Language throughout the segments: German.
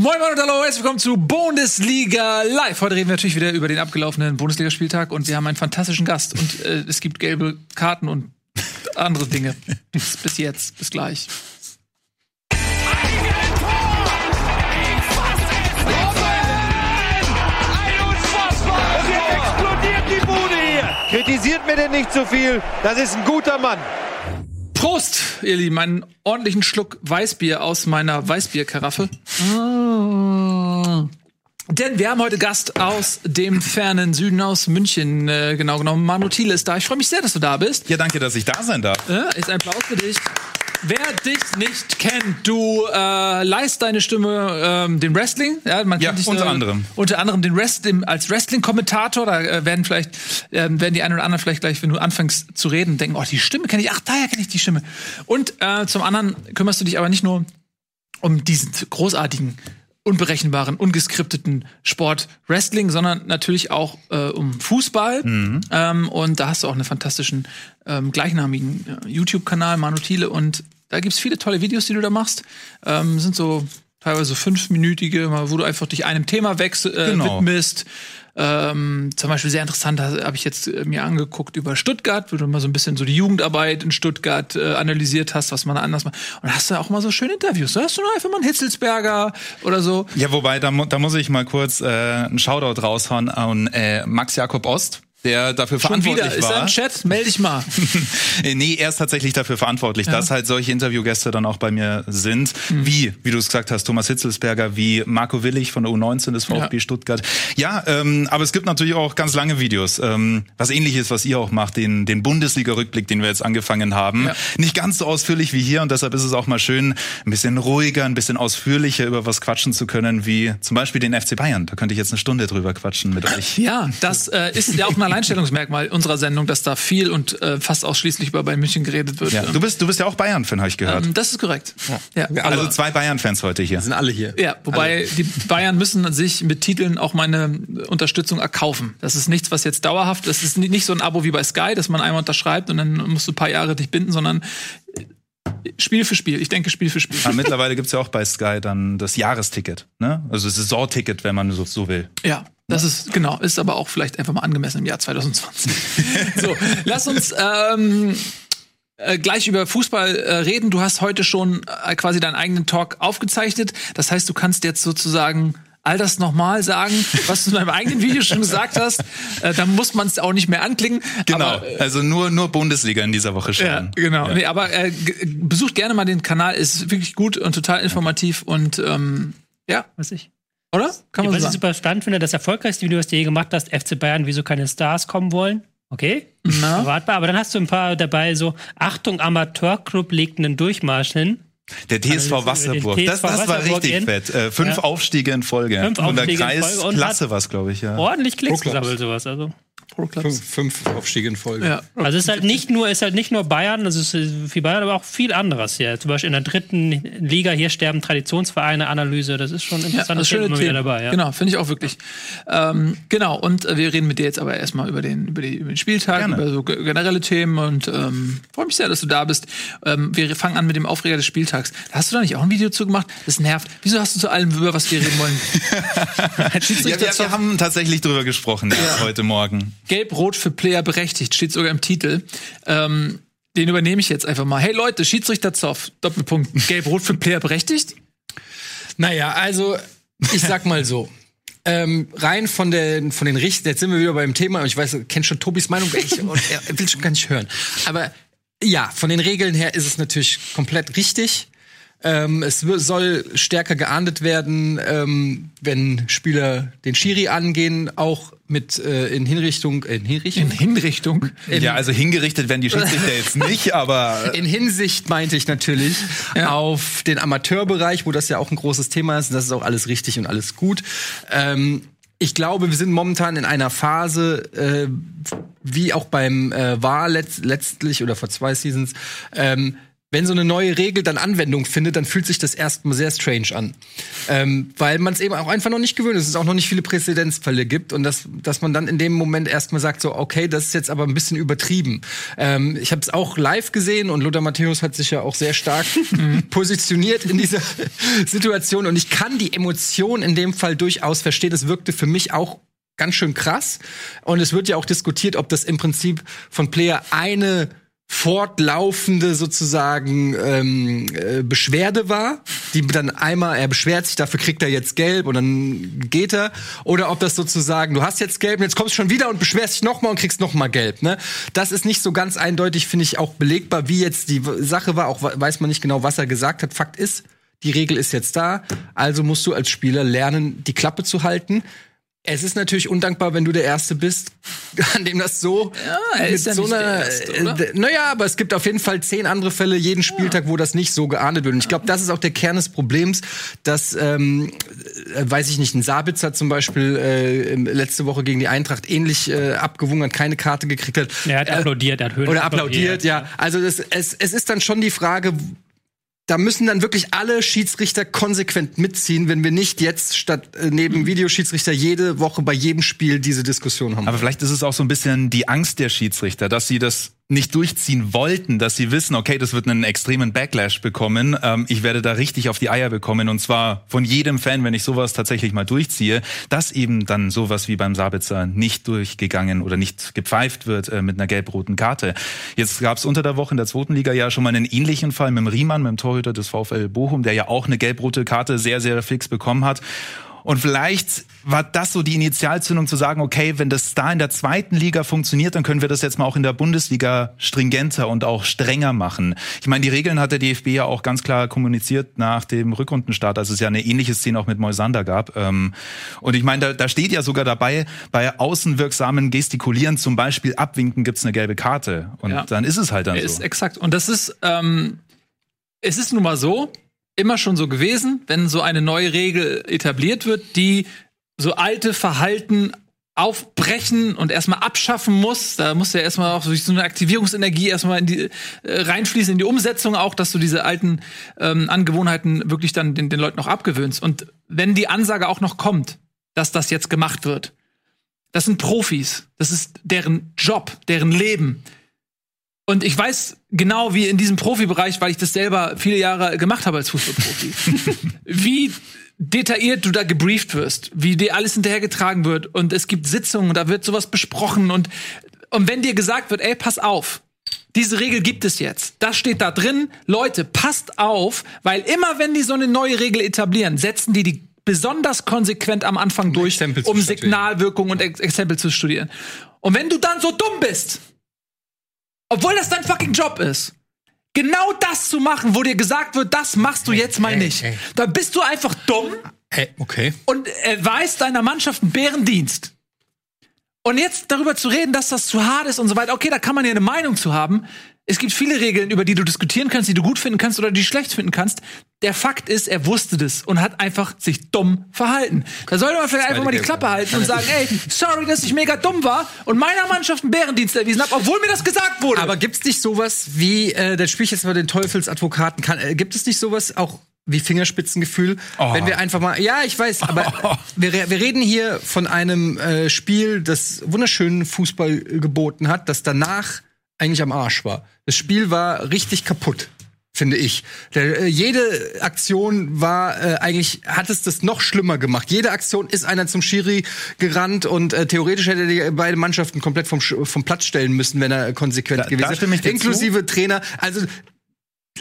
Moin Moin und hallo, herzlich willkommen zu Bundesliga Live. Heute reden wir natürlich wieder über den abgelaufenen Bundesligaspieltag und wir haben einen fantastischen Gast und äh, es gibt gelbe Karten und andere Dinge. bis jetzt, bis gleich. Kritisiert mir denn nicht zu viel. Das ist ein guter Mann. Prost, ihr Lieben, einen ordentlichen Schluck Weißbier aus meiner Weißbierkaraffe. Denn wir haben heute Gast aus dem fernen Süden, aus München, äh, genau genommen. Manu Thiele ist da. Ich freue mich sehr, dass du da bist. Ja, danke, dass ich da sein darf. Äh, ist ein Applaus für dich. Wer dich nicht kennt, du äh, leist deine Stimme ähm, dem Wrestling. Ja, man Ja, kennt dich, unter äh, anderem. Unter anderem den Rest, dem, als Wrestling-Kommentator. Da äh, werden vielleicht ähm, werden die einen oder anderen vielleicht gleich, wenn du anfängst zu reden, denken, oh, die Stimme kenne ich. Ach, daher kenne ich die Stimme. Und äh, zum anderen kümmerst du dich aber nicht nur um diesen großartigen, unberechenbaren, ungeskripteten Sport Wrestling, sondern natürlich auch äh, um Fußball. Ähm, und da hast du auch einen fantastischen ähm, gleichnamigen äh, YouTube-Kanal, Manu Thiele. Und da gibt's viele tolle Videos, die du da machst. Ähm, sind so teilweise fünfminütige, wo du einfach dich einem Thema wechsel, äh, Genau. widmest. Ähm, zum Beispiel sehr interessant, habe ich jetzt äh, mir angeguckt über Stuttgart, wo du mal so ein bisschen so die Jugendarbeit in Stuttgart äh, analysiert hast, was man anders macht. Und da hast du auch mal so schöne Interviews. Da hast du noch einfach mal einen Hitzelsberger oder so. Ja, wobei, da, mu- da muss ich mal kurz äh, einen Shoutout raushauen an äh, Max Jakob Ost, der dafür Schon wieder, verantwortlich ist er war. im Chat? Meld dich mal. Nee, er ist tatsächlich dafür verantwortlich, dass halt solche Interviewgäste dann auch bei mir sind. Mhm. Wie, wie du es gesagt hast, Thomas Hitzelsberger, wie Marco Willig von der U19 des VfB Ja. Stuttgart. Ja, ähm, aber es gibt natürlich auch ganz lange Videos. Ähm, was ähnliches, was ihr auch macht, den, den Bundesliga-Rückblick, den wir jetzt angefangen haben. Ja. Nicht ganz so ausführlich wie hier und deshalb ist es auch mal schön, ein bisschen ruhiger, ein bisschen ausführlicher über was quatschen zu können, wie zum Beispiel den FC Bayern. Da könnte ich jetzt eine Stunde drüber quatschen mit euch. Ja, das äh, ist ja auch ein Alleinstellungsmerkmal unserer Sendung, dass da viel und äh, fast ausschließlich über Bayern München geredet wird. Ja. Du bist, du bist ja auch Bayern-Fan, habe ich gehört. Ähm, das ist korrekt. Ja. also zwei Bayern-Fans heute hier. Sind alle hier. Ja, wobei die Bayern müssen sich mit Titeln auch meine Unterstützung erkaufen. Das ist nichts, was jetzt dauerhaft, das ist ni- nicht so ein Abo wie bei Sky, dass man einmal unterschreibt und dann musst du ein paar Jahre dich binden, sondern Spiel für Spiel. Ich denke Spiel für Spiel. Aber mittlerweile gibt's ja auch bei Sky dann das Jahresticket, ne? Also Saisonticket, wenn man so, so will. Ja, das ist genau, ist aber auch vielleicht einfach mal angemessen im Jahr 2020. so, lass uns ähm, äh, gleich über Fußball äh, reden. Du hast heute schon äh, quasi deinen eigenen Talk aufgezeichnet. Das heißt, du kannst jetzt sozusagen all das nochmal sagen, was du in deinem eigenen Video schon gesagt hast. Äh, da muss man es auch nicht mehr anklicken. Genau. Aber, äh, also nur, nur Bundesliga in dieser Woche ja, schauen. genau. Ja. Nee, aber äh, besucht gerne mal den Kanal, ist wirklich gut und total informativ und ähm, ja, weiß ich. Oder? Kann man Was so ich super spannend finde, das erfolgreichste Video, was du je gemacht hast, FC Bayern, wieso keine Stars kommen wollen. Okay, Na? erwartbar. Aber dann hast du ein paar dabei, so Achtung, Amateurclub legt einen Durchmarsch hin. Der TSV Also, Wasserburg, den das, TSV das war Wasserburg richtig in- fett. Äh, fünf Ja. Aufstiege in Folge. Fünf Und der Aufstiege in Folge und Kreisklasse hat- war's, glaube ich, ja. Ordentlich Klicks gesammelt, sowas. Also, Pro Clubs. Fünf, fünf Aufstiege in Folge. Ja. also es ist halt nicht nur, ist halt nicht nur Bayern, das ist äh, viel Bayern, aber auch viel anderes hier. Zum Beispiel in der dritten Liga, hier sterben Traditionsvereine, Analyse, das ist schon Ja, interessant. das schöne immer wieder Thema. dabei. Ja. Genau, finde ich auch wirklich. Ähm, genau, und äh, wir reden mit dir jetzt aber erstmal über den, über, die, über den Spieltag, Gerne. über so ge- generelle Themen und ähm, freue mich sehr, dass du da bist. Ähm, wir fangen an mit dem Aufreger des Spieltags. Hast du da nicht auch ein Video zu gemacht? Das nervt. Wieso hast du zu allem, über was wir reden wollen? Ja, wir, wir haben tatsächlich drüber gesprochen ja. heute Morgen. Gelb-Rot für Player berechtigt, steht sogar im Titel. Ähm, den übernehme ich jetzt einfach mal. Hey Leute, Schiedsrichter Zoff, Doppelpunkt. Gelb-Rot für Player berechtigt? Naja, also ich sag mal so. Ähm, rein von den, von den Richtern, jetzt sind wir wieder beim Thema, ich weiß, kennt schon Tobis Meinung, ich, und er will schon gar nicht hören. Aber ja, von den Regeln her ist es natürlich komplett richtig. Ähm, es soll stärker geahndet werden, ähm, wenn Spieler den Schiri angehen, auch mit äh, in Hinrichtung, in Hinrichtung? In Hinrichtung. ja, also hingerichtet werden die Schiedsrichter jetzt nicht, aber In Hinsicht meinte ich natürlich auf den Amateurbereich, wo das ja auch ein großes Thema ist. Und das ist auch alles richtig und alles gut. Ähm, ich glaube, wir sind momentan in einer Phase, äh, wie auch beim äh, War letzt, letztlich oder vor zwei Seasons, ähm, wenn so eine neue Regel dann Anwendung findet, dann fühlt sich das erstmal sehr strange an. Ähm, weil man es eben auch einfach noch nicht gewöhnt ist, es auch noch nicht viele Präzedenzfälle gibt und dass, dass man dann in dem Moment erstmal sagt, so, okay, das ist jetzt aber ein bisschen übertrieben. Ähm, ich habe es auch live gesehen und Lothar Matthäus hat sich ja auch sehr stark positioniert in dieser Situation und ich kann die Emotion in dem Fall durchaus verstehen. Es wirkte für mich auch ganz schön krass. Und es wird ja auch diskutiert, ob das im Prinzip von Player eine fortlaufende sozusagen ähm, äh, Beschwerde war, die dann einmal er beschwert sich, dafür kriegt er jetzt gelb und dann geht er, oder ob das sozusagen du hast jetzt gelb und jetzt kommst du schon wieder und beschwerst dich nochmal und kriegst nochmal gelb. Ne, das ist nicht so ganz eindeutig, finde ich auch belegbar, wie jetzt die Sache war. Auch weiß man nicht genau, was er gesagt hat. Fakt ist, die Regel ist jetzt da, also musst du als Spieler lernen, die Klappe zu halten. Es ist natürlich undankbar, wenn du der Erste bist, an dem das so Ja, ist ja so einer. Erste, äh, naja, aber es gibt auf jeden Fall zehn andere Fälle jeden Spieltag, wo das nicht so geahndet wird. Und ich glaube, das ist auch der Kern des Problems, dass, ähm, äh, weiß ich nicht, ein Sabitzer zum Beispiel äh, letzte Woche gegen die Eintracht ähnlich äh, abgewungen hat, keine Karte gekriegt hat. Er hat Äh, applaudiert, er hat Höhen oder applaudiert, ja. Also das, es, es ist dann schon die Frage, da müssen dann wirklich alle Schiedsrichter konsequent mitziehen, wenn wir nicht jetzt statt äh, neben Videoschiedsrichter jede Woche bei jedem Spiel diese Diskussion haben. Aber vielleicht ist es auch so ein bisschen die Angst der Schiedsrichter, dass sie das nicht durchziehen wollten, dass sie wissen, okay, das wird einen extremen Backlash bekommen. Ähm, ich werde da richtig auf die Eier bekommen und zwar von jedem Fan, wenn ich sowas tatsächlich mal durchziehe, dass eben dann sowas wie beim Sabitzer nicht durchgegangen oder nicht gepfeift wird äh, mit einer gelb-roten Karte. Jetzt gab es unter der Woche in der zweiten Liga ja schon mal einen ähnlichen Fall mit dem Riemann, mit dem Torhüter des VfL Bochum, der ja auch eine gelb-rote Karte sehr, sehr fix bekommen hat. Und vielleicht war das so die Initialzündung zu sagen, okay, wenn das da in der zweiten Liga funktioniert, dann können wir das jetzt mal auch in der Bundesliga stringenter und auch strenger machen. Ich meine, die Regeln hat der DFB ja auch ganz klar kommuniziert nach dem Rückrundenstart, als es ja eine ähnliche Szene auch mit Moisander gab. Ähm, Und ich meine, da, da steht ja sogar dabei, bei außenwirksamen Gestikulieren, zum Beispiel Abwinken, gibt's eine gelbe Karte. Und Ja. dann ist es halt dann Ist so. exakt. Und das ist, ähm, es ist nun mal so, immer schon so gewesen, wenn so eine neue Regel etabliert wird, die so alte Verhalten aufbrechen und erstmal abschaffen muss. Da muss ja erstmal auch so eine Aktivierungsenergie erstmal in die äh, reinfließen in die Umsetzung auch, dass du diese alten ähm, Angewohnheiten wirklich dann den, den Leuten auch abgewöhnst. Und wenn die Ansage auch noch kommt, dass das jetzt gemacht wird, das sind Profis, das ist deren Job, deren Leben. Und ich weiß genau, wie in diesem Profibereich, weil ich das selber viele Jahre gemacht habe als Fußballprofi, wie detailliert du da gebrieft wirst, wie dir alles hinterhergetragen wird und es gibt Sitzungen, da wird sowas besprochen und, und wenn dir gesagt wird, ey, pass auf, diese Regel gibt es jetzt. Das steht da drin. Leute, passt auf, weil immer wenn die so eine neue Regel etablieren, setzen die die besonders konsequent am Anfang durch, Exempel zu um. Signalwirkung und Ex Exempel zu studieren. Und wenn du dann so dumm bist, obwohl das dein fucking Job ist, genau das zu machen, wo dir gesagt wird, das machst du jetzt mal nicht, dann bist du einfach dumm Hey, okay. und erweist deiner Mannschaft einen Bärendienst. Und jetzt darüber zu reden, dass das zu hart ist und so weiter, okay, da kann man ja eine Meinung zu haben. Es gibt viele Regeln, über die du diskutieren kannst, die du gut finden kannst oder die du schlecht finden kannst. Der Fakt ist, er wusste das und hat einfach sich dumm verhalten. Da sollte man vielleicht einfach mal die Klappe halten und sagen, ey, sorry, dass ich mega dumm war und meiner Mannschaft einen Bärendienst erwiesen habe, obwohl mir das gesagt wurde. Aber gibt's nicht sowas wie, äh, da spiele ich jetzt mal den Teufelsadvokaten, kann, äh, gibt es nicht sowas auch wie Fingerspitzengefühl? Wenn wir einfach mal, ja, ich weiß, aber wir, re- wir reden hier von einem äh, Spiel, das wunderschönen Fußball geboten hat, das danach eigentlich am Arsch war. Das Spiel war richtig kaputt. Finde ich. Der, äh, jede Aktion war äh, eigentlich, hat es das noch schlimmer gemacht. Jede Aktion ist einer zum Schiri gerannt und äh, theoretisch hätte er die beide Mannschaften komplett vom, vom Platz stellen müssen, wenn er konsequent Da- gewesen dir Inklusive Trainer. Also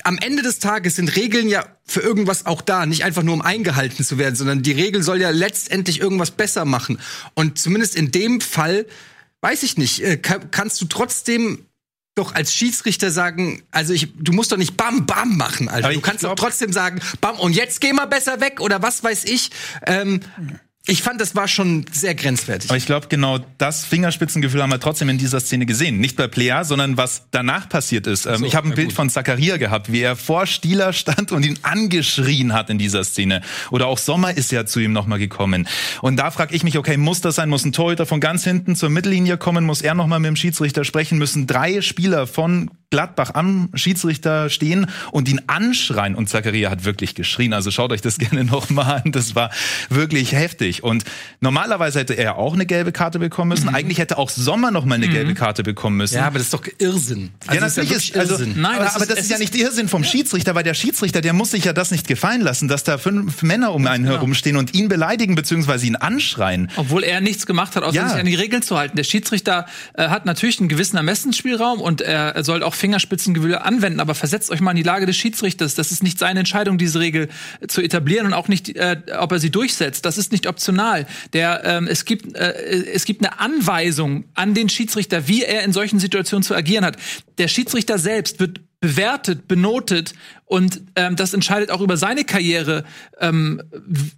am Ende des Tages sind Regeln ja für irgendwas auch da, nicht einfach nur um eingehalten zu werden, sondern die Regel soll ja letztendlich irgendwas besser machen. Und zumindest in dem Fall, weiß ich nicht, äh, kann, kannst du trotzdem doch als Schiedsrichter sagen, also ich, du musst doch nicht bam bam machen, Alter. Aber Du kannst doch glaub- trotzdem sagen, bam und jetzt geh mal besser weg oder was weiß ich. Ähm, ich fand, das war schon sehr grenzwertig. Aber ich glaube, genau das Fingerspitzengefühl haben wir trotzdem in dieser Szene gesehen. Nicht bei Plea, sondern was danach passiert ist. Ähm, ich habe ein Bild gut. von Zakaria gehabt, wie er vor Stieler stand und ihn angeschrien hat in dieser Szene. Oder auch Sommer ist ja zu ihm nochmal gekommen. Und da frage ich mich, okay, muss das sein? Muss ein Torhüter von ganz hinten zur Mittellinie kommen? Muss er nochmal mit dem Schiedsrichter sprechen? Müssen drei Spieler von Gladbach am Schiedsrichter stehen und ihn anschreien. Und Zakaria hat wirklich geschrien. Also schaut euch das gerne nochmal an. Das war wirklich heftig. Und normalerweise hätte er auch eine gelbe Karte bekommen müssen. Mhm. Eigentlich hätte auch Sommer noch mal eine mhm. gelbe Karte bekommen müssen. Ja, aber das ist doch Irrsinn. Also ja, natürlich ist, ja ist also, Nein, aber, das, aber das ist, ist, ja nicht Irrsinn vom Schiedsrichter, weil der Schiedsrichter, der muss sich ja das nicht gefallen lassen, dass da fünf Männer um einen genau. herumstehen und ihn beleidigen bzw. ihn anschreien. Obwohl er nichts gemacht hat, außer ja. sich an die Regeln zu halten. Der Schiedsrichter äh, hat natürlich einen gewissen Ermessensspielraum und er soll auch Fingerspitzengewühle anwenden, aber versetzt euch mal in die Lage des Schiedsrichters. Das ist nicht seine Entscheidung, diese Regel zu etablieren und auch nicht, äh, ob er sie durchsetzt. Das ist nicht optional. Der, ähm, es, gibt, äh, es gibt eine Anweisung an den Schiedsrichter, wie er in solchen Situationen zu agieren hat. Der Schiedsrichter selbst wird bewertet, benotet und ähm, das entscheidet auch über seine Karriere, ähm,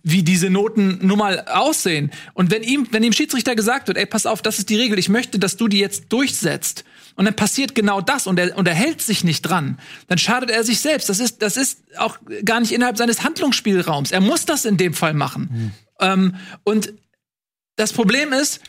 wie diese Noten nun mal aussehen. Und wenn ihm, wenn dem Schiedsrichter gesagt wird, ey, pass auf, das ist die Regel, ich möchte, dass du die jetzt durchsetzt, und dann passiert genau das und er, und er hält sich nicht dran, dann schadet er sich selbst. Das ist, das ist auch gar nicht innerhalb seines Handlungsspielraums. Er muss das in dem Fall machen. Mhm. Ähm, und das Problem ist,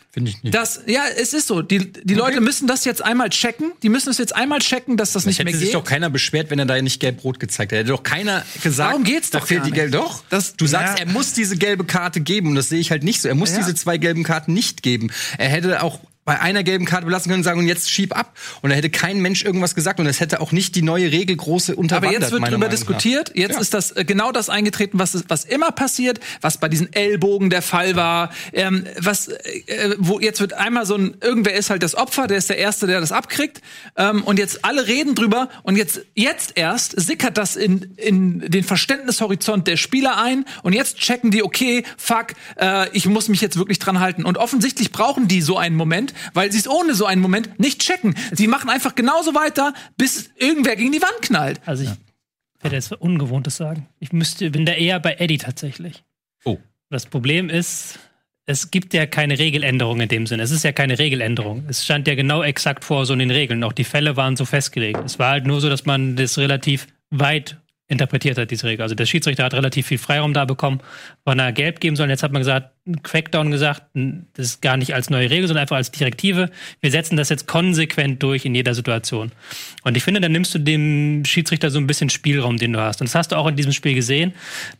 dass, ja, es ist so, die, die okay. Leute müssen das jetzt einmal checken, die müssen es jetzt einmal checken, dass das, das nicht mehr geht. Hätte sich doch keiner beschwert, wenn er da nicht gelb-rot gezeigt hätte. Hätte doch keiner gesagt, Warum geht's doch da fehlt die gelbe. Doch, das, du sagst, ja. er muss diese gelbe Karte geben und das sehe ich halt nicht so. Er muss ja. diese zwei gelben Karten nicht geben. Er hätte auch bei einer gelben Karte belassen können und sagen, und jetzt schieb ab. Und da hätte kein Mensch irgendwas gesagt und es hätte auch nicht die neue Regel große unterwandert. Aber jetzt wird darüber diskutiert. Jetzt ja. ist das äh, genau das eingetreten, was, was immer passiert, was bei diesen Ellbogen der Fall war. Ähm, was, äh, wo jetzt wird einmal so ein, irgendwer ist halt das Opfer, der ist der Erste, der das abkriegt. Ähm, und jetzt alle reden drüber und jetzt, jetzt erst sickert das in, in den Verständnishorizont der Spieler ein und jetzt checken die, okay, fuck, äh, ich muss mich jetzt wirklich dran halten. Und offensichtlich brauchen die so einen Moment, weil sie es ohne so einen Moment nicht checken. Sie machen einfach genauso weiter, bis irgendwer gegen die Wand knallt. Also ich werde jetzt Ungewohntes sagen. Ich müsste, bin da eher bei Eddie tatsächlich. Oh. Das Problem ist, es gibt ja keine Regeländerung in dem Sinne. Es ist ja keine Regeländerung. Es stand ja genau exakt vor so in den Regeln. Auch die Fälle waren so festgelegt. Es war halt nur so, dass man das relativ weit interpretiert hat, diese Regel. Also der Schiedsrichter hat relativ viel Freiraum da bekommen, wann er gelb geben soll. Jetzt hat man gesagt, Crackdown gesagt, das ist gar nicht als neue Regel, sondern einfach als Direktive. Wir setzen das jetzt konsequent durch in jeder Situation. Und ich finde, dann nimmst du dem Schiedsrichter so ein bisschen Spielraum, den du hast. Und das hast du auch in diesem Spiel gesehen,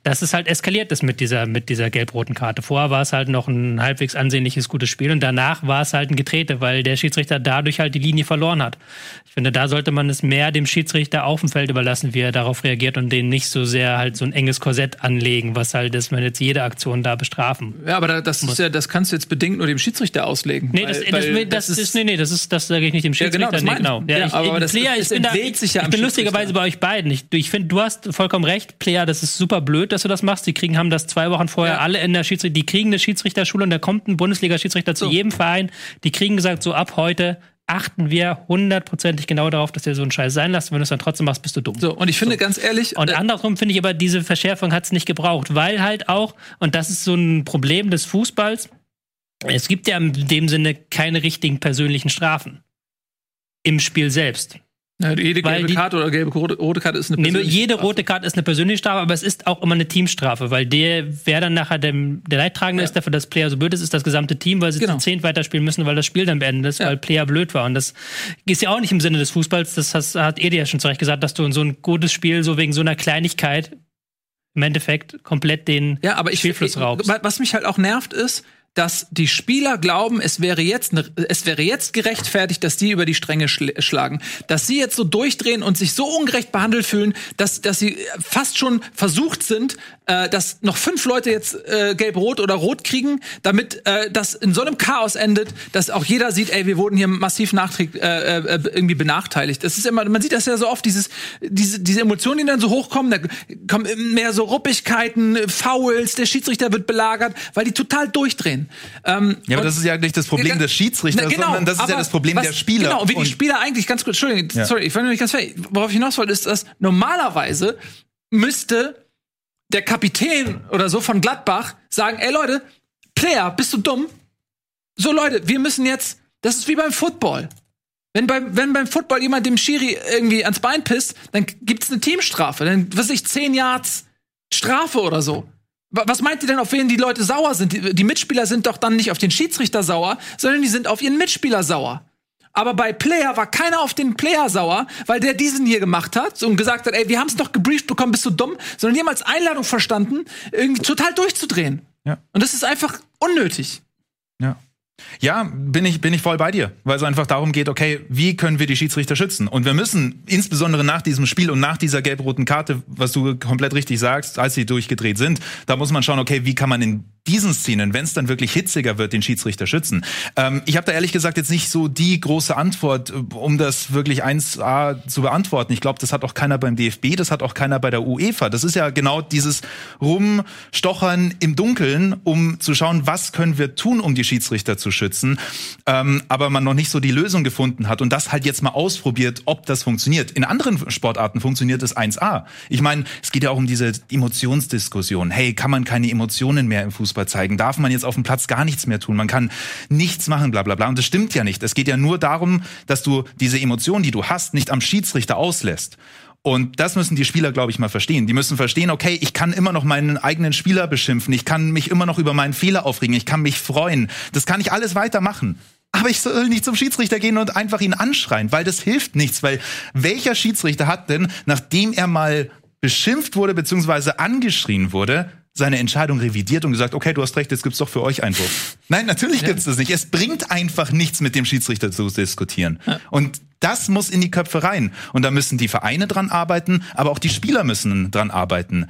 dass es halt eskaliert ist mit dieser, mit dieser gelb-roten Karte. Vorher war es halt noch ein halbwegs ansehnliches, gutes Spiel und danach war es halt ein Getrete, weil der Schiedsrichter dadurch halt die Linie verloren hat. Ich finde, da sollte man es mehr dem Schiedsrichter auf dem Feld überlassen, wie er darauf reagiert und den nicht so sehr halt so ein enges Korsett anlegen, was halt, dass man jetzt jede Aktion da bestrafen. Ja, aber das ist ja, das kannst du jetzt bedingt nur dem Schiedsrichter auslegen. Nee, das, weil, das, weil das, das, ist, nee, nee, das ist, das sage ich nicht dem Schiedsrichter. Ja, genau, nee, genau. Ja, ich, aber das, Player, ich bin, da, sich ja ich bin lustigerweise bei euch beiden. Ich, ich finde, du hast vollkommen recht, Player, das ist super blöd, dass du das machst. Die kriegen, haben das zwei Wochen vorher ja. alle in der Schiedsrichter, die kriegen eine Schiedsrichterschule und da kommt ein Bundesliga-Schiedsrichter zu so. jedem Verein. Die kriegen gesagt, so ab heute achten wir hundertprozentig genau darauf, dass ihr so einen Scheiß sein lasst. Wenn du es dann trotzdem machst, bist du dumm. So, und ich finde so. ganz ehrlich. Und äh, andersrum finde ich aber, diese Verschärfung hat es nicht gebraucht, weil halt auch, und das ist so ein Problem des Fußballs, es gibt ja in dem Sinne keine richtigen persönlichen Strafen im Spiel selbst. Ja, jede gelbe die, Karte oder gelbe rote Karte ist eine persönliche nee, Jede Strafe. rote Karte ist eine persönliche Strafe, aber es ist auch immer eine Teamstrafe, weil der, wer dann nachher dem, der Leidtragende ja. ist, dafür das Player so blöd ist, ist das gesamte Team, weil sie genau. zu zehn weiterspielen müssen, weil das Spiel dann beendet ist, ja. weil Player blöd war. Und das ist ja auch nicht im Sinne des Fußballs, das has, hat Edi ja schon zurecht gesagt, dass du in so ein gutes Spiel so wegen so einer Kleinigkeit im Endeffekt komplett den ja, aber ich, Spielfluss raubst. Was mich halt auch nervt ist, dass die Spieler glauben, es wäre jetzt ne, es wäre jetzt gerechtfertigt, dass die über die Stränge schl schlagen, dass sie jetzt so durchdrehen und sich so ungerecht behandelt fühlen, dass dass sie fast schon versucht sind, äh, dass noch fünf Leute jetzt äh, gelb-rot oder rot kriegen, damit äh, das in so einem Chaos endet, dass auch jeder sieht, ey, wir wurden hier massiv nachträglich äh, äh, irgendwie benachteiligt. Das ist immer, man sieht das ja so oft, dieses diese diese Emotionen, die dann so hochkommen, da kommen mehr so Ruppigkeiten, Fouls, der Schiedsrichter wird belagert, weil die total durchdrehen. Ähm, ja, aber das ist ja nicht das Problem des Schiedsrichters, genau, sondern das ist ja das Problem was, der Spieler. Genau, wie die Spieler eigentlich, ganz kurz, Entschuldigung, ja. sorry, ich war nicht ganz fertig. Worauf ich hinaus wollte, ist, dass normalerweise müsste der Kapitän oder so von Gladbach sagen, ey Leute, Player, bist du dumm? So Leute, wir müssen jetzt, das ist wie beim Football. Wenn beim, wenn beim Football jemand dem Schiri irgendwie ans Bein pisst, dann gibt's eine Teamstrafe. Dann, was weiß ich, 10 Yards Strafe oder so. Was meint ihr denn, auf wen die Leute sauer sind? Die, die, Mitspieler sind doch dann nicht auf den Schiedsrichter sauer, sondern die sind auf ihren Mitspieler sauer. Aber bei Player war keiner auf den Player sauer, weil der diesen hier gemacht hat und gesagt hat, ey, wir haben es doch gebrieft bekommen, bist du dumm, sondern die haben als Einladung verstanden, irgendwie total durchzudrehen. Ja. Und das ist einfach unnötig. Ja. Ja, bin ich, bin ich voll bei dir, weil es einfach darum geht, okay, wie können wir die Schiedsrichter schützen? Und wir müssen insbesondere nach diesem Spiel und nach dieser gelb-roten Karte, was du komplett richtig sagst, als sie durchgedreht sind, da muss man schauen, okay, wie kann man in diesen Szenen, wenn es dann wirklich hitziger wird, den Schiedsrichter schützen. Ähm, ich habe da ehrlich gesagt jetzt nicht so die große Antwort, äh, um das wirklich 1a zu beantworten. Ich glaube, das hat auch keiner beim DFB, das hat auch keiner bei der UEFA. Das ist ja genau dieses Rumstochern im Dunkeln, um zu schauen, was können wir tun, um die Schiedsrichter zu schützen. Ähm, aber man noch nicht so die Lösung gefunden hat und das halt jetzt mal ausprobiert, ob das funktioniert. In anderen Sportarten funktioniert es 1a. Ich meine, es geht ja auch um diese Emotionsdiskussion. Hey, kann man keine Emotionen mehr im Fußball Fußball zeigen, darf man jetzt auf dem Platz gar nichts mehr tun, man kann nichts machen, bla bla bla. Und das stimmt ja nicht. Es geht ja nur darum, dass du diese Emotionen, die du hast, nicht am Schiedsrichter auslässt. Und das müssen die Spieler, glaube ich, mal verstehen. Die müssen verstehen, okay, ich kann immer noch meinen eigenen Spieler beschimpfen, ich kann mich immer noch über meinen Fehler aufregen, ich kann mich freuen. Das kann ich alles weitermachen. Aber ich soll nicht zum Schiedsrichter gehen und einfach ihn anschreien, weil das hilft nichts. Weil welcher Schiedsrichter hat denn, nachdem er mal beschimpft wurde beziehungsweise angeschrien wurde, seine Entscheidung revidiert und gesagt, okay, du hast recht, jetzt gibt's doch für euch Einwurf. Nein, natürlich ja. gibt's das nicht. Es bringt einfach nichts, mit dem Schiedsrichter zu diskutieren. Ja. Und das muss in die Köpfe rein. Und da müssen die Vereine dran arbeiten, aber auch die Spieler müssen dran arbeiten.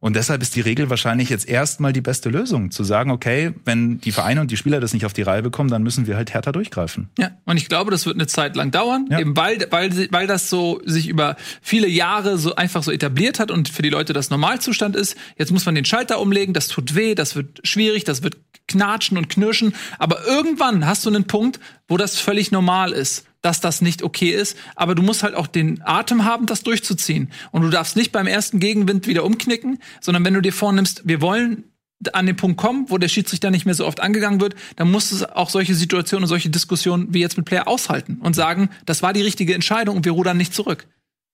Und deshalb ist die Regel wahrscheinlich jetzt erstmal die beste Lösung, zu sagen, okay, wenn die Vereine und die Spieler das nicht auf die Reihe bekommen, dann müssen wir halt härter durchgreifen. Ja, und ich glaube, das wird eine Zeit lang dauern, ja. eben weil, weil, weil das so sich über viele Jahre so einfach so etabliert hat und für die Leute das Normalzustand ist. Jetzt muss man den Schalter umlegen, das tut weh, das wird schwierig, das wird knatschen und knirschen. Aber irgendwann hast du einen Punkt, wo das völlig normal ist dass das nicht okay ist, aber du musst halt auch den Atem haben, das durchzuziehen. Und du darfst nicht beim ersten Gegenwind wieder umknicken, sondern wenn du dir vornimmst, wir wollen an den Punkt kommen, wo der Schiedsrichter nicht mehr so oft angegangen wird, dann musst du auch solche Situationen und solche Diskussionen wie jetzt mit Player aushalten und sagen, das war die richtige Entscheidung und wir rudern nicht zurück.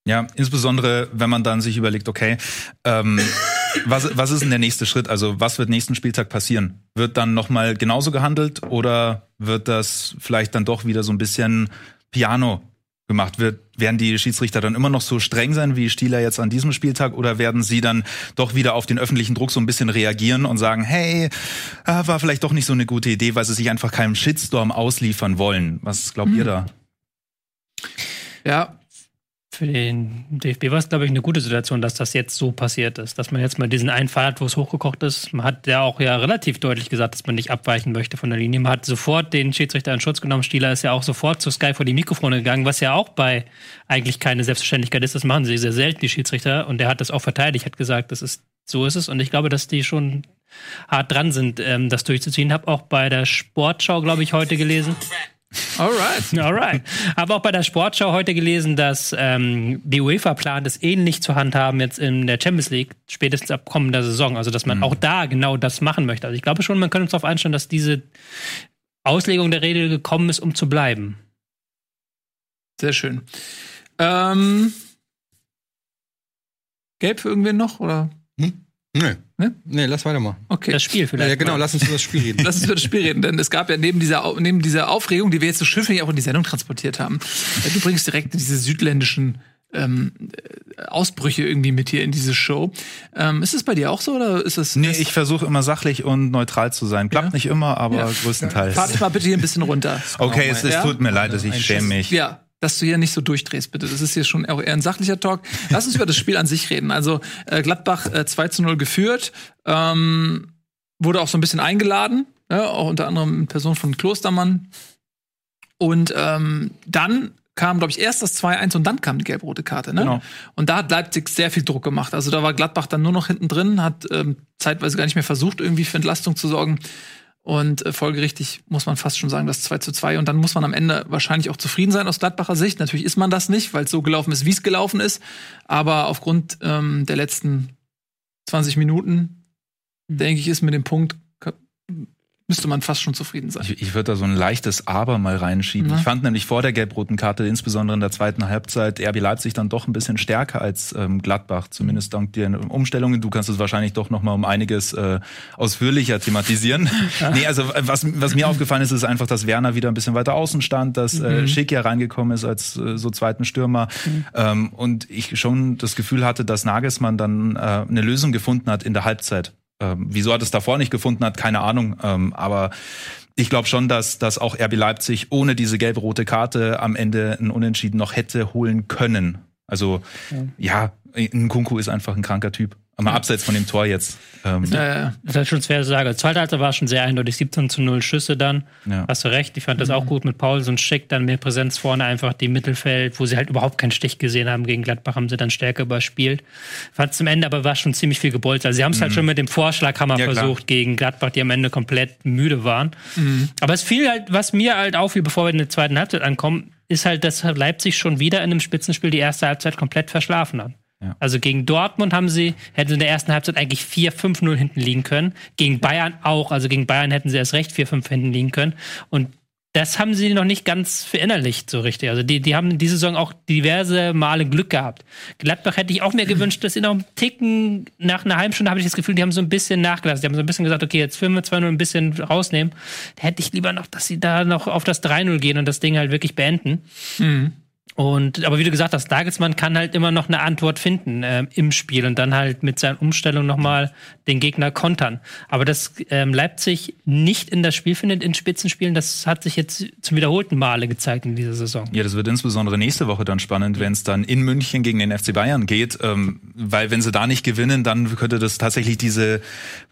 Ja, insbesondere wenn man dann sich überlegt, okay, ähm, was, was ist denn der nächste Schritt? Also was wird nächsten Spieltag passieren? Wird dann noch mal genauso gehandelt oder wird das vielleicht dann doch wieder so ein bisschen Piano gemacht wird, werden die Schiedsrichter dann immer noch so streng sein wie Stieler jetzt an diesem Spieltag oder werden sie dann doch wieder auf den öffentlichen Druck so ein bisschen reagieren und sagen, hey, äh, war vielleicht doch nicht so eine gute Idee, weil sie sich einfach keinem Shitstorm ausliefern wollen. Was glaubt hm. ihr da? Ja, für den DFB war es, glaube ich, eine gute Situation, dass das jetzt so passiert ist. Dass man jetzt mal diesen einen Fall hat, wo es hochgekocht ist. Man hat ja auch ja relativ deutlich gesagt, dass man nicht abweichen möchte von der Linie. Man hat sofort den Schiedsrichter in Schutz genommen. Stieler ist ja auch sofort zu Sky vor die Mikrofone gegangen, was ja auch bei eigentlich keine Selbstverständlichkeit ist. Das machen sie sehr selten, die Schiedsrichter. Und der hat das auch verteidigt, hat gesagt, das ist, so ist es. Und ich glaube, dass die schon hart dran sind, ähm, das durchzuziehen. Hab auch bei der Sportschau, glaube ich, heute gelesen. Alright. Alright. Habe auch bei der Sportschau heute gelesen, dass ähm, die UEFA plant, es ähnlich zu handhaben jetzt in der Champions League, spätestens ab kommender Saison. Also, dass man mhm. auch da genau das machen möchte. Also, ich glaube schon, man könnte uns darauf einstellen, dass diese Auslegung der Regel gekommen ist, um zu bleiben. Sehr schön. Ähm, Gelb für irgendwen noch, oder? Hm? Nee. Ne? Nee, lass weitermachen. Okay. Das Spiel vielleicht. Ja, genau, mal. lass uns über das Spiel reden. lass uns über das Spiel reden, denn es gab ja neben dieser, neben dieser Aufregung, die wir jetzt so schifflich auch in die Sendung transportiert haben, äh, du bringst direkt diese südländischen ähm, äh, Ausbrüche irgendwie mit hier in diese Show. Ähm, ist es bei dir auch so oder ist es? Nee, ich versuche immer sachlich und neutral zu sein. Klappt ja? nicht immer, aber ja. größtenteils. Fahr dich mal bitte hier ein bisschen runter. Okay, es, es tut mir leid, dass ich schäme mich. Ja, dass du hier nicht so durchdrehst, bitte. Das ist hier schon eher ein sachlicher Talk. Lass uns über das Spiel an sich reden. Also äh, Gladbach äh, 2 zu 0 geführt, ähm, wurde auch so ein bisschen eingeladen, ja, auch unter anderem in Person von Klostermann. Und ähm, dann kam, glaube ich, erst das 2-1 und dann kam die gelb-rote Karte. Ne? Genau. Und da hat Leipzig sehr viel Druck gemacht. Also da war Gladbach dann nur noch hinten drin, hat ähm, zeitweise gar nicht mehr versucht, irgendwie für Entlastung zu sorgen. Und äh, folgerichtig muss man fast schon sagen, das 2 zu 2. Und dann muss man am Ende wahrscheinlich auch zufrieden sein aus Gladbacher Sicht. Natürlich ist man das nicht, weil es so gelaufen ist, wie es gelaufen ist. Aber aufgrund ähm, der letzten 20 Minuten, denke ich, ist mit dem Punkt müsste man fast schon zufrieden sein. Ich, ich würde da so ein leichtes Aber mal reinschieben. Na? Ich fand nämlich vor der gelb-roten Karte, insbesondere in der zweiten Halbzeit, RB Leipzig dann doch ein bisschen stärker als ähm, Gladbach, zumindest dank der Umstellungen. Du kannst es wahrscheinlich doch noch mal um einiges äh, ausführlicher thematisieren. nee, also äh, was, was mir aufgefallen ist, ist einfach, dass Werner wieder ein bisschen weiter außen stand, dass äh, Schick ja reingekommen ist als äh, so zweiten Stürmer ähm, und ich schon das Gefühl hatte, dass Nagelsmann dann äh, eine Lösung gefunden hat in der Halbzeit. Ähm, wieso er das davor nicht gefunden hat, keine Ahnung. Ähm, aber ich glaube schon, dass, dass auch RB Leipzig ohne diese gelbe-rote Karte am Ende ein Unentschieden noch hätte holen können. Also ja, ein Kunku ist einfach ein kranker Typ. Aber abseits von dem Tor jetzt. Ähm, Äh, Das ist halt schon schwer zu sagen. Zweite Halbzeit war schon sehr eindeutig. 17 zu 0 Schüsse dann. Ja. Hast du recht. Ich fand das auch gut mit Paul. So ein Schick, dann mehr Präsenz vorne, einfach die Mittelfeld, wo sie halt überhaupt keinen Stich gesehen haben. Gegen Gladbach haben sie dann stärker überspielt. Fand zum Ende aber war schon ziemlich viel gebolzt. Also sie haben es halt schon mit dem Vorschlaghammer Ja, klar. versucht gegen Gladbach, die am Ende komplett müde waren. Aber es fiel halt, was mir halt auffiel, bevor wir in der zweiten Halbzeit ankommen, ist halt, dass Leipzig schon wieder in einem Spitzenspiel die erste Halbzeit komplett verschlafen hat. Ja. Also gegen Dortmund haben sie, hätten sie in der ersten Halbzeit eigentlich 4-5-0 hinten liegen können. Gegen Bayern auch. Also gegen Bayern hätten sie erst recht 4-5 hinten liegen können. Und das haben sie noch nicht ganz verinnerlicht so richtig. Also die, die haben diese Saison auch diverse Male Glück gehabt. Gladbach hätte ich auch mir gewünscht, dass sie noch einen Ticken nach einer halben Stunde habe ich das Gefühl, die haben so ein bisschen nachgelassen. Die haben so ein bisschen gesagt, okay, jetzt filmen wir 2-0 ein bisschen rausnehmen. Da hätte ich lieber noch, dass sie da noch auf das 3-0 gehen und das Ding halt wirklich beenden. Und aber wie du gesagt hast, Nagelsmann kann halt immer noch eine Antwort finden ähm, im Spiel und dann halt mit seinen Umstellungen nochmal den Gegner kontern. Aber dass ähm, Leipzig nicht in das Spiel findet in Spitzenspielen, das hat sich jetzt zum wiederholten Male gezeigt in dieser Saison. Ja, das wird insbesondere nächste Woche dann spannend, wenn es dann in München gegen den FC Bayern geht, ähm, weil wenn sie da nicht gewinnen, dann könnte das tatsächlich diese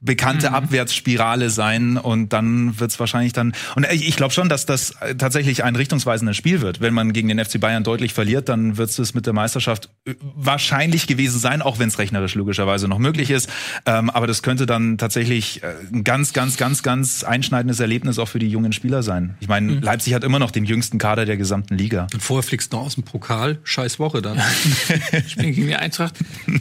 bekannte Abwärtsspirale sein und dann wird es wahrscheinlich dann und ich, ich glaube schon, dass das äh, tatsächlich ein richtungsweisendes Spiel wird. Wenn man gegen den FC Bayern deutlich verliert, dann wird es mit der Meisterschaft äh, wahrscheinlich gewesen sein, auch wenn es rechnerisch logischerweise noch möglich ist. Ähm, aber das könnte dann tatsächlich äh, ein ganz, ganz, ganz, ganz einschneidendes Erlebnis auch für die jungen Spieler sein. Ich meine, Leipzig hat immer noch den jüngsten Kader der gesamten Liga. Und vorher fliegst du noch aus dem Pokal. Scheiß Woche dann. Spielen gegen die Eintracht.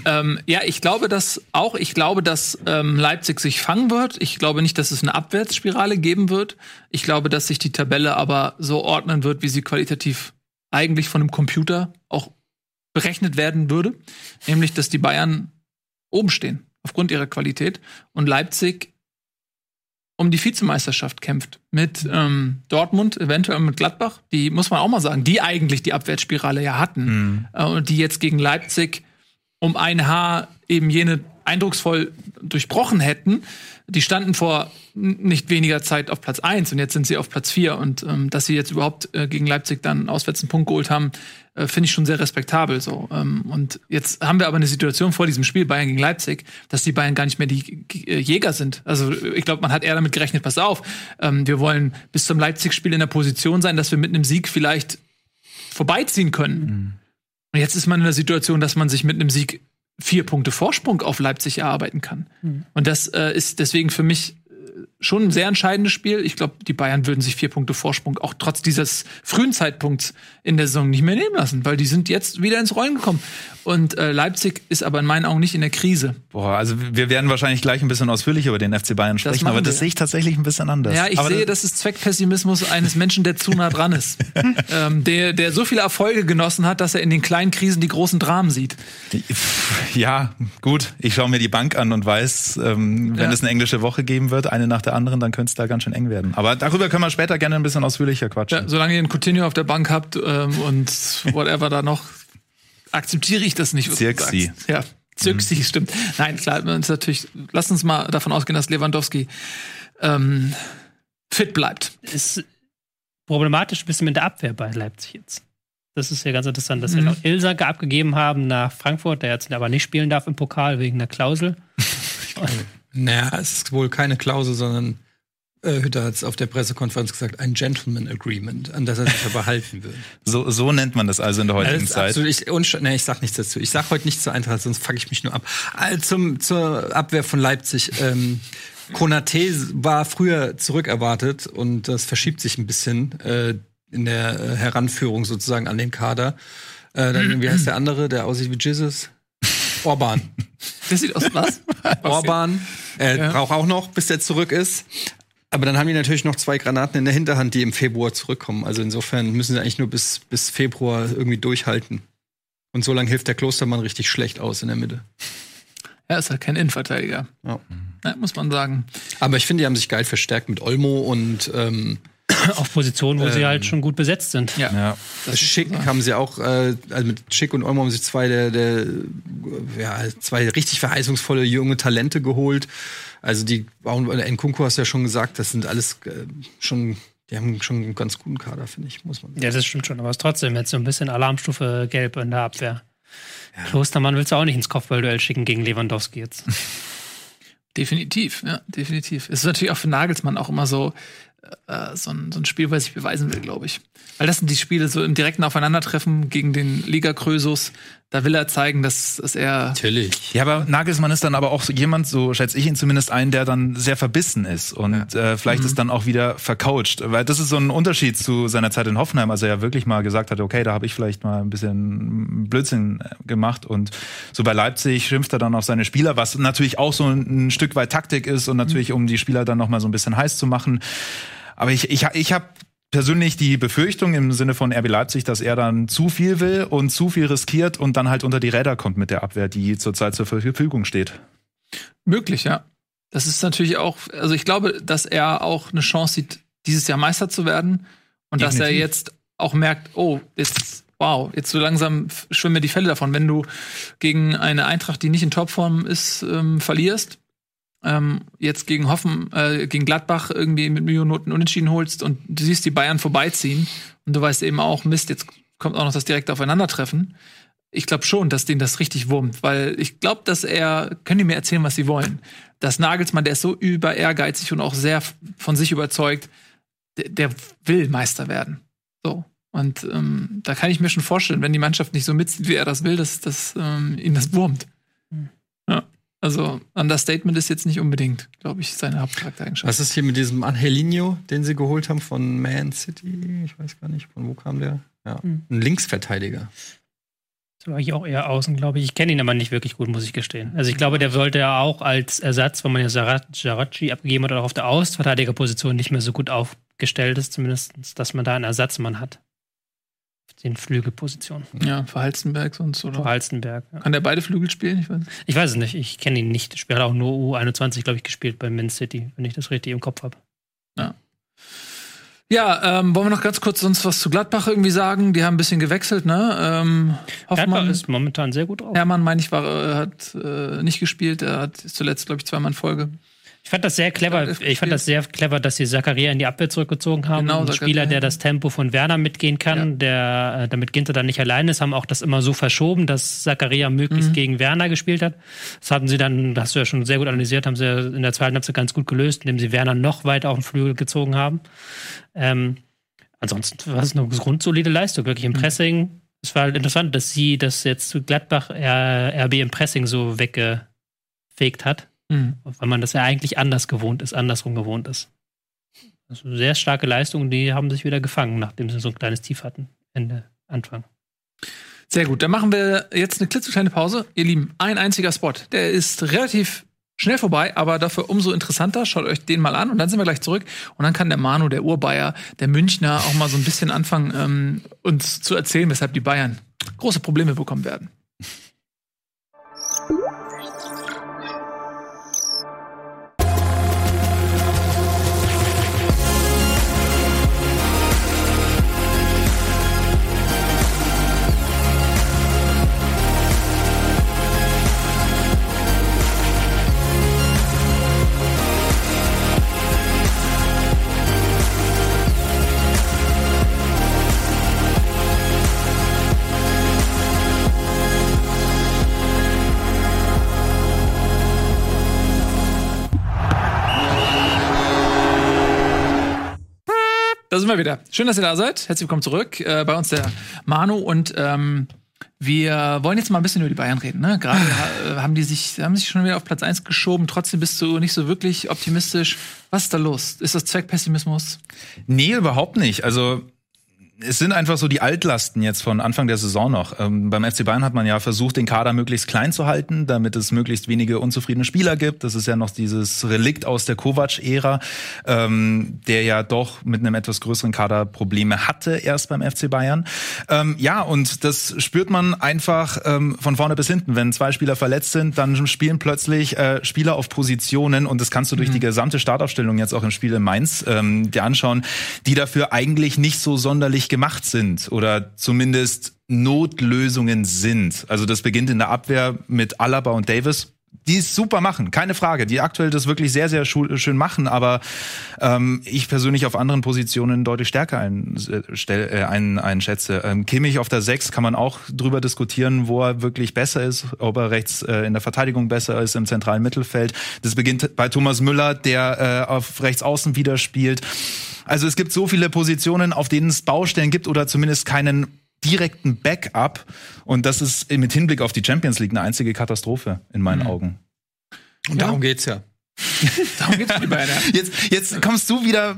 ähm, ja, ich glaube das auch. Ich glaube, dass ähm, Leipzig sich fangen wird. Ich glaube nicht, dass es eine Abwärtsspirale geben wird. Ich glaube, dass sich die Tabelle aber so ordnen wird, wie sie qualitativ eigentlich von einem Computer auch berechnet werden würde. Nämlich, dass die Bayern oben stehen, aufgrund ihrer Qualität. Und Leipzig um die Vizemeisterschaft kämpft. Mit ähm, Dortmund, eventuell mit Gladbach, die muss man auch mal sagen, die eigentlich die Abwärtsspirale ja hatten. Äh, und die jetzt gegen Leipzig um ein Haar eben jene eindrucksvoll durchbrochen hätten. Die standen vor nicht weniger Zeit auf Platz eins und jetzt sind sie auf Platz vier Und ähm, dass sie jetzt überhaupt äh, gegen Leipzig dann auswärts einen Punkt geholt haben, äh, finde ich schon sehr respektabel. So. Ähm, und jetzt haben wir aber eine Situation vor diesem Spiel Bayern gegen Leipzig, dass die Bayern gar nicht mehr die äh, Jäger sind. Also ich glaube, man hat eher damit gerechnet, pass auf, ähm, wir wollen bis zum Leipzig-Spiel in der Position sein, dass wir mit einem Sieg vielleicht vorbeiziehen können. Und jetzt ist man in der Situation, dass man sich mit einem Sieg vier Punkte Vorsprung auf Leipzig erarbeiten kann. Und das äh, ist deswegen für mich äh, schon ein sehr entscheidendes Spiel. Ich glaube, die Bayern würden sich vier Punkte Vorsprung auch trotz dieses frühen Zeitpunkts in der Saison nicht mehr nehmen lassen, weil die sind jetzt wieder ins Rollen gekommen. Und äh, Leipzig ist aber in meinen Augen nicht in der Krise. Boah, also wir werden wahrscheinlich gleich ein bisschen ausführlicher über den FC Bayern sprechen, machen aber das sehe ich tatsächlich ein bisschen anders. Ja, ich aber sehe, das ist Zweckpessimismus eines Menschen, der zu nah dran ist. ähm, der, der so viele Erfolge genossen hat, dass er in den kleinen Krisen die großen Dramen sieht. Ja, gut. Ich schaue mir die Bank an und weiß, ähm, wenn Ja. es eine englische Woche geben wird, eine nach der anderen, dann könnte es da ganz schön eng werden. Aber darüber können wir später gerne ein bisschen ausführlicher quatschen. Ja, solange ihr einen Coutinho auf der Bank habt ähm, und whatever da noch, akzeptiere ich das nicht. Zirksi. Ja, Zirksi, stimmt. Nein, klar, uns natürlich, lass uns mal davon ausgehen, dass Lewandowski ähm, fit bleibt. Ist problematisch ein bisschen mit der Abwehr bei Leipzig jetzt. Das ist ja ganz interessant, dass Mhm. wir noch Ilsanke abgegeben haben nach Frankfurt, der jetzt aber nicht spielen darf im Pokal wegen der Klausel. naja, es ist wohl keine Klausel, sondern äh, Hütter hat es auf der Pressekonferenz gesagt, ein Gentleman Agreement, an das er sich aber halten will. So, so nennt man das also in der heutigen Zeit. absolut, ich, unsch- nee, ich sag nichts dazu. Ich sag heute nichts zur Eintracht, sonst fuck ich mich nur ab. Also zum, zur Abwehr von Leipzig. Ähm, Konate war früher zurückerwartet und das verschiebt sich ein bisschen äh, in der äh, Heranführung sozusagen an den Kader. Äh, dann, wie heißt der andere, der aussieht wie Jesus? Orban. Das sieht aus was? Orban äh, Ja. braucht auch noch, bis der zurück ist. Aber dann haben die natürlich noch zwei Granaten in der Hinterhand, die im Februar zurückkommen. Also insofern müssen sie eigentlich nur bis, bis Februar irgendwie durchhalten. Und so lange hilft der Klostermann richtig schlecht aus in der Mitte. Er ist halt kein Innenverteidiger. Ja. Ja, muss man sagen. Aber ich finde, die haben sich geil verstärkt mit Olmo und ähm, Auf Positionen, wo sie halt schon gut besetzt sind. Ja. Ja. Das ist Schick so. haben sie auch, äh, also mit Schick und Olmo haben sich zwei der, der ja, zwei richtig verheißungsvolle junge Talente geholt. Also die bauen, Nkunku hast du ja schon gesagt, das sind alles äh, schon, die haben schon einen ganz guten Kader, finde ich, muss man sagen. Ja, das stimmt schon, aber es ist trotzdem jetzt so ein bisschen Alarmstufe gelb in der Abwehr. Klostermann willst du auch nicht ins Kopfballduell schicken gegen Lewandowski jetzt. Definitiv, ja, definitiv. Es ist natürlich auch für Nagelsmann auch immer so, äh, so, ein, so ein Spiel, was sich beweisen will, glaube ich. Weil das sind die Spiele so im direkten Aufeinandertreffen gegen den Liga Krösus. Da will er zeigen, dass, dass er Natürlich. Ja, aber Nagelsmann ist dann aber auch so jemand, so schätze ich ihn zumindest ein, der dann sehr verbissen ist und äh, vielleicht ist dann auch wieder vercoacht. Weil das ist so ein Unterschied zu seiner Zeit in Hoffenheim, als er ja wirklich mal gesagt hat, okay, da habe ich vielleicht mal ein bisschen Blödsinn gemacht. Und so bei Leipzig schimpft er dann auf seine Spieler, was natürlich auch so ein, ein Stück weit Taktik ist und natürlich, um die Spieler dann noch mal so ein bisschen heiß zu machen. Aber ich, ich, ich habe persönlich die Befürchtung im Sinne von RB Leipzig, dass er dann zu viel will und zu viel riskiert und dann halt unter die Räder kommt mit der Abwehr, die zurzeit zur Verfügung steht. möglich, ja. Das ist natürlich auch, also ich glaube, dass er auch eine Chance sieht, dieses Jahr Meister zu werden und dass er Definitiv. jetzt auch merkt, oh, jetzt, wow, jetzt so langsam schwimmen mir die Fälle davon. Wenn du gegen eine Eintracht, die nicht in Topform ist, ähm, verlierst, ähm, jetzt gegen Hoffen, äh, gegen Gladbach irgendwie mit Millionoten unentschieden holst und du siehst die Bayern vorbeiziehen und du weißt eben auch, Mist, jetzt kommt auch noch das direkte Aufeinandertreffen. Ich glaube schon, dass den das richtig wurmt, weil ich glaube, dass er, können die mir erzählen, was sie wollen. Das Nagelsmann, der ist so über ehrgeizig und auch sehr von sich überzeugt, der, der will Meister werden. So. Und ähm, da kann ich mir schon vorstellen, wenn die Mannschaft nicht so mitzieht, wie er das will, dass, dass ähm, ihn das wurmt. Also, Understatement ist jetzt nicht unbedingt, glaube ich, seine Hauptcharaktereigenschaft. Was ist hier mit diesem Angelino, den sie geholt haben von Man City? Ich weiß gar nicht, von wo kam der? Ja, ein Linksverteidiger. Das war ich auch eher außen, glaube ich. Ich kenne ihn aber nicht wirklich gut, muss ich gestehen. Also ich glaube, der sollte ja auch als Ersatz, wenn man ja Saracchi abgegeben hat, auch auf der Außenverteidigerposition nicht mehr so gut aufgestellt ist, zumindest, dass man da einen Ersatzmann hat. Den Flügelpositionen. Ja, für Halstenberg sonst oder? Halstenberg. Ja. Kann der beide Flügel spielen? Ich weiß. Ich weiß es nicht, ich kenne ihn nicht. Er hat auch nur U21, glaube ich, gespielt bei Man City, wenn ich das richtig im Kopf habe. Ja, ähm, wollen wir noch ganz kurz sonst was zu Gladbach irgendwie sagen? Die haben ein bisschen gewechselt, ne? Ähm, Gladbach Hoffmann, ist momentan sehr gut drauf. Hermann, meine ich, war, äh, hat äh, nicht gespielt. Er hat zuletzt, glaube ich, zweimal in Folge. Ich fand das sehr clever. Ich fand das sehr clever, dass sie Zakaria in die Abwehr zurückgezogen haben. Genau, ein Zakaria. Spieler, der das Tempo von Werner mitgehen kann, der, äh, damit Ginter dann nicht allein ist, haben auch das immer so verschoben, dass Zakaria möglichst Mhm. gegen Werner gespielt hat. Das hatten sie dann, das hast du ja schon sehr gut analysiert, haben sie ja in der zweiten Halbzeit ganz gut gelöst, indem sie Werner noch weiter auf den Flügel gezogen haben. Ähm, ansonsten war es eine grundsolide Leistung, wirklich Mhm. im Pressing. Es war halt interessant, dass sie das jetzt zu Gladbach RB im Pressing so weggefegt hat Mhm. weil man das ja eigentlich anders gewohnt ist, andersrum gewohnt ist. Also sehr starke Leistungen, die haben sich wieder gefangen, nachdem sie so ein kleines Tief hatten, Ende, Anfang. Sehr gut, dann machen wir jetzt eine klitzekleine Pause. Ihr Lieben, ein einziger Spot. Der ist relativ schnell vorbei, aber dafür umso interessanter. Schaut euch den mal an und dann sind wir gleich zurück. Und dann kann der Manu, der Urbayer, der Münchner auch mal so ein bisschen anfangen, ähm, uns zu erzählen, weshalb die Bayern große Probleme bekommen werden. Da sind wir wieder. Schön, dass ihr da seid. Herzlich willkommen zurück. Äh, bei uns der Manu und ähm, wir wollen jetzt mal ein bisschen über die Bayern reden. Ne? Gerade äh, haben die sich, haben sich schon wieder auf Platz 1 geschoben. Trotzdem bist du nicht so wirklich optimistisch. Was ist da los? Ist das Zweckpessimismus? Nee, überhaupt nicht. Also es sind einfach so die Altlasten jetzt von Anfang der Saison noch. Ähm, beim FC Bayern hat man ja versucht, den Kader möglichst klein zu halten, damit es möglichst wenige unzufriedene Spieler gibt. Das ist ja noch dieses Relikt aus der Kovac-Ära, ähm, der ja doch mit einem etwas größeren Kader Probleme hatte erst beim FC Bayern. Ähm, ja, und das spürt man einfach ähm, von vorne bis hinten. Wenn zwei Spieler verletzt sind, dann spielen plötzlich äh, Spieler auf Positionen und das kannst du durch mhm. die gesamte Startaufstellung jetzt auch im Spiel in Mainz ähm, dir anschauen, die dafür eigentlich nicht so sonderlich gemacht sind oder zumindest Notlösungen sind. Also das beginnt in der Abwehr mit Alaba und Davis, die es super machen, keine Frage. Die aktuell das wirklich sehr, sehr schön machen, aber ähm, ich persönlich auf anderen Positionen deutlich stärker ein, äh, ein, einschätze. Ähm, Kimmich auf der 6 kann man auch drüber diskutieren, wo er wirklich besser ist, ob er rechts äh, in der Verteidigung besser ist, im zentralen Mittelfeld. Das beginnt bei Thomas Müller, der äh, auf rechts außen wieder spielt. Also es gibt so viele Positionen, auf denen es Baustellen gibt oder zumindest keinen direkten Backup. Und das ist mit Hinblick auf die Champions League eine einzige Katastrophe in meinen mhm. Augen. Und darum geht's ja. Darum geht's die beiden. Jetzt, jetzt kommst du wieder.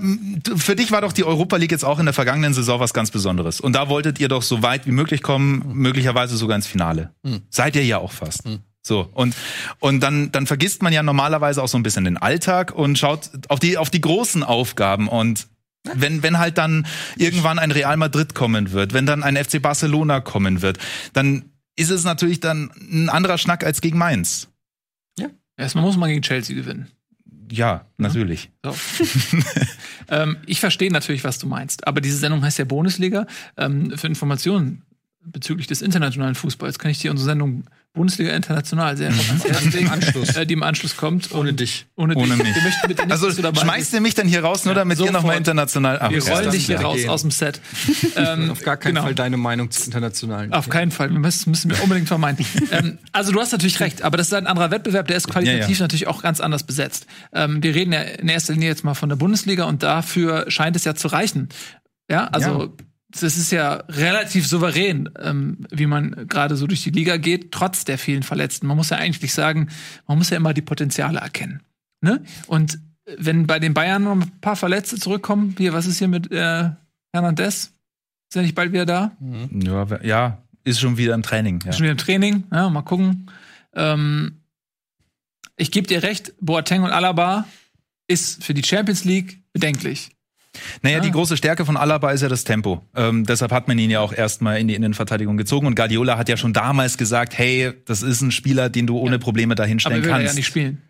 Für dich war doch die Europa League jetzt auch in der vergangenen Saison was ganz Besonderes. Und da wolltet ihr doch so weit wie möglich kommen, möglicherweise sogar ins Finale. Mhm. Seid ihr ja auch fast. Mhm. So, und, und dann, dann vergisst man ja normalerweise auch so ein bisschen den Alltag und schaut auf die, auf die großen Aufgaben. Und wenn, wenn halt dann irgendwann ein Real Madrid kommen wird, wenn dann ein FC Barcelona kommen wird, dann ist es natürlich dann ein anderer Schnack als gegen Mainz. Ja. Erstmal muss man gegen Chelsea gewinnen. Ja, natürlich. So. ähm, ich verstehe natürlich, was du meinst. Aber diese Sendung heißt ja Bundesliga. Ähm, für Informationen bezüglich des internationalen Fußballs kann ich dir unsere Sendung Bundesliga International sehr. Anschluss. Äh, die im Anschluss kommt. Ohne dich. Ohne, ohne dich. mich. Also schmeißt ihr mich dann hier raus, nur ja, damit ihr nochmal international Ach, Wir rollen dich hier raus gehen. aus dem Set. ähm, auf gar keinen genau. Fall deine Meinung zu internationalen. Auf keinen Fall. Wir müssen, müssen wir unbedingt vermeiden. ähm, also du hast natürlich recht, aber das ist ein anderer Wettbewerb, der ist qualitativ ja, ja. natürlich auch ganz anders besetzt. Ähm, wir reden ja in erster Linie jetzt mal von der Bundesliga und dafür scheint es ja zu reichen. Ja, also das ist ja relativ souverän, ähm, wie man gerade so durch die Liga geht, trotz der vielen Verletzten. Man muss ja eigentlich sagen, man muss ja immer die Potenziale erkennen. Ne? Und wenn bei den Bayern noch ein paar Verletzte zurückkommen, hier, was ist hier mit äh, Hernandez? Ist er nicht bald wieder da? Mhm. Ja, ja, ist schon wieder im Training. Ja. Schon wieder im Training, ja, mal gucken. Ähm, ich gebe dir recht, Boateng und Alaba ist für die Champions League bedenklich. Naja, ah. die große Stärke von Alaba ist ja das Tempo. Ähm, deshalb hat man ihn ja auch erstmal in die Innenverteidigung gezogen. Und Guardiola hat ja schon damals gesagt, hey, das ist ein Spieler, den du ohne. Probleme dahinstellen Aber kannst. Aber ja nicht spielen.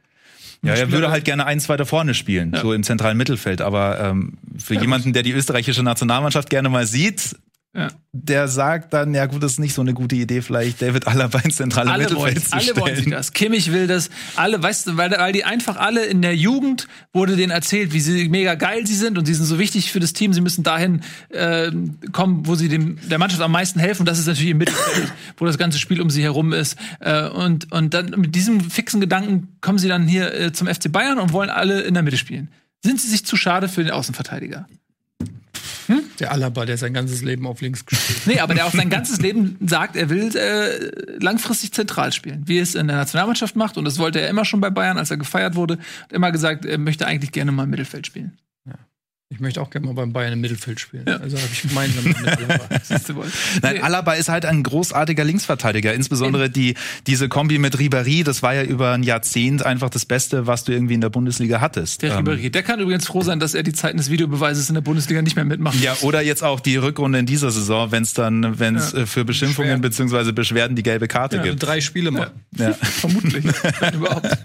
Ja, er würde halt gerne eins weiter vorne spielen, ja. so im zentralen Mittelfeld. Aber ähm, für ja, jemanden, der die österreichische Nationalmannschaft gerne mal sieht, ja. Der sagt dann, ja gut, das ist nicht so eine gute Idee, vielleicht David Alaba ins zentrale alle Mittelfeld zu Alle wollen sie das. Kimmich will das. Alle, weißt du, weil, weil die einfach alle in der Jugend wurde denen erzählt, wie sie mega geil sie sind und sie sind so wichtig für das Team. Sie müssen dahin äh, kommen, wo sie dem der Mannschaft am meisten helfen. Das ist natürlich im Mittelfeld, wo das ganze Spiel um sie herum ist. Äh, und und dann mit diesem fixen Gedanken kommen sie dann hier äh, zum FC Bayern und wollen alle in der Mitte spielen. Sind sie sich zu schade für den Außenverteidiger? Hm? Der Alaba, der sein ganzes Leben auf links gespielt hat. Nee, aber der auch sein ganzes Leben sagt, er will äh, langfristig zentral spielen, wie es in der Nationalmannschaft macht. Und das wollte er immer schon bei Bayern, als er gefeiert wurde. Hat immer gesagt, er möchte eigentlich gerne mal im Mittelfeld spielen. Ich möchte auch gerne mal beim Bayern im Mittelfeld spielen. Ja. Also habe ich gemeinsam mit Alaba. Nein, Alaba ist halt ein großartiger Linksverteidiger. Insbesondere die, diese Kombi mit Ribéry, das war ja über ein Jahrzehnt einfach das Beste, was du irgendwie in der Bundesliga hattest. Der ähm. Ribéry, der kann übrigens froh sein, dass er die Zeiten des Videobeweises in der Bundesliga nicht mehr mitmacht. Ja, oder jetzt auch die Rückrunde in dieser Saison, wenn es dann, wenn es ja. Äh, für Beschimpfungen bzw. Beschwerden die gelbe Karte ja, gibt. Drei Spiele mal. Ja. Vermutlich. überhaupt.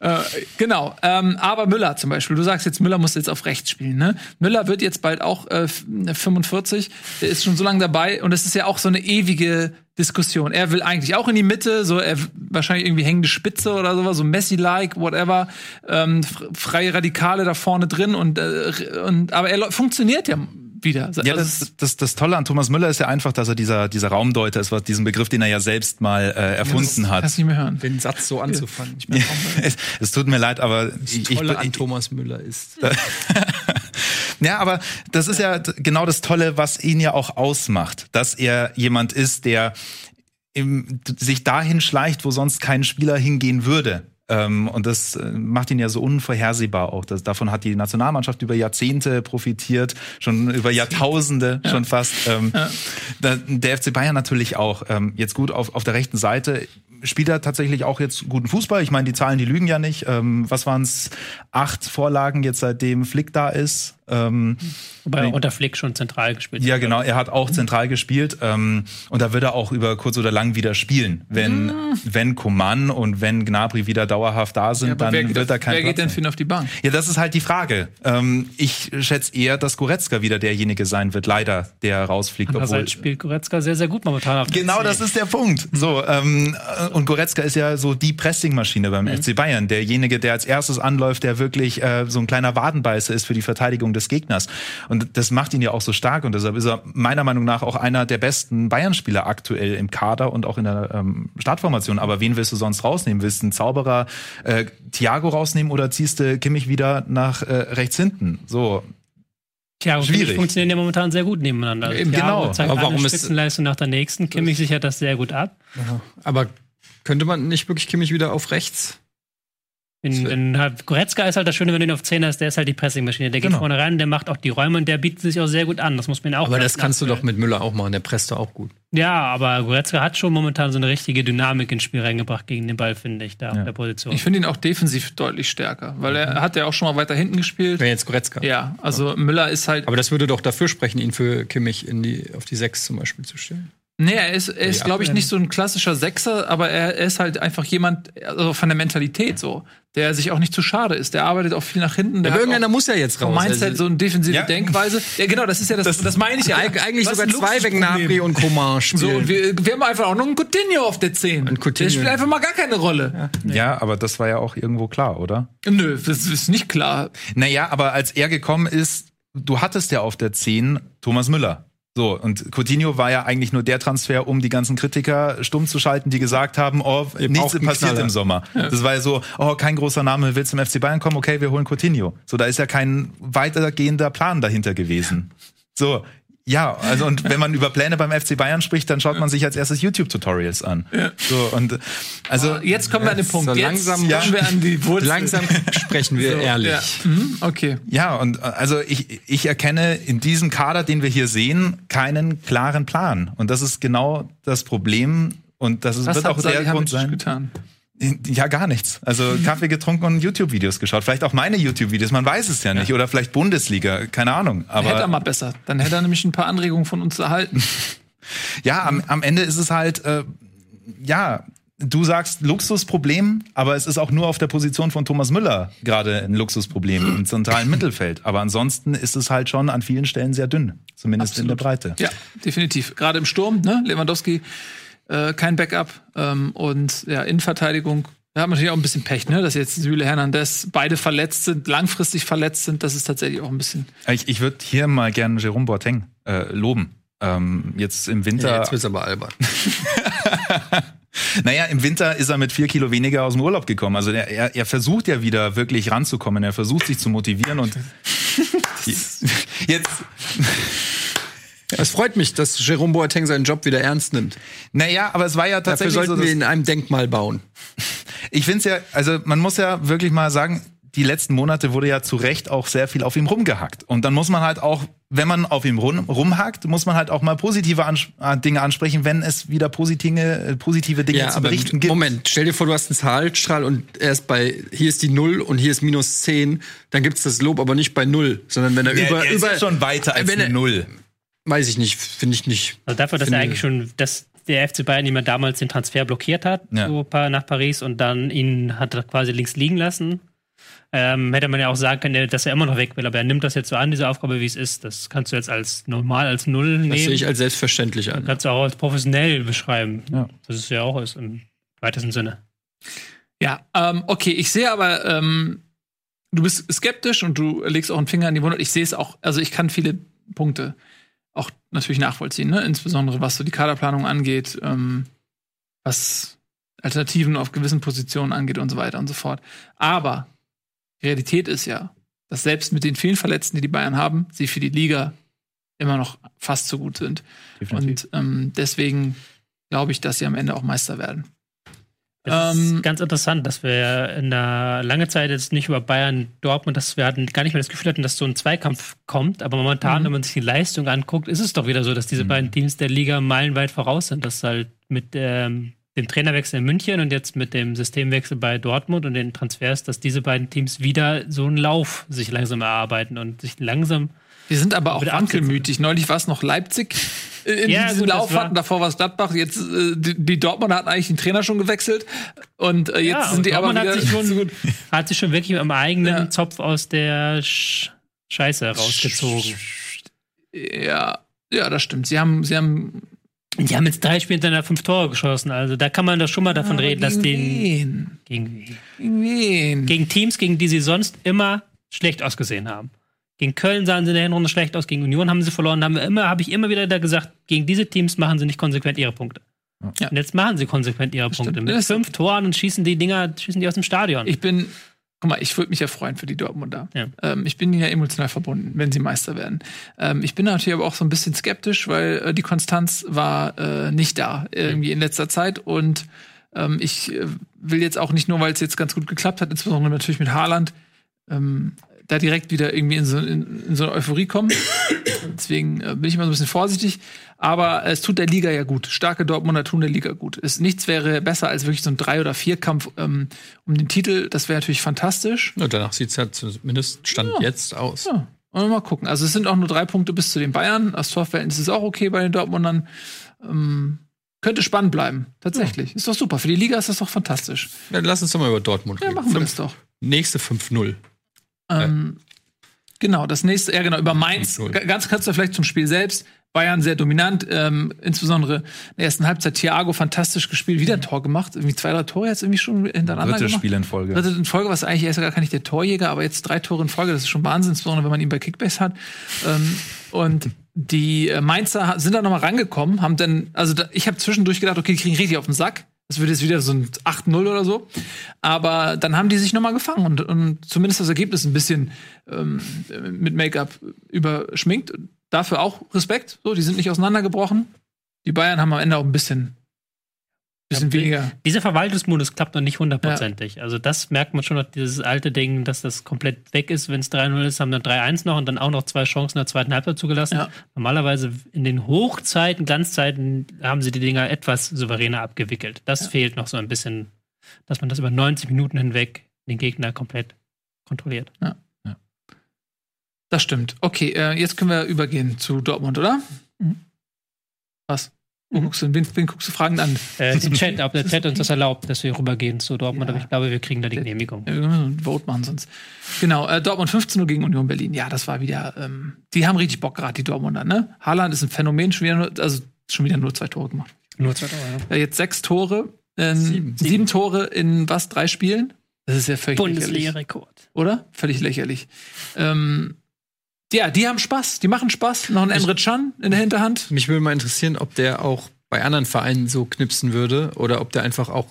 Äh, genau, ähm, aber Müller zum Beispiel, du sagst jetzt, Müller muss jetzt auf rechts spielen. Ne? Müller wird jetzt bald auch äh, 45, der ist schon so lange dabei und es ist ja auch so eine ewige Diskussion. Er will eigentlich auch in die Mitte, so er wahrscheinlich irgendwie hängende Spitze oder sowas, so Messi-like, whatever, ähm, freie Radikale da vorne drin und, äh, und aber er funktioniert ja wieder. Ja, also das, das, das Tolle an Thomas Müller ist ja einfach, dass er dieser, dieser Raumdeuter ist, was diesen Begriff, den er ja selbst mal äh, erfunden ja, hat. Kannst nicht mehr hören. Den Satz so anzufangen. Ja. es, es, tut mir leid, aber das Tolle ich, an Thomas Müller ist. ja, aber das ist ja genau das Tolle, was ihn ja auch ausmacht, dass er jemand ist, der im, sich dahin schleicht, wo sonst kein Spieler hingehen würde und das äh, macht ihn ja so unvorhersehbar auch. Das, davon hat die Nationalmannschaft über Jahrzehnte profitiert, schon über Jahrtausende ja. schon fast. Ähm, ja. Der FC Bayern natürlich auch. Ähm, jetzt gut auf, auf der rechten Seite spielt er tatsächlich auch jetzt guten Fußball. Ich meine, die Zahlen, die lügen ja nicht. Ähm, was waren es? Acht Vorlagen jetzt seitdem Flick da ist. Ähm, Wobei er unter Flick schon zentral gespielt hat. Ja, genau. Er hat auch zentral gespielt. Ähm, und da wird er auch über kurz oder lang wieder spielen. Wenn, mhm. wenn Coman und wenn Gnabry wieder dauerhaft da sind, ja, dann wer, wird er kein Wer geht denn für ihn auf die Bank? Ja, das ist halt die Frage. Ähm, ich schätze eher, dass Goretzka wieder derjenige sein wird, leider, der rausfliegt. Andererseits spielt Goretzka sehr, sehr gut momentan auf Genau, das ist der Punkt. So, ähm, und Goretzka ist ja so die Pressingmaschine beim mhm. FC Bayern. Derjenige, der als erstes anläuft, der wirklich äh, so ein kleiner Wadenbeißer ist für die Verteidigung des Gegners. Und das macht ihn ja auch so stark und deshalb ist er meiner Meinung nach auch einer der besten Bayern-Spieler aktuell im Kader und auch in der ähm, Startformation. Aber wen willst du sonst rausnehmen? Willst du einen Zauberer äh, Thiago rausnehmen oder ziehst du Kimmich wieder nach äh, rechts hinten? So, Thiago Schwierig. Kimmich funktionieren ja momentan sehr gut nebeneinander. Eben, Thiago genau. zeigt aber warum eine Spitzenleistung nach der nächsten. Kimmich sichert das sehr gut ab. Aha. Aber könnte man nicht wirklich Kimmich wieder auf rechts in, in, Goretzka ist halt das Schöne, wenn du ihn auf 10 hast, der ist halt die Pressingmaschine. Der geht genau. vorne rein, der macht auch die Räume und der bietet sich auch sehr gut an. Das muss man auch Aber das kannst du doch mit Müller auch machen, der presst auch gut. Ja, aber Goretzka hat schon momentan so eine richtige Dynamik ins Spiel reingebracht gegen den Ball, finde ich, da ja. auf der Position. Ich finde ihn auch defensiv deutlich stärker, weil er mhm. hat ja auch schon mal weiter hinten gespielt. Wenn jetzt Goretzka. Ja, also ja. Müller ist halt. Aber das würde doch dafür sprechen, ihn für Kimmich in die, auf die 6 zum Beispiel zu stellen. Nee, er ist, er ist glaube ich, nicht so ein klassischer Sechser, aber er, er ist halt einfach jemand also von der Mentalität so, der sich auch nicht zu schade ist. Der arbeitet auch viel nach hinten. Der ja, irgendeiner muss ja jetzt raus. Mindset, also, so eine defensive ja. Denkweise. Ja, genau, das ist ja das, das, das meine ich ja. Eigentlich sogar zwei wegen Nabri und Coman spielen. So, und wir, wir haben einfach auch noch einen Coutinho auf der 10. Ein Coutinho. Der spielt einfach mal gar keine Rolle. Ja. ja, aber das war ja auch irgendwo klar, oder? Nö, das ist nicht klar. Naja, aber als er gekommen ist, du hattest ja auf der 10 Thomas Müller. So, und Coutinho war ja eigentlich nur der Transfer, um die ganzen Kritiker stumm zu schalten, die gesagt haben, oh, Ihr nichts passiert Knaller. im Sommer. Ja. Das war ja so, oh, kein großer Name will zum FC Bayern kommen, okay, wir holen Coutinho. So, da ist ja kein weitergehender Plan dahinter gewesen. So, ja, also und wenn man über Pläne beim FC Bayern spricht, dann schaut man sich als erstes YouTube-Tutorials an. Ja. So und also jetzt kommen wir an den Punkt. So langsam jetzt ja. wir an die Wurzel. Langsam sprechen wir so, ehrlich. Ja. Mhm, okay. Ja, und also ich, ich erkenne in diesem Kader, den wir hier sehen, keinen klaren Plan. Und das ist genau das Problem. Und das ist, wird auch der Grund sein. Getan? Ja, gar nichts. Also Kaffee getrunken und YouTube-Videos geschaut. Vielleicht auch meine YouTube-Videos, man weiß es ja nicht. Ja. Oder vielleicht Bundesliga, keine Ahnung. Aber hätte er mal besser. Dann hätte er nämlich ein paar Anregungen von uns erhalten. ja, am, am Ende ist es halt, äh, ja, du sagst Luxusproblem, aber es ist auch nur auf der Position von Thomas Müller gerade ein Luxusproblem im zentralen Mittelfeld. Aber ansonsten ist es halt schon an vielen Stellen sehr dünn, zumindest Absolut. in der Breite. Ja, definitiv. Gerade im Sturm, ne? Lewandowski äh, kein Backup. Ähm, und ja, Innenverteidigung, da hat man natürlich auch ein bisschen Pech, ne? dass jetzt Süle Hernandez beide verletzt sind, langfristig verletzt sind. Das ist tatsächlich auch ein bisschen. Ich, ich würde hier mal gerne Jerome Boateng äh, loben. Ähm, jetzt im Winter. Ja, jetzt wird's aber albern. Naja, im Winter ist er mit vier Kilo weniger aus dem Urlaub gekommen. Also er, er, er versucht ja wieder wirklich ranzukommen. Er versucht sich zu motivieren und jetzt es freut mich, dass Jerome Boateng seinen Job wieder ernst nimmt. Naja, aber es war ja tatsächlich Dafür sollten so, wir in einem Denkmal bauen. Ich finde es ja, also man muss ja wirklich mal sagen, die letzten Monate wurde ja zu Recht auch sehr viel auf ihm rumgehackt. Und dann muss man halt auch, wenn man auf ihm rum, rumhackt, muss man halt auch mal positive Ans äh, Dinge ansprechen, wenn es wieder positive, äh, positive Dinge ja, zu berichten gibt. Moment, stell dir vor, du hast einen Zahlstrahl und er ist bei, hier ist die Null und hier ist minus zehn, dann gibt's das Lob aber nicht bei Null, sondern wenn er ja, über... Er ist über, schon weiter als eine Null. Weiß ich nicht, finde ich nicht. Also dafür, dass er eigentlich schon, dass der FC Bayern immer damals den Transfer blockiert hat, ja. so nach Paris und dann ihn hat quasi links liegen lassen. Ähm, hätte man ja auch sagen können, dass er immer noch weg will, aber er nimmt das jetzt so an, diese Aufgabe, wie es ist. Das kannst du jetzt als normal, als Null nehmen. Das sehe ich als selbstverständlich an. Kannst du auch als professionell beschreiben. Ja. Das ist ja auch ist im weitesten Sinne. Ja, ähm, okay, ich sehe aber, ähm, du bist skeptisch und du legst auch einen Finger in die Wunde. Ich sehe es auch, also ich kann viele Punkte auch natürlich nachvollziehen, ne? insbesondere was so die Kaderplanung angeht, ähm, was Alternativen auf gewissen Positionen angeht und so weiter und so fort. Aber Realität ist ja, dass selbst mit den vielen Verletzten, die die Bayern haben, sie für die Liga immer noch fast so gut sind. Definitiv. Und ähm, deswegen glaube ich, dass sie am Ende auch Meister werden. Das Ähm, ist ganz interessant, dass wir in der lange Zeit jetzt nicht über Bayern Dortmund, dass wir hatten gar nicht mehr das Gefühl hatten, dass so ein Zweikampf kommt. Aber momentan, Mhm. wenn man sich die Leistung anguckt, ist es doch wieder so, dass diese beiden Teams der Liga meilenweit voraus sind. Das halt mit ähm, dem Trainerwechsel in München und jetzt mit dem Systemwechsel bei Dortmund und den Transfers, dass diese beiden Teams wieder so einen Lauf sich langsam erarbeiten und sich langsam Wir sind aber auch wankelmütig. Neulich war es noch Leipzig äh, in Ja, diesem gut, Lauf hatten. Davor war es Gladbach. Jetzt äh, die, die Dortmunder hatten eigentlich den Trainer schon gewechselt und äh, jetzt Ja, sind die aber Dortmund wieder hat sich schon, hat sich schon wirklich am eigenen Ja. Zopf aus der Sch Scheiße rausgezogen. Ja, ja, das stimmt. Sie haben, sie haben Die haben jetzt drei Spiele hintereinander fünf Tore geschossen. Also da kann man doch schon mal davon Aber reden, dass den wen? gegen, wen? Gegen wen? gegen Teams, gegen die sie sonst immer schlecht ausgesehen haben. Gegen Köln sahen sie in der Hinrunde schlecht aus, gegen Union haben sie verloren. Haben wir immer, habe ich immer wieder da gesagt, gegen diese Teams machen sie nicht konsequent ihre Punkte. Ja. Und jetzt machen sie konsequent ihre Punkte. stimmt. Mit fünf Toren und schießen die Dinger, schießen die aus dem Stadion. Ich bin, guck mal, ich würde mich ja freuen für die Dortmunder. Ja. Ähm, ich bin ihnen ja emotional verbunden, wenn sie Meister werden. Ähm, ich bin natürlich aber auch so ein bisschen skeptisch, weil äh, die Konstanz war äh, nicht da irgendwie in letzter Zeit und ähm, ich äh, will jetzt auch nicht nur, weil es jetzt ganz gut geklappt hat, insbesondere natürlich mit Haaland, ähm, da direkt wieder irgendwie in so, in, in so eine Euphorie kommen. Deswegen äh, bin ich immer so ein bisschen vorsichtig. Aber es tut der Liga ja gut. Starke Dortmunder tun der Liga gut. Es, nichts wäre besser als wirklich so ein Drei- oder Vierkampf ähm, um den Titel. Das wäre natürlich fantastisch. Ja, danach sieht es ja zumindest Stand jetzt aus. Ja, und mal gucken. Also es sind auch nur drei Punkte bis zu den Bayern. Das Torverhältnis ist auch okay bei den Dortmundern. Ähm, könnte spannend bleiben. Tatsächlich. Ist doch super. Für die Liga ist das doch fantastisch. Ja, lass uns doch mal über Dortmund Ja, reden. machen wir Fünf- das doch. Nächste 5-0. Ähm, Genau, das nächste, ja genau, über Mainz. 5-0. G- Ganz kurz vielleicht zum Spiel selbst. Bayern sehr dominant, ähm, insbesondere in der ersten Halbzeit. Thiago fantastisch gespielt, wieder ein Tor gemacht. Irgendwie zwei, drei Tore jetzt irgendwie schon hintereinander Drittes gemacht. Spiel in Folge. Dritte in Folge, was eigentlich er ist ja gar nicht der Torjäger, aber jetzt drei Tore in Folge, das ist schon Wahnsinn, insbesondere wenn man ihn bei Kickbase hat. Ähm, und die äh, Mainzer sind da noch mal rangekommen, haben dann, also da, ich habe zwischendurch gedacht, okay, die kriegen richtig auf den Sack. Das wird jetzt wieder so ein 8-0 oder so. Aber dann haben die sich noch mal gefangen und, und zumindest das Ergebnis ein bisschen ähm, mit Make-up überschminkt. Dafür auch Respekt. So, die sind nicht auseinandergebrochen. Die Bayern haben am Ende auch ein bisschen, bisschen Ja, weniger. Dieser Verwaltungsmodus klappt noch nicht hundertprozentig. Also das merkt man schon noch, dieses alte Ding, dass das komplett weg ist. Wenn es 3-0 ist, haben dann 3-1 noch und dann auch noch zwei Chancen in der zweiten Halbzeit zugelassen. Ja. Normalerweise in den Hochzeiten, Glanzzeiten haben sie die Dinger etwas souveräner abgewickelt. Das fehlt noch so ein bisschen, dass man das über 90 Minuten hinweg den Gegner komplett kontrolliert. Das stimmt. Okay, äh, jetzt können wir übergehen zu Dortmund, oder? Was? Wo guckst du, wen, wen guckst du fragend an? Äh, den Chat, ob der Chat uns das erlaubt, dass wir rübergehen zu Dortmund, Ja. aber ich glaube, wir kriegen da die Genehmigung. Ja, wir müssen ein Vote machen sonst. Genau, äh, Dortmund 15 Uhr gegen Union Berlin. Ja, das war wieder, ähm, die haben richtig Bock gerade, die Dortmunder, ne? Haaland ist ein Phänomen, schon wieder nur, also schon wieder nur zwei Tore gemacht. Nur zwei Tore, ja. Äh, jetzt sechs Tore, ähm, sieben. Sieben. Tore in was, drei Spielen? Das ist ja völlig lächerlich. Bundesliga-Rekord. Oder? Völlig lächerlich. Ähm, ja, die haben Spaß, die machen Spaß. Noch ein Emre Can in der Hinterhand. Mich würde mal interessieren, ob der auch bei anderen Vereinen so knipsen würde oder ob der einfach auch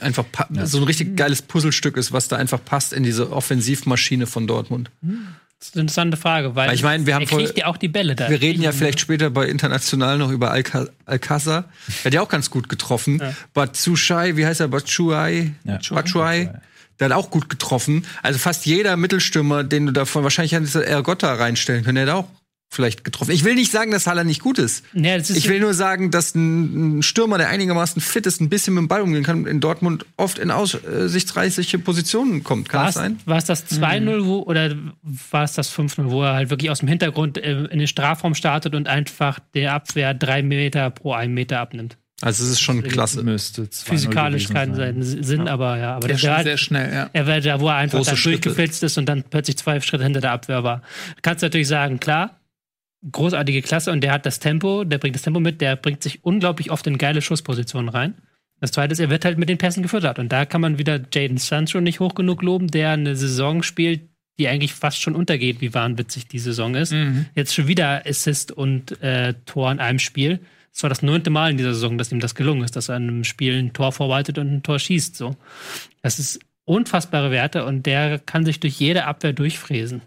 einfach pa- so ein richtig geiles Puzzlestück ist, was da einfach passt in diese Offensivmaschine von Dortmund. Das ist eine interessante Frage, weil Weil ich meine, wir haben er voll- kriegt ja auch die Bälle da. Wir reden ja vielleicht später bei international noch über Alca Alcázar. Der hat ja auch ganz gut getroffen. Ja. Batshuayi, wie heißt er? Batshuayi? Ja. Batshuayi. Der hat auch gut getroffen. Also fast jeder Mittelstürmer, den du davon wahrscheinlich hättest Ergotta reinstellen können, der hat auch vielleicht getroffen. Ich will nicht sagen, dass Haller nicht gut ist. Ja, das ist Ich will nur sagen, dass ein ein Stürmer, der einigermaßen fit ist, ein bisschen mit dem Ball umgehen kann, in Dortmund oft in aussichtsreiche Positionen kommt. Kann war das es, sein? war es das 2-0 wo, oder war es das 5-0, wo er halt wirklich aus dem Hintergrund äh, in den Strafraum startet und einfach der Abwehr drei Meter pro einen Meter abnimmt? Also es ist schon klasse. Müsste 2-0 Physikalisch keinen sein. Sinn, Sinn aber ja. Aber Der der sehr schnell, ja. er war da, wo er einfach da Schritte. durchgeflitzt ist und dann plötzlich zwei Schritte hinter der Abwehr war. Kannst du natürlich sagen, klar, großartige Klasse und der hat das Tempo, der bringt das Tempo mit, der bringt sich unglaublich oft in geile Schusspositionen rein. Das zweite ist, er wird halt mit den Pässen gefüttert. Und da kann man wieder Jaden Sancho nicht hoch genug loben, der eine Saison spielt, die eigentlich fast schon untergeht, wie wahnwitzig die Saison ist. Mhm. Jetzt schon wieder Assist und äh, Tor in einem Spiel. Es war das neunte Mal in dieser Saison, dass ihm das gelungen ist, dass er in einem Spiel ein Tor vorbereitet und ein Tor schießt. So. Das ist unfassbare Werte und der kann sich durch jede Abwehr durchfräsen.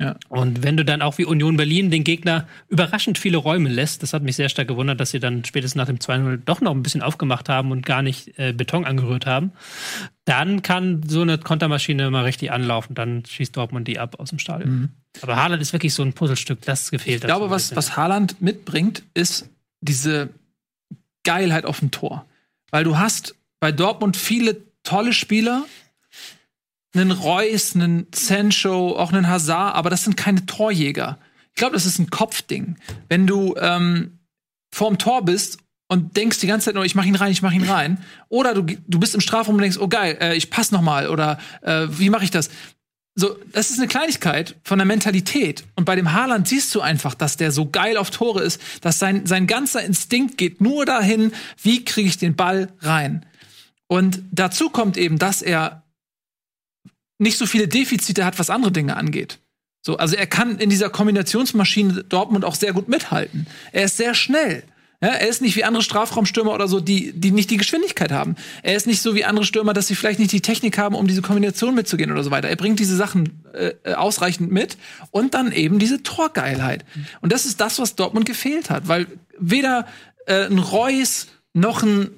Ja. Und wenn du dann auch wie Union Berlin den Gegner überraschend viele Räume lässt, das hat mich sehr stark gewundert, dass sie dann spätestens nach dem 2-0 doch noch ein bisschen aufgemacht haben und gar nicht äh, Beton angerührt haben, dann kann so eine Kontermaschine mal richtig anlaufen. Dann schießt Dortmund die ab aus dem Stadion. Mhm. Aber Haaland ist wirklich so ein Puzzlestück, das gefehlt hat. Ich glaube, was, was Haaland mitbringt, ist diese Geilheit auf dem Tor. Weil du hast bei Dortmund viele tolle Spieler, einen Reus, einen Sancho, auch einen Hazard, aber das sind keine Torjäger. Ich glaube, das ist ein Kopfding. Wenn du ähm, vorm Tor bist und denkst die ganze Zeit nur, ich mach ihn rein, ich mach ihn rein, oder du, du bist im Strafraum und denkst, oh geil, äh, ich pass noch mal oder äh, wie mache ich das? So, das ist eine Kleinigkeit von der Mentalität. Und bei dem Haaland siehst du einfach, dass der so geil auf Tore ist, dass sein, sein ganzer Instinkt geht nur dahin, wie kriege ich den Ball rein. Und dazu kommt eben, dass er nicht so viele Defizite hat, was andere Dinge angeht. So, also er kann in dieser Kombinationsmaschine Dortmund auch sehr gut mithalten. Er ist sehr schnell. Ja, er ist nicht wie andere Strafraumstürmer oder so, die, die nicht die Geschwindigkeit haben. Er ist nicht so wie andere Stürmer, dass sie vielleicht nicht die Technik haben, um diese Kombination mitzugehen oder so weiter. Er bringt diese Sachen äh, äh ausreichend mit und dann eben diese Torgeilheit. Und das ist das, was Dortmund gefehlt hat, weil weder äh, ein Reus noch ein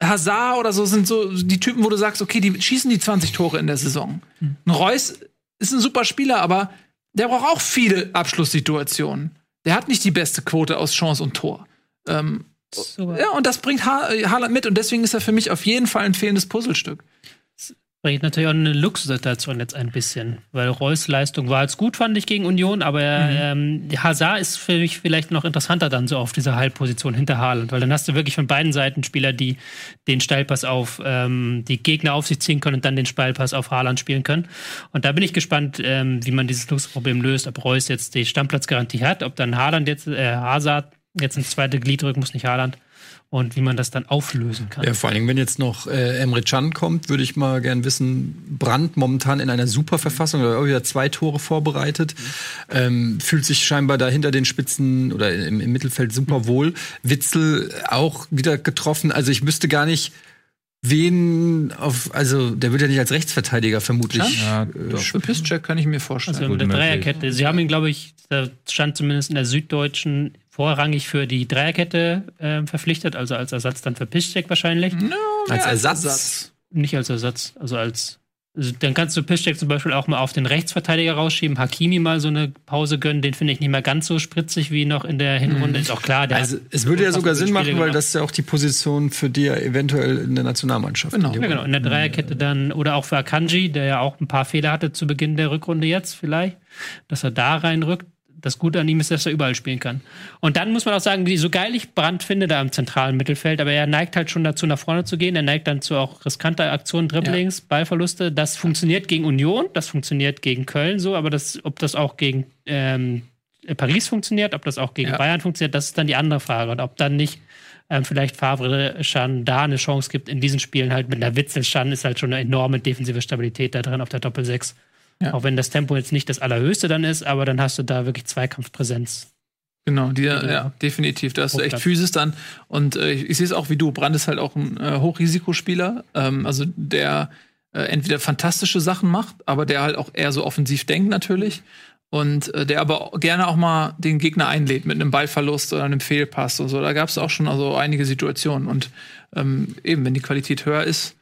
Hazard oder so sind so die Typen, wo du sagst, okay, die schießen die 20 Tore in der Saison. Ein Reus ist ein super Spieler, aber der braucht auch viele Abschlusssituationen. Der hat nicht die beste Quote aus Chance und Tor. Ähm, ja, und das bringt ha Haaland mit und deswegen ist er für mich auf jeden Fall ein fehlendes Puzzlestück bringt natürlich auch eine Luxussituation jetzt ein bisschen, weil Reus Leistung war jetzt gut, fand ich, gegen Union, aber mhm. ähm, Hazard ist für mich vielleicht noch interessanter dann so auf dieser Halbposition hinter Haaland, weil dann hast du wirklich von beiden Seiten Spieler, die den Steilpass auf ähm, die Gegner auf sich ziehen können und dann den Steilpass auf Haaland spielen können. Und da bin ich gespannt, ähm, wie man dieses Luxusproblem löst, ob Reus jetzt die Stammplatzgarantie hat, ob dann Haaland jetzt, äh, Hazard jetzt ins zweite Glied rücken muss, nicht Haaland und wie man das dann auflösen kann. Ja, vor allen Dingen, wenn jetzt noch äh, Emre Can kommt, würde ich mal gern wissen, Brandt momentan in einer super Verfassung, oder auch wieder zwei Tore vorbereitet, ähm, fühlt sich scheinbar da hinter den Spitzen oder im, im Mittelfeld super wohl. Witzel auch wieder getroffen, also ich müsste gar nicht wen auf, also der wird ja nicht als Rechtsverteidiger vermutlich. Ja, äh, kann ich mir vorstellen. Also in der Dreierkette. Sie haben ihn, glaube ich, da stand zumindest in der Süddeutschen vorrangig für die Dreierkette äh, verpflichtet, also als Ersatz dann für Piszczek wahrscheinlich. No, als, Ersatz. Ersatz. Nicht als Ersatz, also als also dann kannst du Piszczek zum Beispiel auch mal auf den Rechtsverteidiger rausschieben, Hakimi mal so eine Pause gönnen, den finde ich nicht mehr ganz so spritzig wie noch in der Hinrunde. Mhm. Ist auch klar. also es würde ja sogar Sinn machen, weil das ist ja auch die Position für die ja eventuell in der Nationalmannschaft. Genau. Ja, genau. In der Dreierkette dann, oder auch für Akanji, der ja auch ein paar Fehler hatte zu Beginn der Rückrunde jetzt vielleicht, dass er da reinrückt das Gute an ihm ist, dass er überall spielen kann. Und dann muss man auch sagen, so geil ich Brand finde da im zentralen Mittelfeld, aber er neigt halt schon dazu, nach vorne zu gehen. Er neigt dann zu auch riskanter Aktionen, Dribblings, ja. Ballverluste. Das funktioniert gegen Union, das funktioniert gegen Köln so, aber das, ob das auch gegen ähm, Paris funktioniert, ob das auch gegen ja. Bayern funktioniert, das ist dann die andere Frage. Und ob dann nicht ähm, vielleicht Favre Schan da eine Chance gibt in diesen Spielen halt mit einer Witzel Schan ist halt schon eine enorme defensive Stabilität da drin auf der Doppel 6. Ja. Auch wenn das Tempo jetzt nicht das allerhöchste dann ist, aber dann hast du da wirklich Zweikampfpräsenz. Genau, die, ja, ja, definitiv. Da hast du echt Physis dann. Und äh, ich, ich sehe es auch wie du. Brand ist halt auch ein äh, Hochrisikospieler. Ähm, also der äh, entweder fantastische Sachen macht, aber der halt auch eher so offensiv denkt natürlich. Und äh, der aber gerne auch mal den Gegner einlädt mit einem Ballverlust oder einem Fehlpass und so. Da gab es auch schon also einige Situationen. Und ähm, eben, wenn die Qualität höher ist,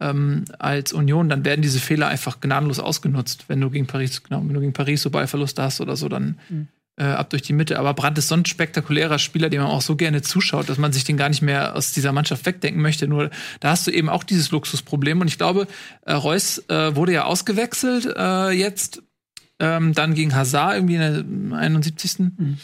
ähm, als Union, dann werden diese Fehler einfach gnadenlos ausgenutzt. Wenn du gegen Paris, genau, wenn du gegen Paris so Ballverluste hast oder so, dann mhm. äh, ab durch die Mitte. Aber Brandt ist so ein spektakulärer Spieler, dem man auch so gerne zuschaut, dass man sich den gar nicht mehr aus dieser Mannschaft wegdenken möchte. Nur da hast du eben auch dieses Luxusproblem. Und ich glaube, äh, Reus äh, wurde ja ausgewechselt äh, jetzt, ähm, dann gegen Hazard irgendwie in der 71. Mhm.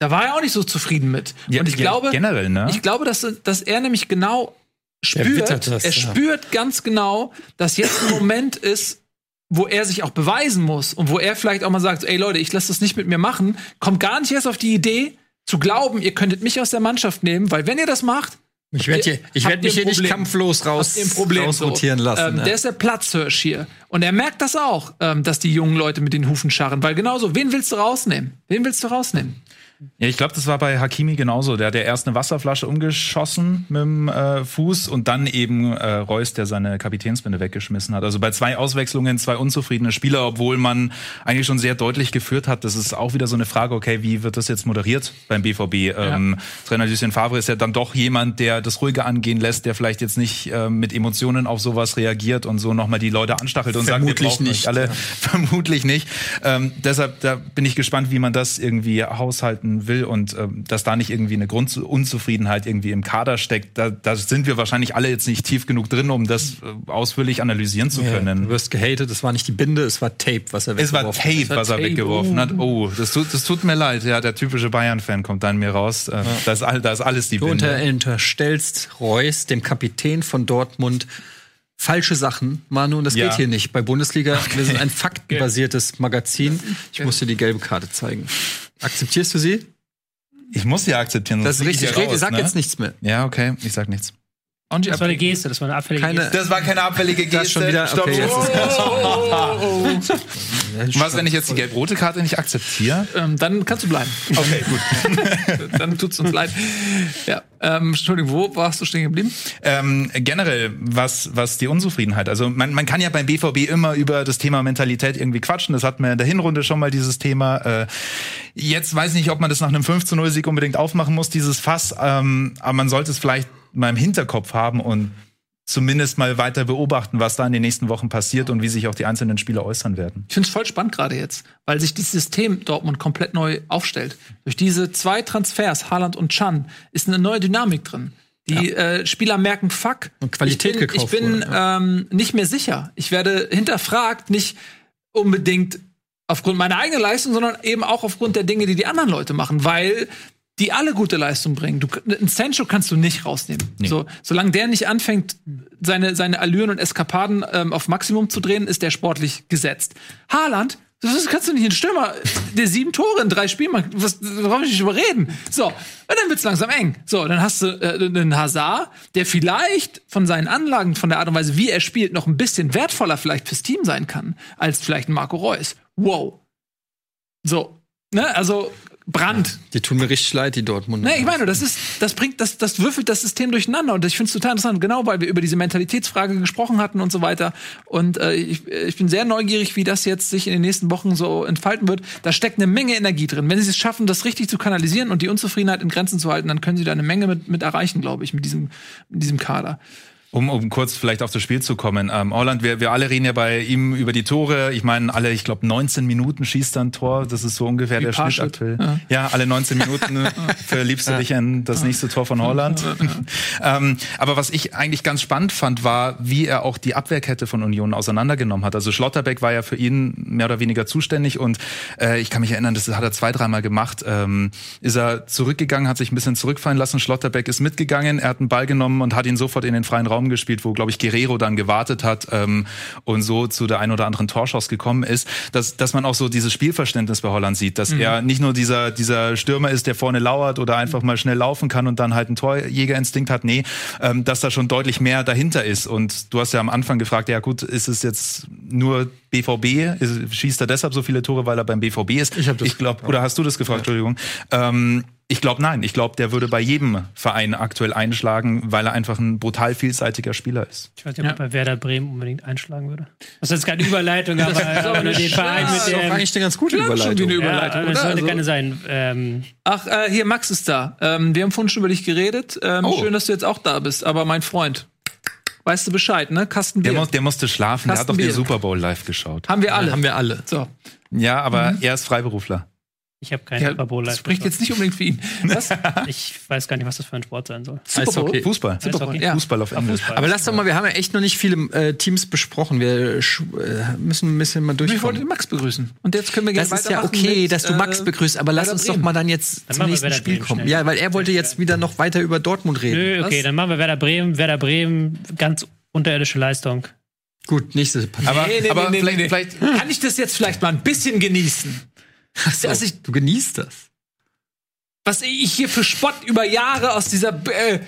Da war er auch nicht so zufrieden mit. Ja, und ich ja, glaube, generell, ne? ich glaube, dass, dass er nämlich genau spürt, er, das, er ja. spürt ganz genau, dass jetzt ein Moment ist, wo er sich auch beweisen muss und wo er vielleicht auch mal sagt, ey Leute, ich lasse das nicht mit mir machen, kommt gar nicht erst auf die Idee zu glauben, ihr könntet mich aus der Mannschaft nehmen, weil wenn ihr das macht, ich werde hier, ich werd mich hier nicht kampflos raus, rausrotieren so. lassen. Ähm, ja. Der ist der Platzhirsch hier. Und er merkt das auch, ähm, dass die jungen Leute mit den Hufen scharren. Weil genauso, wen willst du rausnehmen? Wen willst du rausnehmen? Ja, ich glaube, das war bei Hakimi genauso. Der hat ja erst eine Wasserflasche umgeschossen mit dem äh, Fuß und dann eben äh, Reus, der seine Kapitänsbinde weggeschmissen hat. Also bei zwei Auswechslungen, zwei unzufriedene Spieler, obwohl man eigentlich schon sehr deutlich geführt hat. Das ist auch wieder so eine Frage, okay, wie wird das jetzt moderiert beim BVB? Ja. Ähm, Trainer Lucien Favre ist ja dann doch jemand, der das ruhige angehen lässt, der vielleicht jetzt nicht äh, mit Emotionen auf sowas reagiert und so nochmal die Leute anstachelt und Vermutlich sagt, wir nicht. alle. Ja. Vermutlich nicht. Ähm, deshalb, da bin ich gespannt, wie man das irgendwie haushalten will und ähm, dass da nicht irgendwie eine Grundunzufriedenheit irgendwie im Kader steckt. Da, da sind wir wahrscheinlich alle jetzt nicht tief genug drin, um das äh, ausführlich analysieren zu können. Ja, du wirst gehatet, es war nicht die Binde, es war Tape, was er weggeworfen hat. Es war Tape, war was er Tape. weggeworfen hat. Oh, das tut, das tut mir leid. Ja, der typische Bayern-Fan kommt da in mir raus. Äh, ja. da, ist all, da ist alles die du Binde. Du unterstellst Reus, dem Kapitän von Dortmund, falsche Sachen, Manu, und das ja. geht hier nicht. Bei Bundesliga, okay. wir sind ein faktenbasiertes Magazin. Ich muss dir die gelbe Karte zeigen. Akzeptierst du sie? Ich muss sie akzeptieren. Das ist richtig. Ich raus, sag ne? jetzt nichts mehr. Ja, okay. Ich sag nichts. Und das war eine Geste, das war eine abfällige keine, Geste. Das war keine abfällige Geste. Das schon wieder, Stopp. Okay, jetzt ist oh, oh, oh, Was, wenn ich jetzt die gelb-rote Karte nicht akzeptiere? Ähm, dann kannst du bleiben. Okay, gut. dann tut's uns leid. Ja, ähm, Entschuldigung, wo warst du stehen geblieben? Ähm, generell, was, was die Unzufriedenheit. Also man, man kann ja beim BVB immer über das Thema Mentalität irgendwie quatschen. Das hatten wir in der Hinrunde schon mal, dieses Thema. Äh, jetzt weiß ich nicht, ob man das nach einem 5 0 Sieg unbedingt aufmachen muss, dieses Fass. Ähm, aber man sollte es vielleicht mal im Hinterkopf haben und zumindest mal weiter beobachten, was da in den nächsten Wochen passiert und wie sich auch die einzelnen Spieler äußern werden. Ich finde es voll spannend gerade jetzt, weil sich dieses System Dortmund komplett neu aufstellt. Durch diese zwei Transfers, Haaland und Chan, ist eine neue Dynamik drin. Die ja. äh, Spieler merken, fuck, und Qualität ich bin, gekauft ich bin wurde, ja. ähm, nicht mehr sicher. Ich werde hinterfragt, nicht unbedingt aufgrund meiner eigenen Leistung, sondern eben auch aufgrund der Dinge, die die anderen Leute machen, weil die alle gute Leistung bringen. Du, einen Sancho kannst du nicht rausnehmen. Nee. So, solange der nicht anfängt, seine, seine Allüren und Eskapaden ähm, auf Maximum zu drehen, ist der sportlich gesetzt. Haaland, das kannst du nicht in Stürmer, der sieben Tore in drei Spielen macht. Was, warum ich nicht überreden? So, und dann wird's langsam eng. So, dann hast du äh, einen Hazard, der vielleicht von seinen Anlagen, von der Art und Weise, wie er spielt, noch ein bisschen wertvoller vielleicht fürs Team sein kann, als vielleicht ein Marco Reus. Wow. So, ne, also Brand. Die tun mir richtig leid, die Dortmund. Nee, ich meine, das ist, das bringt, das, das würfelt das System durcheinander und ich finde es total interessant, genau weil wir über diese Mentalitätsfrage gesprochen hatten und so weiter. Und äh, ich, ich bin sehr neugierig, wie das jetzt sich in den nächsten Wochen so entfalten wird. Da steckt eine Menge Energie drin. Wenn sie es schaffen, das richtig zu kanalisieren und die Unzufriedenheit in Grenzen zu halten, dann können sie da eine Menge mit, mit erreichen, glaube ich, mit diesem, mit diesem Kader. Um, um kurz vielleicht auf das Spiel zu kommen. Ähm, Orland, wir, wir alle reden ja bei ihm über die Tore. Ich meine, alle, ich glaube, 19 Minuten schießt er ein Tor. Das ist so ungefähr Wie der Schnitt aktuell. Ja. ja. alle 19 Minuten verliebst du dich in das nächste Tor von Holland. ähm, aber was ich eigentlich ganz spannend fand, war, wie er auch die Abwehrkette von Union auseinandergenommen hat. Also Schlotterbeck war ja für ihn mehr oder weniger zuständig und äh, ich kann mich erinnern, das hat er zwei, dreimal gemacht. Ähm, ist er zurückgegangen, hat sich ein bisschen zurückfallen lassen. Schlotterbeck ist mitgegangen, er hat einen Ball genommen und hat ihn sofort in den freien Raum Raum gespielt, wo, glaube ich, Guerrero dann gewartet hat ähm, und so zu der ein oder anderen Torschuss gekommen ist, dass, dass man auch so dieses Spielverständnis bei Holland sieht, dass mhm. er nicht nur dieser, dieser Stürmer ist, der vorne lauert oder einfach mal schnell laufen kann und dann halt einen Torjägerinstinkt hat, nee, ähm, dass da schon deutlich mehr dahinter ist. Und du hast ja am Anfang gefragt, ja gut, ist es jetzt nur BVB? Ist, schießt er deshalb so viele Tore, weil er beim BVB ist? Ich, hab das ich glaube, oder hast du das gefragt? Ja. Entschuldigung. Ähm, ich glaube nein. Ich glaube, der würde bei jedem Verein aktuell einschlagen, weil er einfach ein brutal vielseitiger Spieler ist. Ich weiß nicht, ob ja. bei Werder Bremen unbedingt einschlagen würde. Das ist jetzt keine Überleitung, aber, aber nur den Verein mit dem. Das ist eigentlich eine ganz gute Überleitung. Schon eine Überleitung ja, das sollte also. keine sein. Ähm. Ach, äh, hier, Max ist da. Ähm, wir haben vorhin schon über dich geredet. Ähm, oh. Schön, dass du jetzt auch da bist. Aber mein Freund, weißt du Bescheid, ne? Kasten Der, der musste schlafen, Kasten der hat doch den Super Bowl live geschaut. Haben wir alle. Ja, haben wir alle. So. Ja, aber mhm. er ist Freiberufler. Ich habe keine ja, Super Bowl Das spricht jetzt nicht unbedingt für ihn. Was? ich weiß gar nicht, was das für ein Sport sein soll. Super Bowl? Fußball. Fußball. Ja. Fußball auf Englisch. Fußball. Aber lass doch mal, wir haben ja echt noch nicht viele äh, Teams besprochen. Wir äh, müssen ein bisschen mal durchkommen. Ich wollte Max begrüßen. Und jetzt können wir gerne Das ist ja okay, mit, dass du Max äh, begrüßt, aber lass uns doch mal dann jetzt dann zum nächsten Spiel Bremen kommen. Schnell. Ja, weil er wollte jetzt wieder noch weiter über Dortmund reden. Nö, okay, Was? dann machen wir Werder Bremen. Werder Bremen, ganz unterirdische Leistung. Gut, nächste Partie. Aber, nee, nee, aber nee, vielleicht, vielleicht kann ich das jetzt vielleicht mal ein bisschen genießen. So, dass ich, du genießt das was ich hier für Spott über Jahre aus dieser äh,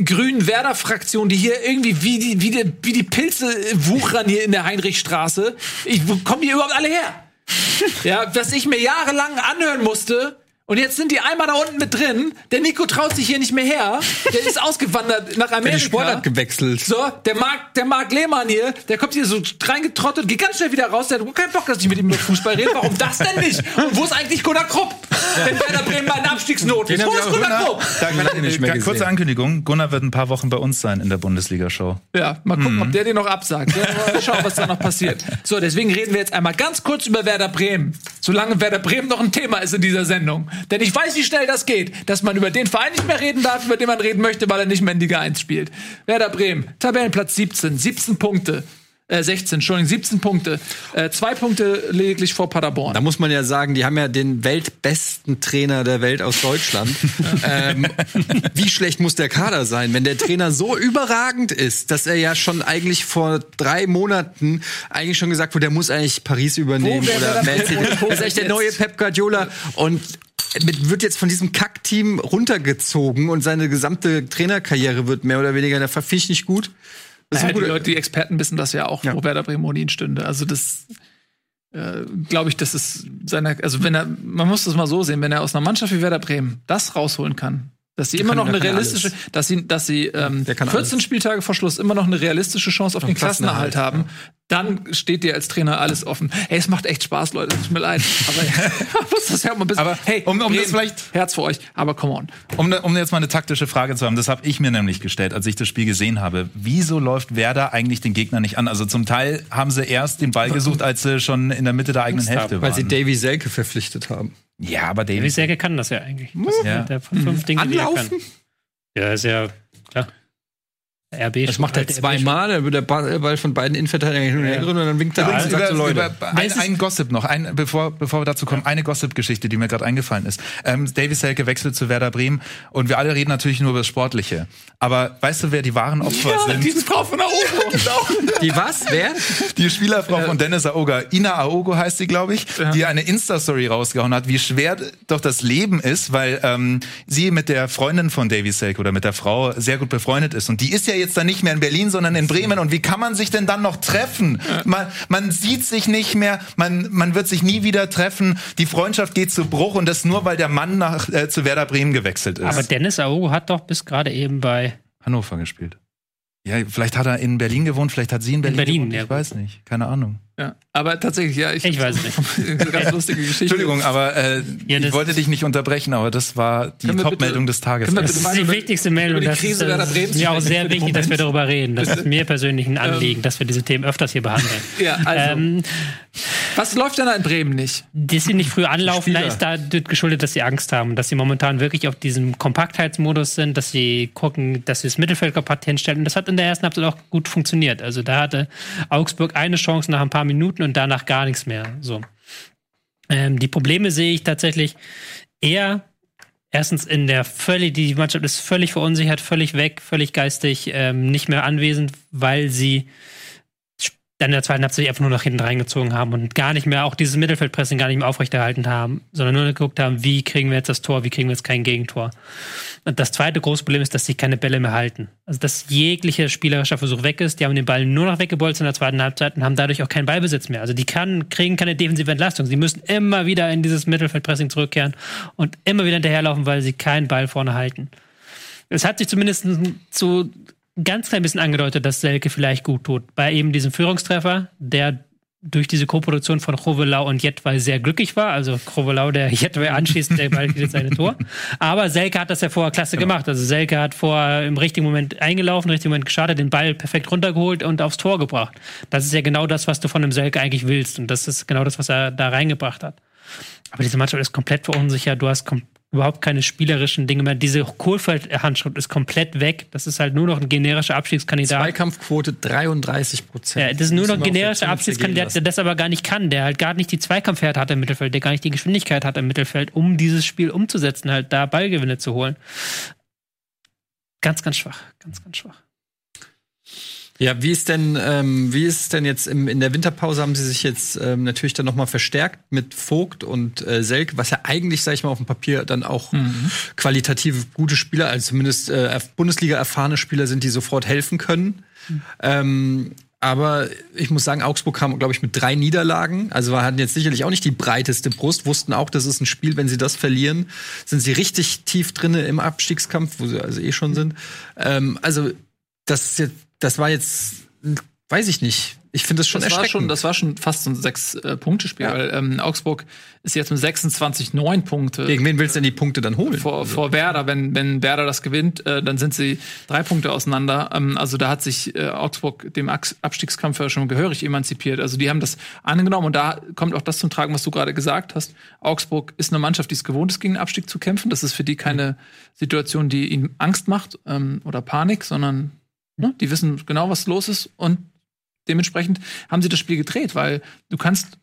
grünen Werder-Fraktion, die hier irgendwie wie die, wie, die, wie die Pilze wuchern hier in der Heinrichstraße. Ich, wo kommen die überhaupt alle her? ja, was ich mir jahrelang anhören musste, Und jetzt sind die einmal da unten mit drin. Der Nico traut sich hier nicht mehr her. Der ist ausgewandert nach Amerika. Der Sportart gewechselt. So, der Marc, der Marc Lehmann hier, der kommt hier so reingetrottet, geht ganz schnell wieder raus. Der hat keinen Bock, dass ich mit ihm über Fußball rede. Warum das denn nicht? Und wo ist eigentlich Gunnar Krupp? Wenn Werder Bremen bei einer Abstiegsnot ist. Wo ist Gunnar Krupp? Da, kurze Ankündigung. Gunnar wird ein paar Wochen bei uns sein in der Bundesliga-Show. Ja, mal gucken, mhm. ob der den noch absagt. Ja, mal schauen, was da noch passiert. So, deswegen reden wir jetzt einmal ganz kurz über Werder Bremen. Solange Werder Bremen noch ein Thema ist in dieser Sendung. Denn ich weiß, wie schnell das geht, dass man über den Verein nicht mehr reden darf, über den man reden möchte, weil er nicht mehr in Liga 1 spielt. Werder Bremen, Tabellenplatz 17, 17 Punkte. Äh, 16, Entschuldigung, 17 Punkte. Äh, zwei Punkte lediglich vor Paderborn. Da muss man ja sagen, die haben ja den weltbesten Trainer der Welt aus Deutschland. ähm, wie schlecht muss der Kader sein, wenn der Trainer so überragend ist, dass er ja schon eigentlich vor drei Monaten eigentlich schon gesagt wurde, der muss eigentlich Paris übernehmen oder Man City. Das ist echt der neue Pep Guardiola und wird jetzt von diesem Kackteam runtergezogen und seine gesamte Trainerkarriere wird mehr oder weniger, da finde ich nicht gut. Das naja, die Leute, die Experten wissen das ja auch, ja. wo Werder Bremen stünde. Also das äh, glaube ich, das ist seiner, also wenn er, man muss das mal so sehen, wenn er aus einer Mannschaft wie Werder Bremen das rausholen kann, dass sie immer noch eine realistische, alles. dass sie, dass sie ähm, 14 alles. Spieltage vor Schluss immer noch eine realistische Chance auf den Klassenerhalt haben, ja. dann steht dir als Trainer alles offen. Hey, es macht echt Spaß, Leute, tut mir leid. Aber muss das ja mal ein bisschen. Aber hey, um, um das vielleicht Herz für euch, aber come on. Um, um jetzt mal eine taktische Frage zu haben, das habe ich mir nämlich gestellt, als ich das Spiel gesehen habe. Wieso läuft Werder eigentlich den Gegner nicht an? Also zum Teil haben sie erst den Ball gesucht, als sie schon in der Mitte der eigenen Hälfte waren. Weil sie Davy Selke verpflichtet haben. Ja, aber David. David Säge kann das ja eigentlich. Das ja. Der fünf mhm. Dinge, Anlaufen? die er kann. Ja, ist ja. RB das macht er zweimal, dann wird der Ball von beiden Innenverteidigern ja. und dann winkt er ja, und sagt so, Leute. Ein, ein, Gossip noch, ein, bevor, bevor wir dazu kommen, eine Gossip-Geschichte, die mir gerade eingefallen ist. Ähm, Davy Selke wechselt zu Werder Bremen und wir alle reden natürlich nur über das Sportliche. Aber weißt du, wer die wahren Opfer ja, sind? Die Frau von Aogo. die was? Wer? Die Spielerfrau äh, von Dennis Aogo. Ina Aogo heißt sie, glaube ich, ja. die eine Insta-Story rausgehauen hat, wie schwer doch das Leben ist, weil ähm, sie mit der Freundin von Davy Selke oder mit der Frau sehr gut befreundet ist. Und die ist ja jetzt dann nicht mehr in Berlin, sondern in Bremen. Und wie kann man sich denn dann noch treffen? Man, man sieht sich nicht mehr, man, man wird sich nie wieder treffen. Die Freundschaft geht zu Bruch und das nur, weil der Mann nach, äh, zu Werder Bremen gewechselt ist. Aber Dennis Aogo hat doch bis gerade eben bei Hannover gespielt. Ja, vielleicht hat er in Berlin gewohnt, vielleicht hat sie in Berlin, in Berlin gewohnt. Ich ja. weiß nicht, keine Ahnung. Ja, aber tatsächlich, ja, ich, ich weiß nicht. ganz lustige Geschichte. Entschuldigung, aber äh, ja, ich wollte dich nicht unterbrechen, aber das war die Top-Meldung des Tages. Das ist die wichtigste Meldung. Die Krise das ist mir auch sehr wichtig, dass wir darüber reden. Das ist mir persönlich ein Anliegen, ähm, dass wir diese Themen öfters hier behandeln. Ja, also. Ähm, was läuft denn da in Bremen nicht? Dass sie nicht früh anlaufen, da ist da geschuldet, dass sie Angst haben, dass sie momentan wirklich auf diesem Kompaktheitsmodus sind, dass sie gucken, dass sie das Mittelfeld kompakt hinstellen. Und das hat in der ersten Halbzeit auch gut funktioniert. Also da hatte Augsburg eine Chance nach ein paar Minuten und danach gar nichts mehr. So. Ähm, die Probleme sehe ich tatsächlich eher erstens in der völlig, die Mannschaft ist völlig verunsichert, völlig weg, völlig geistig, ähm, nicht mehr anwesend, weil sie dann in der zweiten Halbzeit einfach nur nach hinten reingezogen haben und gar nicht mehr, auch dieses Mittelfeldpressing gar nicht mehr aufrechterhalten haben, sondern nur geguckt haben, wie kriegen wir jetzt das Tor, wie kriegen wir jetzt kein Gegentor. Und das zweite große Problem ist, dass sie keine Bälle mehr halten. Also, dass jeglicher spielerischer Versuch weg ist. Die haben den Ball nur noch weggebolzt in der zweiten Halbzeit und haben dadurch auch keinen Ballbesitz mehr. Also, die kann, kriegen keine defensive Entlastung. Sie müssen immer wieder in dieses Mittelfeldpressing zurückkehren und immer wieder hinterherlaufen, weil sie keinen Ball vorne halten. Es hat sich zumindest zu ganz klein bisschen angedeutet, dass Selke vielleicht gut tut. Bei eben diesem Führungstreffer, der durch diese Koproduktion von Chovelau und Jetwei sehr glücklich war. Also Chovelau, der Jetwei anschließt, der bald jetzt seine Tor. Aber Selke hat das ja vorher klasse genau. gemacht. Also Selke hat vorher im richtigen Moment eingelaufen, im richtigen Moment gestartet, den Ball perfekt runtergeholt und aufs Tor gebracht. Das ist ja genau das, was du von einem Selke eigentlich willst. Und das ist genau das, was er da reingebracht hat. Aber diese Mannschaft ist komplett verunsichert. Du hast kom überhaupt keine spielerischen Dinge mehr. Diese Kohlfeld-Handschrift ist komplett weg. Das ist halt nur noch ein generischer Abstiegskandidat. Zweikampfquote 33 Prozent. Ja, das ist nur noch ein generischer Abstiegskandidat, der das aber gar nicht kann, der halt gar nicht die Zweikampfhärte hat im Mittelfeld, der gar nicht die Geschwindigkeit hat im Mittelfeld, um dieses Spiel umzusetzen, halt da Ballgewinne zu holen. Ganz, ganz schwach. Ganz, ganz schwach. Ja, wie ist denn, ähm, wie ist denn jetzt im, in der Winterpause haben sie sich jetzt ähm, natürlich dann nochmal verstärkt mit Vogt und äh, Selk, was ja eigentlich, sag ich mal, auf dem Papier dann auch mhm. qualitativ gute Spieler, also zumindest äh, Bundesliga erfahrene Spieler sind, die sofort helfen können. Mhm. Ähm, aber ich muss sagen, Augsburg kam, glaube ich, mit drei Niederlagen. Also wir hatten jetzt sicherlich auch nicht die breiteste Brust, wussten auch, das ist ein Spiel, wenn sie das verlieren, sind sie richtig tief drinne im Abstiegskampf, wo sie also eh schon sind. Ähm, also das, jetzt, das war jetzt, weiß ich nicht, ich finde es schon das erschreckend. War schon, das war schon fast so ein Sechs-Punkte-Spiel, ja. weil ähm, Augsburg ist jetzt mit 26 neun Punkte. Gegen wen willst du denn die Punkte dann holen? Vor, also. vor Werder. Wenn, wenn Werder das gewinnt, äh, dann sind sie drei Punkte auseinander. Ähm, also da hat sich äh, Augsburg dem Abstiegskampf ja schon gehörig emanzipiert. Also die haben das angenommen und da kommt auch das zum Tragen, was du gerade gesagt hast. Augsburg ist eine Mannschaft, die es gewohnt ist, gegen den Abstieg zu kämpfen. Das ist für die keine Situation, die ihnen Angst macht ähm, oder Panik, sondern ne, die wissen genau, was los ist und dementsprechend haben sie das Spiel gedreht, weil du kannst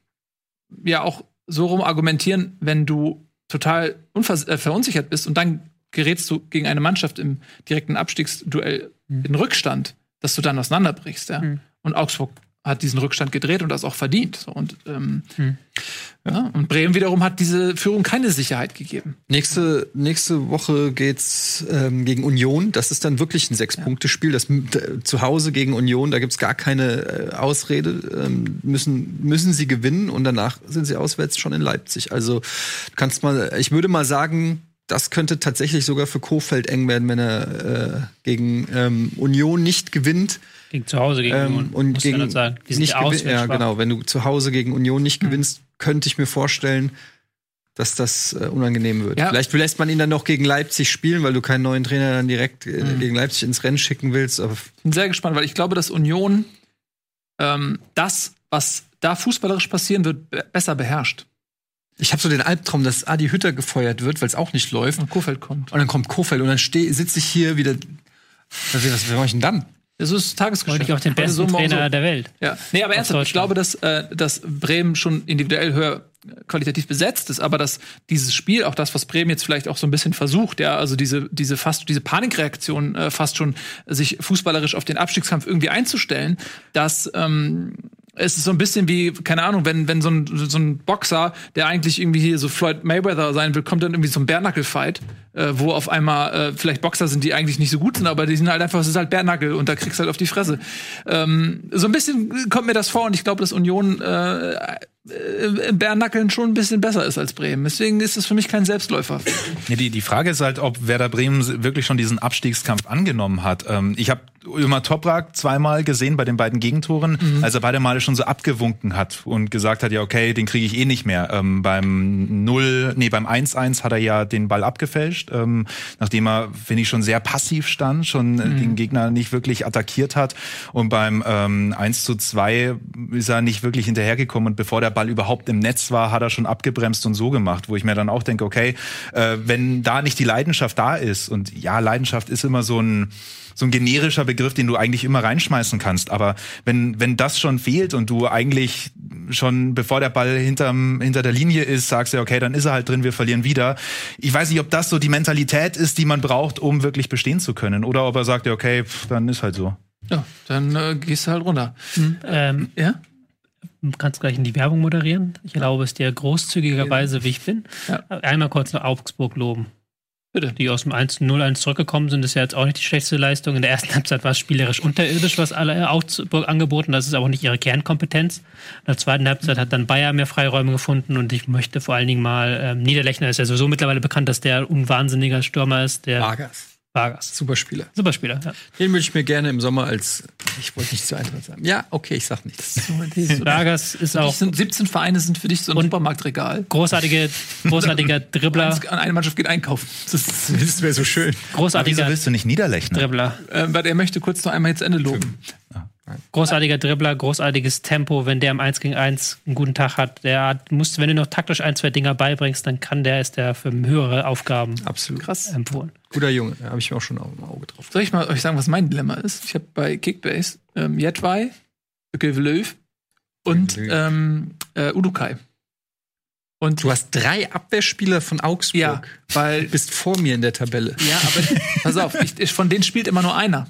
ja auch so rum argumentieren, wenn du total äh, verunsichert bist und dann gerätst du gegen eine Mannschaft im direkten Abstiegsduell mhm. in Rückstand, dass du dann auseinanderbrichst, ja. Mhm. Und Augsburg hat diesen Rückstand gedreht und das auch verdient. Und, ähm, hm. ja, und Bremen wiederum hat diese Führung keine Sicherheit gegeben. Nächste, nächste Woche geht's ähm, gegen Union. Das ist dann wirklich ein Sechs-Punkte-Spiel. Das zu Hause gegen Union, da gibt's gar keine äh, Ausrede. Ähm, müssen, müssen sie gewinnen und danach sind sie auswärts schon in Leipzig. Also kannst mal, ich würde mal sagen, das könnte tatsächlich sogar für Kofeld eng werden, wenn er äh, gegen ähm, Union nicht gewinnt. Gegen zu Hause gegen ähm, Union. Und gegen nicht ja, genau. Wenn du zu Hause gegen Union nicht hm. gewinnst, könnte ich mir vorstellen, dass das äh, unangenehm wird. Ja. Vielleicht lässt man ihn dann noch gegen Leipzig spielen, weil du keinen neuen Trainer dann direkt äh, mhm. gegen Leipzig ins Rennen schicken willst. Aber ich bin sehr gespannt, weil ich glaube, dass Union ähm, das, was da fußballerisch passieren wird, besser beherrscht. Ich habe so den Albtraum, dass Adi Hütter gefeuert wird, weil es auch nicht läuft. Und Kofeld kommt. Und dann kommt Kofeld und dann sitze ich hier wieder. Was, was, was mache ich denn dann? Das ist Tagesgeschäft. Wollte ich auch den besten so Trainer so. der Welt. Ja. Nee, aber ernsthaft, ich glaube, dass, äh, dass Bremen schon individuell höher qualitativ besetzt ist, aber dass dieses Spiel, auch das, was Bremen jetzt vielleicht auch so ein bisschen versucht, ja, also diese, diese fast, diese Panikreaktion äh, fast schon sich fußballerisch auf den Abstiegskampf irgendwie einzustellen, dass ähm, es ist so ein bisschen wie, keine Ahnung, wenn, wenn so ein, so ein Boxer, der eigentlich irgendwie hier so Floyd Mayweather sein will, kommt dann irgendwie zum Bärnackel-Fight, äh, wo auf einmal äh, vielleicht Boxer sind, die eigentlich nicht so gut sind, aber die sind halt einfach, es ist halt Bärnackel und da kriegst du halt auf die Fresse. Ähm, so ein bisschen kommt mir das vor und ich glaube, dass Union äh, äh, Bärnackeln schon ein bisschen besser ist als Bremen. Deswegen ist es für mich kein Selbstläufer. Ja, die, die Frage ist halt, ob Werder Bremen wirklich schon diesen Abstiegskampf angenommen hat. Ähm, ich habe Ömer Toprak zweimal gesehen bei den beiden Gegentoren, mhm. als er beide Male schon so abgewunken hat und gesagt hat, ja okay, den kriege ich eh nicht mehr. Ähm, beim 0, nee, beim 1-1 hat er ja den Ball abgefälscht, ähm, nachdem er, finde ich, schon sehr passiv stand, schon mhm. den Gegner nicht wirklich attackiert hat. Und beim ähm, 1 zu 2 ist er nicht wirklich hinterhergekommen und bevor der Ball überhaupt im Netz war, hat er schon abgebremst und so gemacht, wo ich mir dann auch denke, okay, äh, wenn da nicht die Leidenschaft da ist und ja, Leidenschaft ist immer so ein so ein generischer Begriff, den du eigentlich immer reinschmeißen kannst. Aber wenn, wenn das schon fehlt und du eigentlich schon, bevor der Ball hinterm, hinter der Linie ist, sagst du, okay, dann ist er halt drin, wir verlieren wieder. Ich weiß nicht, ob das so die Mentalität ist, die man braucht, um wirklich bestehen zu können. Oder ob er sagt, okay, pff, dann ist halt so. Ja, dann äh, gehst du halt runter. Mhm. Ähm, ja? Du kannst gleich in die Werbung moderieren. Ich erlaube es dir großzügigerweise, wie ich bin. Ja. Einmal kurz nach Augsburg loben. Die aus dem 1-0-1 zurückgekommen sind, ist ja jetzt auch nicht die schlechteste Leistung. In der ersten Halbzeit war es spielerisch unterirdisch, was alle Augsburg angeboten. Das ist aber auch nicht ihre Kernkompetenz. In der zweiten Halbzeit hat dann Bayer mehr Freiräume gefunden und ich möchte vor allen Dingen mal, ähm, Niederlechner ist ja sowieso mittlerweile bekannt, dass der ein wahnsinniger Stürmer ist. Der Vargas. Vargas. Super Spieler. Super Spieler, ja. Den würde ich mir gerne im Sommer als, ich wollte nicht zu Eintracht sagen. Ja, okay, ich sag nichts. Vargas ist auch. Sind 17 Vereine sind für dich so ein Supermarktregal. Großartige, großartiger Dribbler. An eine Mannschaft geht einkaufen. Das, das wäre so schön. Großartiger. wieso willst du nicht niederlechnen? Dribbler. Äh, weil er möchte kurz noch einmal jetzt Ende loben. Ja. Großartiger Dribbler, großartiges Tempo. Wenn der im 1 gegen 1 einen guten Tag hat, der hat, muss, wenn du noch taktisch ein, zwei Dinger beibringst, dann kann der, ist der für höhere Aufgaben Absolut. krass empfohlen. Guter Junge, da habe ich mir auch schon im Auge drauf. Soll ich mal euch sagen, was mein Dilemma ist? Ich habe bei Kickbase ähm, Jetwai, Löw und ähm, äh, Udukai. Und du hast drei Abwehrspieler von Augsburg. Ja, weil du bist vor mir in der Tabelle. Ja, aber pass auf, ich, von denen spielt immer nur einer.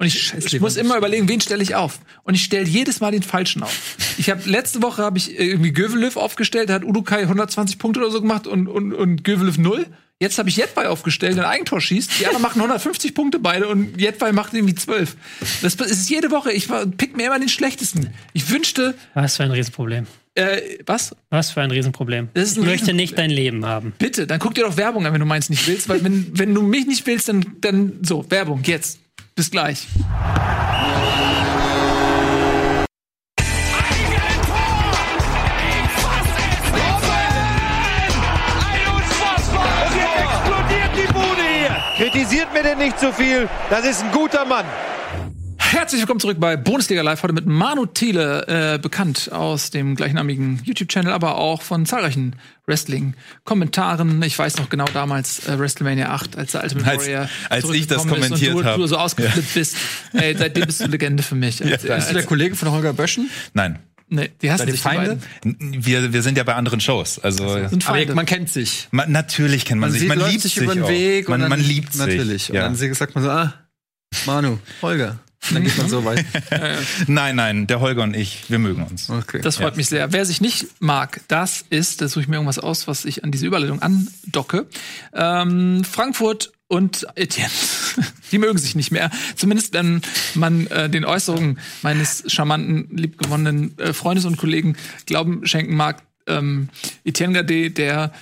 Und ich, ich muss immer überlegen, wen stelle ich auf. Und ich stelle jedes Mal den falschen auf. Ich habe letzte Woche habe ich irgendwie Gövelöw aufgestellt, da hat Udukai 120 Punkte oder so gemacht und und und Gövelöw null. Jetzt habe ich Jetbei aufgestellt, ein Eigentor schießt. Die anderen machen 150 Punkte beide und Jetbei macht irgendwie 12. Das ist jede Woche. Ich pick mir immer den schlechtesten. Ich wünschte. Was für ein Riesenproblem. Äh, was? Was für ein Riesenproblem. Ein ich möchte nicht dein Leben haben. Bitte, dann guck dir doch Werbung an, wenn du meins nicht willst. Weil wenn, wenn du mich nicht willst, dann, dann so, Werbung, jetzt. Bis gleich. Kritisiert mir denn nicht zu viel. Das ist ein guter Mann. Herzlich willkommen zurück bei Bundesliga Live. Heute mit Manu Thiele, äh, bekannt aus dem gleichnamigen YouTube-Channel, aber auch von zahlreichen Wrestling-Kommentaren. Ich weiß noch genau damals äh, WrestleMania 8, als der Ultimate Als- Warrior als ich das zurückgekommen ist kommentiert und du, du so ausgeflippt bist. Ey, seitdem bist du Legende für mich. Als, Ja, Bist du der Kollege von Holger Böschen? Nein. Nee, die hassen ihr sich die Feinde? Wir, wir sind ja bei anderen Shows. Also Sind Aber Feinde. man kennt sich. man, natürlich kennt man, sich. sieht- Man liebt sich sich über den. Weg. Man, und dann, man liebt sich. Natürlich. Ja. Und dann sagt man so, ah, Manu, Holger. Dann geht man so weit. Nein, nein, der Holger und ich, wir mögen uns. Okay. Das freut mich sehr. Wer sich nicht mag, das ist, da suche ich mir irgendwas aus, was ich an diese Überleitung andocke. Ähm, Frankfurt und Etienne. Die mögen sich nicht mehr. Zumindest wenn man äh, den Äußerungen meines charmanten, liebgewonnenen äh, Freundes und Kollegen Glauben schenken mag. Ähm, Etienne Gade, der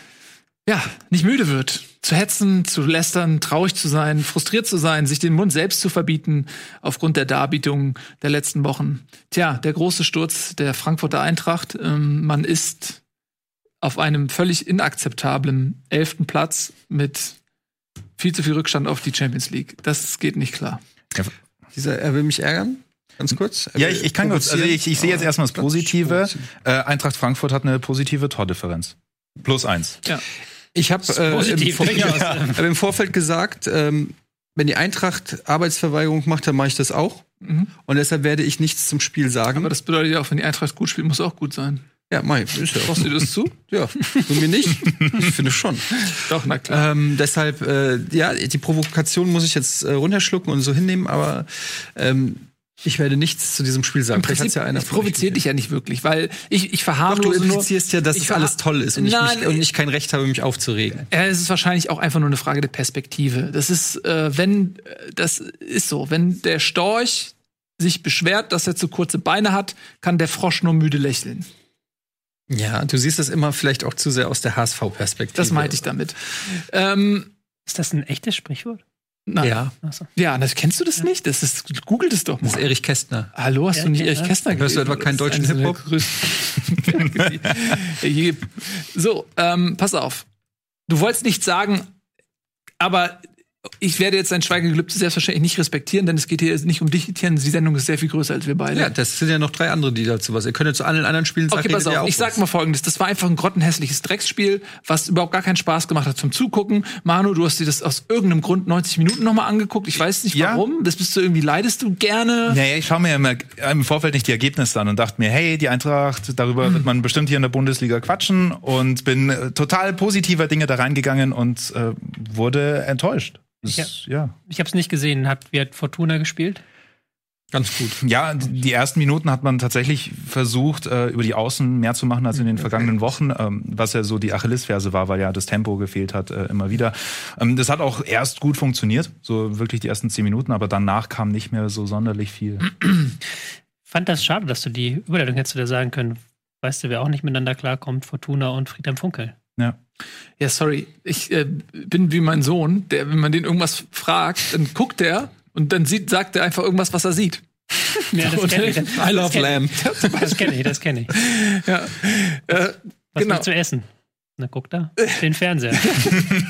ja, nicht müde wird. Zu hetzen, zu lästern, traurig zu sein, frustriert zu sein, sich den Mund selbst zu verbieten aufgrund der Darbietungen der letzten Wochen. Tja, der große Sturz der Frankfurter Eintracht. Ähm, man ist auf einem völlig inakzeptablen elften Platz mit viel zu viel Rückstand auf die Champions League. Das geht nicht klar. Dieser, er will mich ärgern? Ganz kurz. Ja, ich, ich kann kurz, also ich, ich sehe jetzt erstmal das Positive. Äh, Eintracht Frankfurt hat eine positive Tordifferenz. Plus eins. Ja. Ich habe äh, im, Vor hab im Vorfeld gesagt, ähm, wenn die Eintracht Arbeitsverweigerung macht, dann mache ich das auch. Mhm. Und deshalb werde ich nichts zum Spiel sagen. Aber das bedeutet ja auch, wenn die Eintracht gut spielt, muss auch gut sein. ja, mei, ist ja auch Brauchst du dir das zu? Ja, für mir nicht. Ich finde schon. Doch, na klar. Ähm, deshalb, äh, ja, die Provokation muss ich jetzt äh, runterschlucken und so hinnehmen, aber ähm, ich werde nichts zu diesem Spiel sagen. Im Vielleicht hat's Prinzip, ja einer ich provoziere dich ja nicht wirklich, weil ich, ich Doch, verharmlose du nur. implizierst ja, dass es alles toll ist und, Nein, ich, mich, und ich kein Recht habe, mich aufzuregen. Ja, es ist wahrscheinlich auch einfach nur eine Frage der Perspektive. Das ist, äh, wenn, äh, das ist so, wenn der Storch sich beschwert, dass er zu kurze Beine hat, kann der Frosch nur müde lächeln. Ja, du siehst das immer vielleicht auch zu sehr aus der HSV-Perspektive. Das meinte ich damit. Ähm, Ist das ein echtes Sprichwort? Na, Ja, Achso. ja, das kennst du das nicht? Das ist, googelt es doch das ist mal. Erich Kästner. Hallo, hast Ja, du nicht ja, Erich ja. Kästner Hörst du etwa keinen deutschen Hip-Hop? so, ähm, pass auf. Du wolltest nicht sagen, aber ich werde jetzt dein Schweigegelübde selbstverständlich nicht respektieren, denn es geht hier nicht um dich, Etienne. Die Sendung ist sehr viel größer als wir beide. Ja, das sind ja noch drei andere, die dazu was. Ihr könnt ja zu allen anderen Spielen sagen, Okay, pass auf, auch ich sag was. mal folgendes. Das war einfach ein grottenhässliches Drecksspiel, was überhaupt gar keinen Spaß gemacht hat zum Zugucken. Manu, du hast dir das aus irgendeinem Grund 90 Minuten nochmal angeguckt. Ich weiß nicht Ja. warum. Das bist du irgendwie, leidest du gerne. Naja, ich schaue mir immer im Vorfeld nicht die Ergebnisse an und dachte mir, hey, die Eintracht, darüber wird man bestimmt hier in der Bundesliga quatschen und bin äh, total positiver Dinge da reingegangen und äh, wurde enttäuscht. Das, Ja. ja. Ich habe es nicht gesehen. Hat, wie hat Fortuna gespielt? Ganz gut. Ja, die ersten Minuten hat man tatsächlich versucht, äh, über die Außen mehr zu machen als in den vergangenen Wochen, ähm, was ja so die Achillesferse war, weil ja das Tempo gefehlt hat äh, immer wieder. Ähm, das hat auch erst gut funktioniert, so wirklich die ersten zehn Minuten, aber danach kam nicht mehr so sonderlich viel. Fand das schade, dass du die Überleitung hättest du dir sagen können. Weißt du, wer auch nicht miteinander klarkommt? Fortuna und Friedhelm Funkel. Ja. Ja, sorry. Ich äh, bin wie mein Sohn, der, wenn man den irgendwas fragt, dann guckt er und dann sieht, sagt er einfach irgendwas, was er sieht. Ja, das kenne ich. I love lamb. Das kenne ich, das kenne ich. Ja. Äh, Was genau. willst du essen? Na, guck da. Den Fernseher.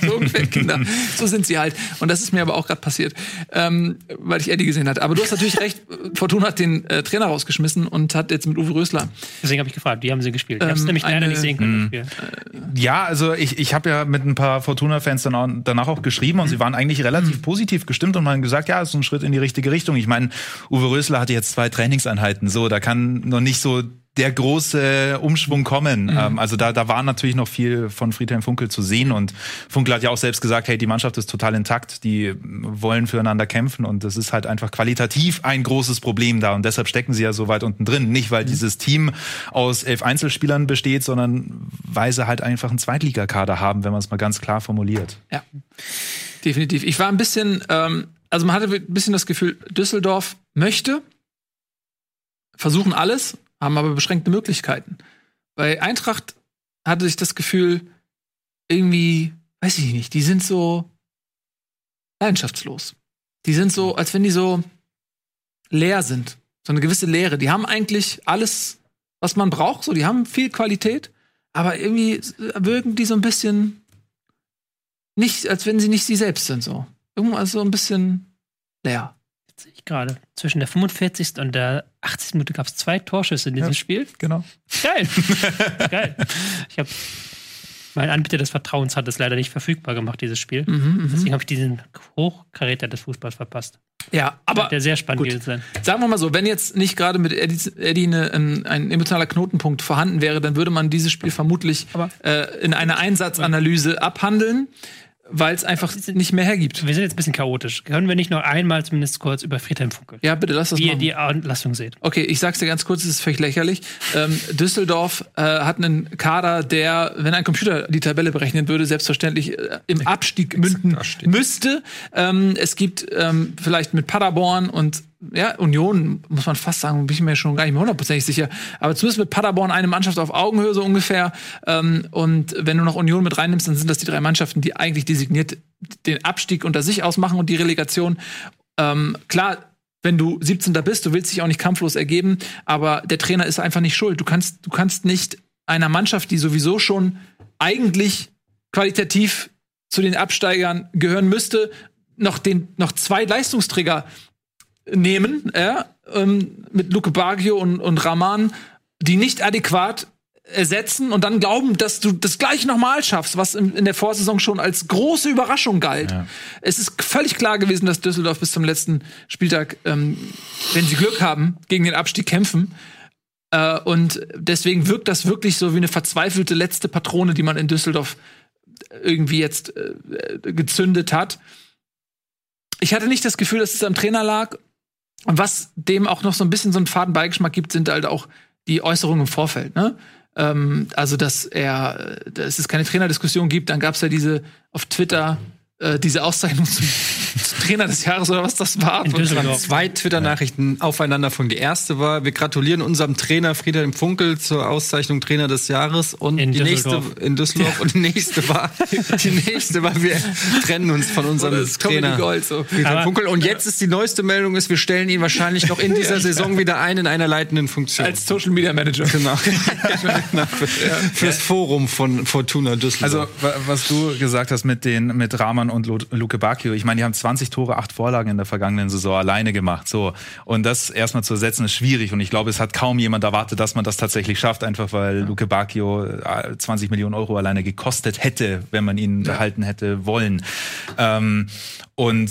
so ungefähr Kinder. So sind sie halt. Und das ist mir aber auch gerade passiert, ähm, weil ich Eddie gesehen hatte. Aber du hast natürlich recht. Fortuna hat den äh, Trainer rausgeschmissen und hat jetzt mit Uwe Rösler. Deswegen habe ich gefragt, wie haben sie gespielt? Ich habe es Ähm, nämlich leider eine- nicht sehen können. das Spiel. Ja, also ich, ich habe ja mit ein paar Fortuna-Fans dann auch, danach auch geschrieben und sie waren eigentlich relativ positiv gestimmt und haben gesagt, ja, es ist ein Schritt in die richtige Richtung. Ich meine, Uwe Rösler hatte jetzt zwei Trainingseinheiten, so, da kann noch nicht so der große Umschwung kommen. Mhm. Ähm, also da, da war natürlich noch viel von Friedhelm Funkel zu sehen und Funkel hat ja auch selbst gesagt, hey, die Mannschaft ist total intakt, die wollen füreinander kämpfen und das ist halt einfach qualitativ ein großes Problem da und deshalb stecken sie ja so weit unten drin. Nicht, weil dieses Team aus elf Einzelspielern besteht, sondern weil sie halt einfach einen Zweitligakader haben, wenn man es mal ganz klar formuliert. Ja, definitiv. Ich war ein bisschen, ähm, also man hatte ein bisschen das Gefühl, Düsseldorf möchte, versuchen alles, haben aber beschränkte Möglichkeiten. Bei Eintracht hatte ich das Gefühl, irgendwie, weiß ich nicht, die sind so leidenschaftslos. Die sind so, als wenn die so leer sind. So eine gewisse Leere. Die haben eigentlich alles, was man braucht. So, die haben viel Qualität, aber irgendwie wirken die so ein bisschen nicht, als wenn sie nicht sie selbst sind. So. Irgendwas so ein bisschen leer. Sehe ich gerade. Zwischen der 45. und der 80. Minute gab es zwei Torschüsse in diesem Ja. Spiel. Genau. Geil. Geil. Ich habe mein Anbieter des Vertrauens hat es leider nicht verfügbar gemacht, dieses Spiel. Mhm, Deswegen habe ich diesen Hochkaräter des Fußballs verpasst. Ja, aber Der sehr spannend gut. sein. sagen wir mal so, wenn jetzt nicht gerade mit Eddie, Eddie eine, ein, ein emotionaler Knotenpunkt vorhanden wäre, dann würde man dieses Spiel vermutlich äh, in einer Einsatzanalyse abhandeln, weil es einfach nicht mehr hergibt. Wir sind jetzt ein bisschen chaotisch. Können wir nicht noch einmal zumindest kurz über Friedhelm Funkel? Ja, bitte lass das Wie ihr machen. die Anlassung seht. Okay, ich sag's dir ganz kurz, es ist völlig lächerlich. Ähm, Düsseldorf äh, hat einen Kader, der, wenn ein Computer die Tabelle berechnen würde, selbstverständlich äh, im Abstieg münden müsste. Ähm, es gibt ähm, vielleicht mit Paderborn und ja, Union, muss man fast sagen, bin ich mir schon gar nicht mehr hundertprozentig sicher. Aber zumindest mit Paderborn eine Mannschaft auf Augenhöhe so ungefähr. Ähm, und wenn du noch Union mit reinnimmst, dann sind das die drei Mannschaften, die eigentlich designiert den Abstieg unter sich ausmachen und die Relegation. Ähm, klar, wenn du 17. bist, du willst dich auch nicht kampflos ergeben, aber der Trainer ist einfach nicht schuld. Du kannst, du kannst nicht einer Mannschaft, die sowieso schon eigentlich qualitativ zu den Absteigern gehören müsste, noch den noch zwei Leistungsträger nehmen, ja, ähm, mit Luke Baggio und, und Rahman, die nicht adäquat ersetzen und dann glauben, dass du das gleich nochmal schaffst, was in, in der Vorsaison schon als große Überraschung galt. Es ist völlig klar gewesen, dass Düsseldorf bis zum letzten Spieltag, ähm, wenn sie Glück haben, gegen den Abstieg kämpfen. Äh, und deswegen wirkt das wirklich so wie eine verzweifelte letzte Patrone, die man in Düsseldorf irgendwie jetzt äh, gezündet hat. Ich hatte nicht das Gefühl, dass es am Trainer lag. Und was dem auch noch so ein bisschen so einen faden Beigeschmack gibt, sind halt auch die Äußerungen im Vorfeld. Ne? Ähm, also, dass er, dass es keine Trainerdiskussion gibt. Dann gab es ja diese auf Twitter äh, diese Auszeichnung zum, zum Trainer des Jahres oder was das war. In Düsseldorf. Zwei Twitter-Nachrichten aufeinander von. Die erste war, wir gratulieren unserem Trainer Friedhelm Funkel zur Auszeichnung Trainer des Jahres. Und In die nächste in Düsseldorf. Und die nächste war, die nächste war, wir trennen uns von unserem Trainer. Gold, so. Friedhelm Aber- Funkel. Und jetzt ist die neueste Meldung, ist, wir stellen ihn wahrscheinlich noch in dieser Saison wieder ein in einer leitenden Funktion. Als Social Media Manager. Genau. genau. Für, fürs Forum von Fortuna Düsseldorf. Also, wa- was du gesagt hast mit den mit Rahman und Lu- Luke Bacchio, ich meine, die haben 20 Tore, 8 Vorlagen in der vergangenen Saison alleine gemacht. So. Und das erstmal zu ersetzen ist schwierig. Und ich glaube, es hat kaum jemand erwartet, dass man das tatsächlich schafft, einfach weil Luke Bacchio äh, 20 Millionen Euro alleine gekostet hätte, wenn man ihn behalten hätte wollen. Ähm, und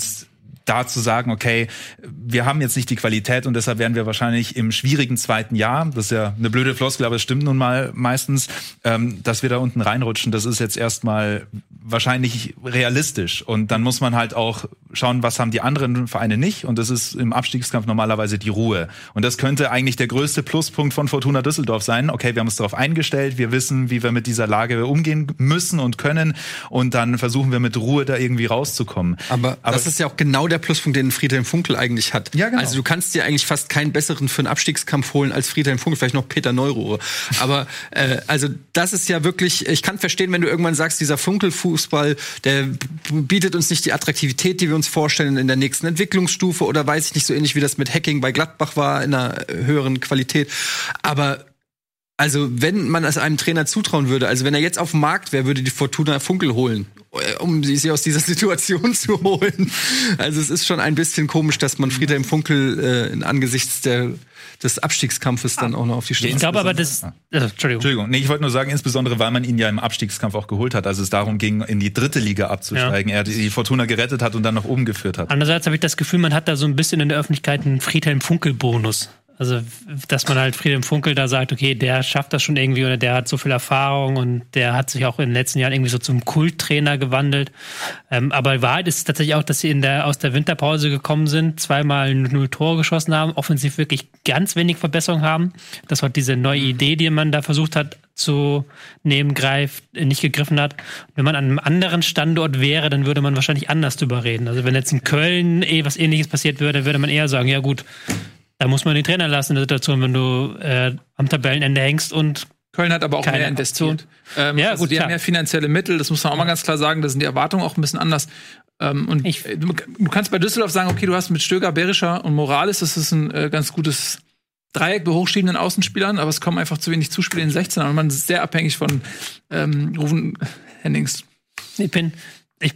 da zu sagen, okay, wir haben jetzt nicht die Qualität und deshalb werden wir wahrscheinlich im schwierigen zweiten Jahr, das ist ja eine blöde Floskel, aber es stimmt nun mal meistens, ähm, dass wir da unten reinrutschen, das ist jetzt erstmal wahrscheinlich realistisch. Und dann muss man halt auch schauen, was haben die anderen Vereine nicht. Und das ist im Abstiegskampf normalerweise die Ruhe. Und das könnte eigentlich der größte Pluspunkt von Fortuna Düsseldorf sein. Okay, wir haben uns darauf eingestellt, wir wissen, wie wir mit dieser Lage umgehen müssen und können. Und dann versuchen wir mit Ruhe da irgendwie rauszukommen. Aber, das ist ja auch genau der Pluspunkt, den Friedhelm Funkel eigentlich hat. Ja, genau. Also du kannst dir eigentlich fast keinen besseren für einen Abstiegskampf holen als Friedhelm Funkel, vielleicht noch Peter Neuruhr. Aber äh, also das ist ja wirklich, ich kann verstehen, wenn du irgendwann sagst, dieser Funkelfußball, der bietet uns nicht die Attraktivität, die wir uns vorstellen in der nächsten Entwicklungsstufe oder weiß ich nicht, so ähnlich wie das mit Hacking bei Gladbach war, in einer höheren Qualität. Aber also, wenn man es einem Trainer zutrauen würde, also wenn er jetzt auf dem Markt wäre, würde die Fortuna Funkel holen, äh, um sie aus dieser Situation zu holen. Also es ist schon ein bisschen komisch, dass man Friedhelm Funkel äh, in angesichts der, des Abstiegskampfes dann auch noch auf die Ich Stelle glaube aber, das. Also, Entschuldigung. Entschuldigung, nee, ich wollte nur sagen, insbesondere weil man ihn ja im Abstiegskampf auch geholt hat, als es darum ging, in die dritte Liga abzusteigen. Er die Fortuna gerettet hat und dann nach oben geführt hat. Andererseits habe ich das Gefühl, man hat da so ein bisschen in der Öffentlichkeit einen Friedhelm Funkel-Bonus Also, dass man halt Friedem Funkel da sagt, okay, der schafft das schon irgendwie oder der hat so viel Erfahrung und der hat sich auch in den letzten Jahren irgendwie so zum Kulttrainer gewandelt. Ähm, aber Wahrheit ist tatsächlich auch, dass sie in der, aus der Winterpause gekommen sind, zweimal null Tore geschossen haben, offensiv wirklich ganz wenig Verbesserung haben. Das war diese neue Idee, die man da versucht hat zu nehmen, greift, nicht gegriffen hat. Wenn man an einem anderen Standort wäre, dann würde man wahrscheinlich anders drüber reden. Also wenn jetzt in Köln eh was ähnliches passiert würde, würde man eher sagen, ja gut, da muss man den Trainer lassen in der Situation, wenn du äh, am Tabellenende hängst und Köln hat aber auch mehr investiert. Ähm, ja, also gut, die klar. haben mehr finanzielle Mittel, das muss man auch mal ganz klar sagen, da sind die Erwartungen auch ein bisschen anders. Ähm, und ich, du, du, kannst bei Düsseldorf sagen, okay, du hast mit Stöger, Berischer und Morales, das ist ein äh, ganz gutes Dreieck bei hochschiebenden Außenspielern, aber es kommen einfach zu wenig Zuspiele in den 16 und man ist sehr abhängig von ähm, Rufen Hennings. Ich bin. Ich?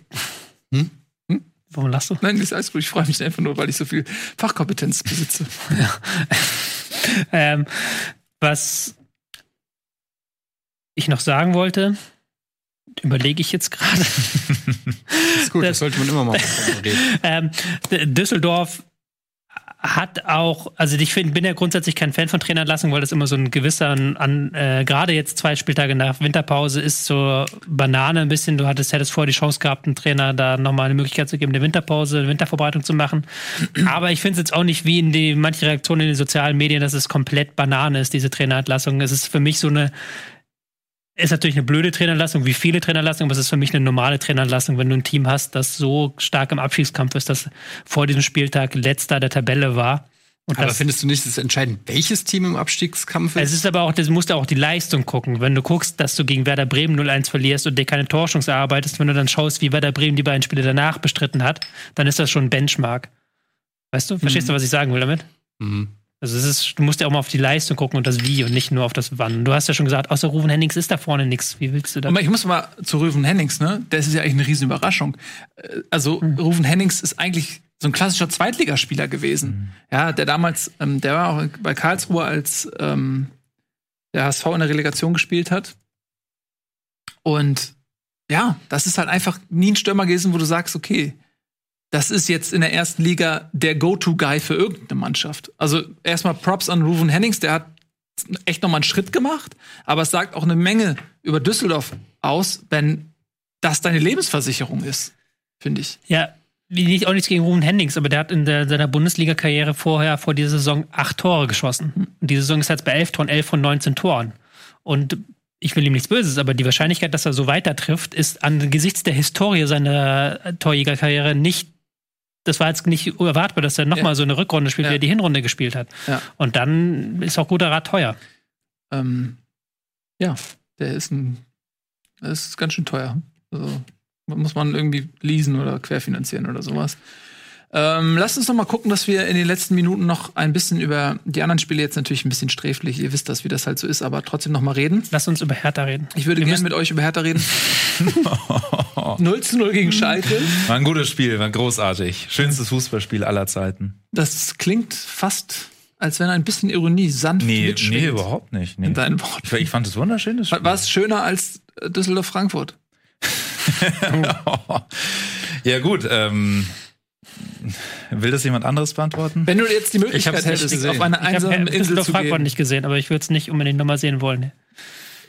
Warum lachst du? Nein, das ist alles gut. Ich freue mich einfach nur, weil ich so viel Fachkompetenz besitze. ja. ähm, was ich noch sagen wollte, überlege ich jetzt gerade. ist gut, das, das, sollte man immer mal reden. ähm, Düsseldorf hat auch, also ich find, bin ja grundsätzlich kein Fan von Trainerlassung, weil das immer so ein gewisser, an, äh, gerade jetzt zwei Spieltage nach Winterpause ist so Banane ein bisschen. Du hattest, hättest vorher die Chance gehabt, einen Trainer da nochmal eine Möglichkeit zu geben, eine Winterpause, eine Wintervorbereitung zu machen. Aber ich finde es jetzt auch nicht wie in die manche Reaktionen in den sozialen Medien, dass es komplett Banane ist, diese Trainerentlassung. Es ist für mich so eine ist natürlich eine blöde Trainerlassung, wie viele Trainerlassungen, aber es ist für mich eine normale Trainerlassung, wenn du ein Team hast, das so stark im Abschiedskampf ist, dass vor diesem Spieltag letzter der Tabelle war. Und aber das, findest du nicht, es ist entscheidend, welches Team im Abstiegskampf ist? Es ist aber auch, das musst du auch die Leistung gucken. Wenn du guckst, dass du gegen Werder Bremen 0-1 verlierst und dir keine Torschance erarbeitest, wenn du dann schaust, wie Werder Bremen die beiden Spiele danach bestritten hat, dann ist das schon ein Benchmark. Weißt du? Verstehst mhm. du, was ich sagen will damit? Mhm. Also es ist, du musst ja auch mal auf die Leistung gucken und das Wie und nicht nur auf das Wann. Du hast ja schon gesagt, außer Ruven Hennings ist da vorne nichts. Wie willst du da? Ich muss mal zu Ruven Hennings, ne? Das ist ja eigentlich eine riesen Überraschung. Äh, also mhm. Ruven Hennings ist eigentlich so ein klassischer Zweitligaspieler gewesen. Mhm. Ja, der damals, ähm, der war auch bei Karlsruhe, als ähm, der HSV in der Relegation gespielt hat. Und ja, das ist halt einfach nie ein Stürmer gewesen, wo du sagst, okay, das ist jetzt in der ersten Liga der Go-To-Guy für irgendeine Mannschaft. Also erstmal Props an Ruven Hennings, der hat echt nochmal einen Schritt gemacht, aber es sagt auch eine Menge über Düsseldorf aus, wenn das deine Lebensversicherung ist, finde ich. Ja, nicht, auch nichts gegen Ruven Hennings, aber der hat in der, seiner Bundesliga-Karriere vorher vor dieser Saison acht Tore geschossen. Und mhm. diese Saison ist jetzt bei elf Toren, elf von 19 Toren. Und ich will ihm nichts Böses, aber die Wahrscheinlichkeit, dass er so weiter trifft, ist angesichts der Historie seiner Torjägerkarriere nicht das war jetzt nicht erwartbar, dass er nochmal ja. so eine Rückrunde spielt, ja. wie er die Hinrunde gespielt hat. Ja. Und dann ist auch guter Rat teuer. Ähm, ja, der ist ein, das ist ganz schön teuer. Also muss man irgendwie leasen oder querfinanzieren oder sowas. Ähm, lasst uns noch mal gucken, dass wir in den letzten Minuten noch ein bisschen über die anderen Spiele jetzt natürlich ein bisschen sträflich. Ihr wisst das, wie das halt so ist, aber trotzdem noch mal reden. Lasst uns über Hertha reden. Ich würde gerne mit euch über Hertha reden. 0 zu 0 gegen Schalke. War ein gutes Spiel, war großartig. Schönstes Fußballspiel aller Zeiten. Das klingt fast als wenn ein bisschen Ironie sanft nee, mitschwingt. Nee, überhaupt nicht. Nee. In deinen Worten. Ich, ich fand es wunderschön. Spiel. War es schöner als Düsseldorf-Frankfurt? ja gut, ähm, Will das jemand anderes beantworten? Wenn du jetzt die Möglichkeit hättest, auf eine einsame ich Insel zu gehen. nicht gesehen, aber ich würde es nicht unbedingt nochmal sehen wollen.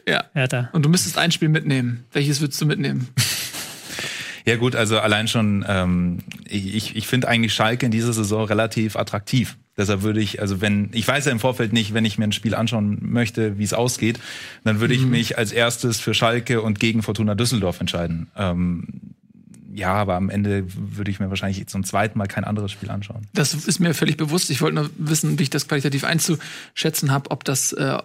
Ja. ja Und du müsstest ein Spiel mitnehmen. Welches würdest du mitnehmen? Ja gut, also allein schon, ähm, ich, ich finde eigentlich Schalke in dieser Saison relativ attraktiv. Deshalb würde ich, also wenn, ich weiß ja im Vorfeld nicht, wenn ich mir ein Spiel anschauen möchte, wie es ausgeht, dann würde ich mhm. mich als erstes für Schalke und gegen Fortuna Düsseldorf entscheiden. Ähm, ja, aber am Ende würde ich mir wahrscheinlich zum zweiten Mal kein anderes Spiel anschauen. Das ist mir völlig bewusst. Ich wollte nur wissen, wie ich das qualitativ einzuschätzen habe, ob das äh,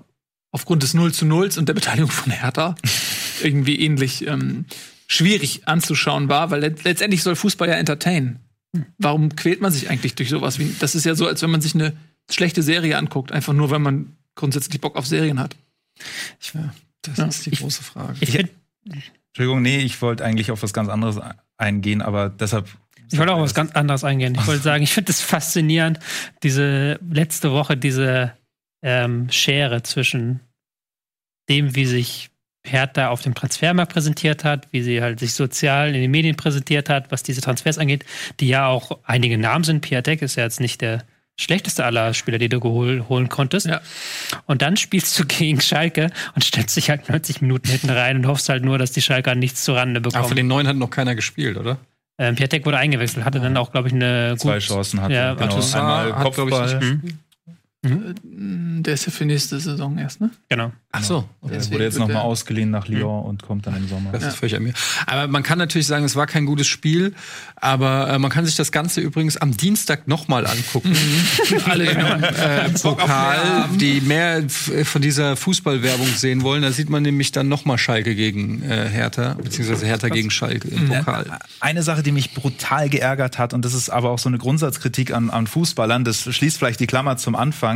aufgrund des 0 zu 0 und der Beteiligung von Hertha irgendwie ähnlich ähm, schwierig anzuschauen war, weil let letztendlich soll Fußball ja entertainen. Warum quält man sich eigentlich durch sowas? Wie, das ist ja so, als wenn man sich eine schlechte Serie anguckt, einfach nur, weil man grundsätzlich Bock auf Serien hat. Ich, ja, das ja. ist die große Frage. Ich, Entschuldigung, nee, ich wollte eigentlich auf was ganz anderes eingehen, aber deshalb. Ich wollte auch auf was ganz anderes eingehen. Ich wollte sagen, ich finde es faszinierend, diese letzte Woche, diese ähm, Schere zwischen dem, wie sich Hertha auf dem Transfermarkt präsentiert hat, wie sie halt sich sozial in den Medien präsentiert hat, was diese Transfers angeht, die ja auch einige Namen sind. Piatek ist ja jetzt nicht der schlechteste aller Spieler, die du gehol holen konntest. Ja. Und dann spielst du gegen Schalke und stellst dich halt 90 Minuten hinten rein und hoffst halt nur, dass die Schalker nichts zu Rande bekommen. Aber von den neuen hat noch keiner gespielt, oder? Ähm, Piatek wurde eingewechselt, hatte dann auch, glaube ich, eine Zwei Chancen hatte. Ja, genau. Einmal Kopfball. Ich, Mhm. Der ist ja für nächste Saison erst, ne? Genau. Ach so. Okay. Der wurde jetzt nochmal ausgeliehen nach Lyon mhm. und kommt dann im Sommer. Das ja. ist völlig an mir. Aber man kann natürlich sagen, es war kein gutes Spiel, aber äh, man kann sich das Ganze übrigens am Dienstag nochmal angucken. Mhm. Alle äh, Pokal, die mehr von dieser Fußballwerbung sehen wollen, da sieht man nämlich dann nochmal Schalke gegen äh, Hertha, beziehungsweise Hertha gegen Schalke im Pokal. Eine Sache, die mich brutal geärgert hat, und das ist aber auch so eine Grundsatzkritik an, an Fußballern, das schließt vielleicht die Klammer zum Anfang,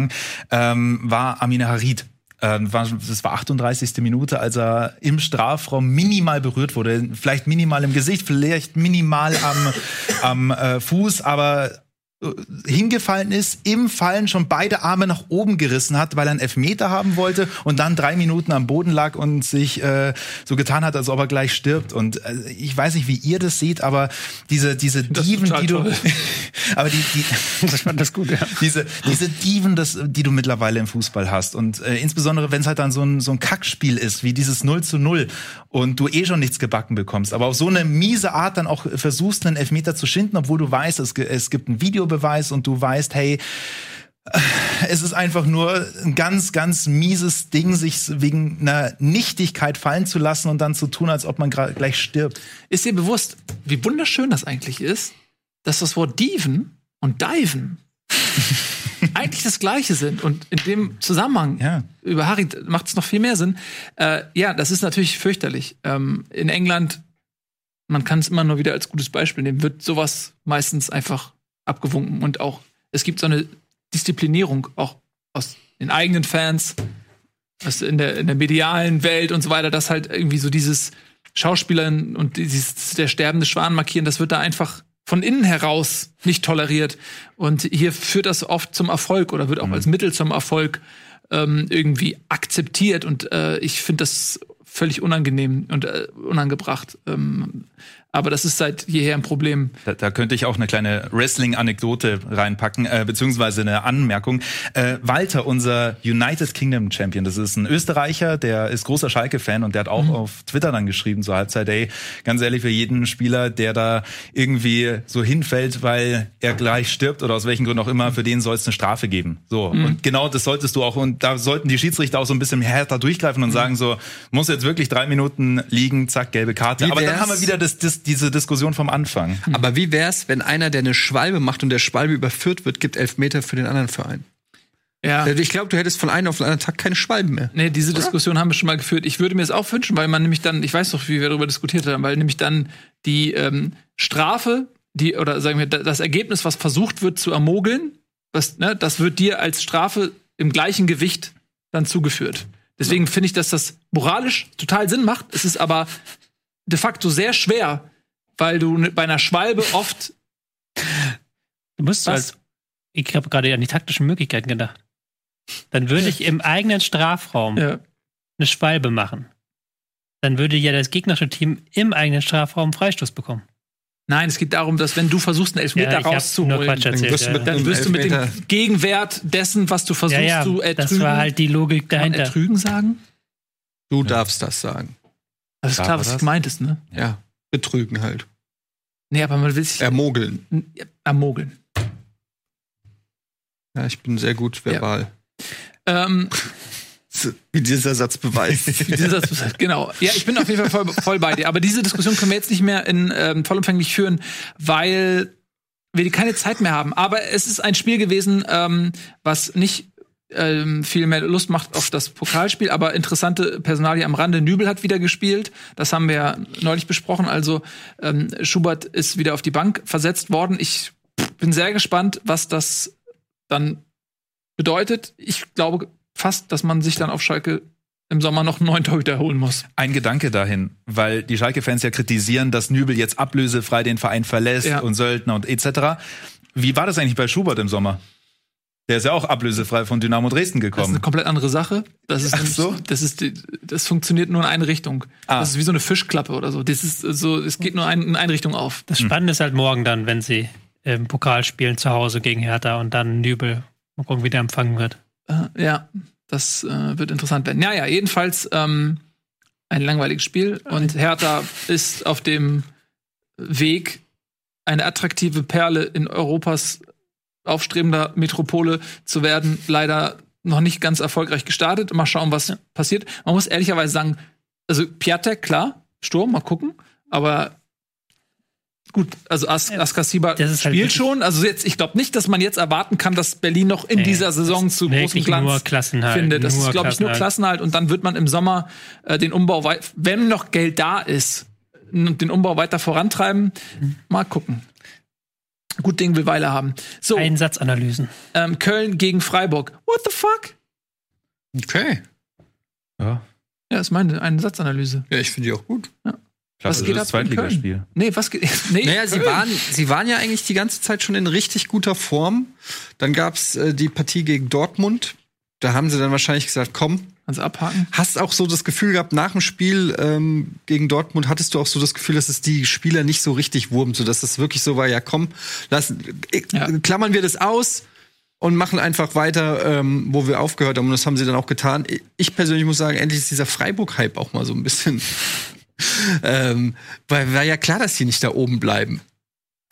ähm, war Amina Harid. Ähm, das war 38. Minute, als er im Strafraum minimal berührt wurde. Vielleicht minimal im Gesicht, vielleicht minimal am, am äh, Fuß, aber hingefallen ist, im Fallen schon beide Arme nach oben gerissen hat, weil er einen Elfmeter haben wollte und dann drei Minuten am Boden lag und sich äh, so getan hat, als ob er gleich stirbt. Und äh, ich weiß nicht, wie ihr das seht, aber diese diese Diven, die du, aber die die ich fand das gut, ja. diese diese Diven, das, die du mittlerweile im Fußball hast und äh, insbesondere wenn es halt dann so ein so ein Kackspiel ist wie dieses 0 zu 0 und du eh schon nichts gebacken bekommst, aber auf so eine miese Art dann auch versuchst einen Elfmeter zu schinden, obwohl du weißt, es, es gibt ein Video Videobeweis und du weißt, hey, es ist einfach nur ein ganz, ganz mieses Ding, sich wegen einer Nichtigkeit fallen zu lassen und dann zu tun, als ob man gleich stirbt. Ist dir bewusst, wie wunderschön das eigentlich ist, dass das Wort Dieven und Diven eigentlich das Gleiche sind und in dem Zusammenhang ja. über Harry macht es noch viel mehr Sinn. Äh, ja, das ist natürlich fürchterlich. Ähm, in England, man kann es immer nur wieder als gutes Beispiel nehmen, wird sowas meistens einfach abgewunken und auch es gibt so eine Disziplinierung auch aus den eigenen Fans, aus in der, in der medialen Welt und so weiter, dass halt irgendwie so dieses Schauspielern und dieses der sterbende Schwan markieren, das wird da einfach von innen heraus nicht toleriert. Und hier führt das oft zum Erfolg oder wird auch mhm. als Mittel zum Erfolg ähm, irgendwie akzeptiert. Und äh, ich finde das völlig unangenehm und äh, unangebracht. Ähm, aber das ist seit jeher ein Problem. Da, da könnte ich auch eine kleine Wrestling-Anekdote reinpacken, äh, beziehungsweise eine Anmerkung. Äh, Walter, unser United Kingdom Champion, das ist ein Österreicher, der ist großer Schalke-Fan und der hat auch mhm. auf Twitter dann geschrieben zur Halbzeit, ey, ganz ehrlich, für jeden Spieler, der da irgendwie so hinfällt, weil er gleich stirbt oder aus welchen Gründen auch immer, für den soll es eine Strafe geben. So. Mhm. Und genau das solltest du auch, und da sollten die Schiedsrichter auch so ein bisschen härter durchgreifen und mhm. sagen so, muss jetzt wirklich drei Minuten liegen, zack, gelbe Karte. Aber dann haben wir wieder das, das diese Diskussion vom Anfang. Hm. Aber wie wär's, wenn einer, der eine Schwalbe macht und der Schwalbe überführt wird, gibt Elfmeter für den anderen Verein? Ja. Ich glaube, du hättest von einem auf den anderen Tag keine Schwalben mehr. Nee, diese Oder? Diskussion haben wir schon mal geführt. Ich würde mir es auch wünschen, weil man nämlich dann, ich weiß doch, wie wir darüber diskutiert haben, weil nämlich dann die ähm, Strafe, die, oder sagen wir, das Ergebnis, was versucht wird zu ermogeln, was, ne, das wird dir als Strafe im gleichen Gewicht dann zugeführt. Deswegen finde ich, dass das moralisch total Sinn macht. Es ist aber de facto sehr schwer, weil du bei einer Schwalbe oft. Du musst was? Halt, ich habe gerade an die taktischen Möglichkeiten gedacht. Dann würde ich im eigenen Strafraum ja. eine Schwalbe machen. Dann würde ja das gegnerische Team im eigenen Strafraum Freistoß bekommen. Nein, es geht darum, dass wenn du versuchst, einen Elfmeter ja, rauszuholen, erzählt, dann wirst, ja. dann wirst du mit dem Gegenwert dessen, was du versuchst ja, zu ertrügen. Das war halt die Logik dahinter. Kann ertrügen sagen? Du darfst das sagen. Das ist klar, was du gemeint ist, ne? Ja, betrügen halt. Nee, aber man will sich. Ermogeln. Ermogeln. Ja, ich bin sehr gut verbal. Ja. Ähm, Wie dieser Satz beweist. Wie dieser Satz beweist, genau. Ja, ich bin auf jeden Fall voll, voll bei dir. Aber diese Diskussion können wir jetzt nicht mehr in ähm, vollumfänglich führen, weil wir keine Zeit mehr haben. Aber es ist ein Spiel gewesen, ähm, was nicht ähm, viel mehr Lust macht auf das Pokalspiel. Aber interessante Personalie am Rande. Nübel hat wieder gespielt. Das haben wir ja neulich besprochen. Also ähm, Schubert ist wieder auf die Bank versetzt worden. Ich bin sehr gespannt, was das dann bedeutet. Ich glaube fast, dass man sich dann auf Schalke im Sommer noch einen neuen Torhüter holen muss. Ein Gedanke dahin, weil die Schalke-Fans ja kritisieren, dass Nübel jetzt ablösefrei den Verein verlässt ja. und Söldner und etc. Wie war das eigentlich bei Schubert im Sommer? Der ist ja auch ablösefrei von Dynamo Dresden gekommen. Das ist eine komplett andere Sache. Das ist, nämlich, so? das ist, das funktioniert nur in eine Richtung. Ah. Das ist wie so eine Fischklappe oder so. Das ist so, es geht nur in eine Richtung auf. Das Spannende hm. ist halt morgen dann, wenn sie im Pokalspielen zu Hause gegen Hertha und dann Nübel. Mal gucken, wie der empfangen wird. Äh, ja, das äh, wird interessant werden. Naja, jedenfalls ähm, ein langweiliges Spiel und Hertha ist auf dem Weg, eine attraktive Perle in Europas aufstrebender Metropole zu werden. Leider noch nicht ganz erfolgreich gestartet. Mal schauen, was ja. passiert. Man muss ehrlicherweise sagen, also Piatek, klar, Sturm, mal gucken. Aber gut, also As Askasiba halt spielt halt schon. Also jetzt, ich glaube nicht, dass man jetzt erwarten kann, dass Berlin noch in nee, dieser Saison zu großem Glanz findet. Das ist, glaube ich, nur Klassenhalt. Und dann wird man im Sommer äh, den Umbau, wenn noch Geld da ist, den Umbau weiter vorantreiben. Mhm. Mal gucken. Gut Ding will Weile haben. So. Einsatzanalysen. Ähm, Köln gegen Freiburg. What the fuck? Okay. Ja. Ja, ist meine Einsatzanalyse. Ja, ich finde die auch gut. Ja. Klasse, was geht das Zweitligaspiel. Nee, was geht. Nee, naja, sie waren, sie waren ja eigentlich die ganze Zeit schon in richtig guter Form. Dann gab's äh, die Partie gegen Dortmund. Da haben sie dann wahrscheinlich gesagt, komm. Kannst abhaken. Hast auch so das Gefühl gehabt, nach dem Spiel ähm, gegen Dortmund hattest du auch so das Gefühl, dass es die Spieler nicht so richtig wurmt, so dass es wirklich so war, ja komm, lass, äh, ja. klammern wir das aus und machen einfach weiter, ähm, wo wir aufgehört haben. Und das haben sie dann auch getan. Ich persönlich muss sagen, endlich ist dieser Freiburg-Hype auch mal so ein bisschen ähm, weil war ja klar, dass sie nicht da oben bleiben.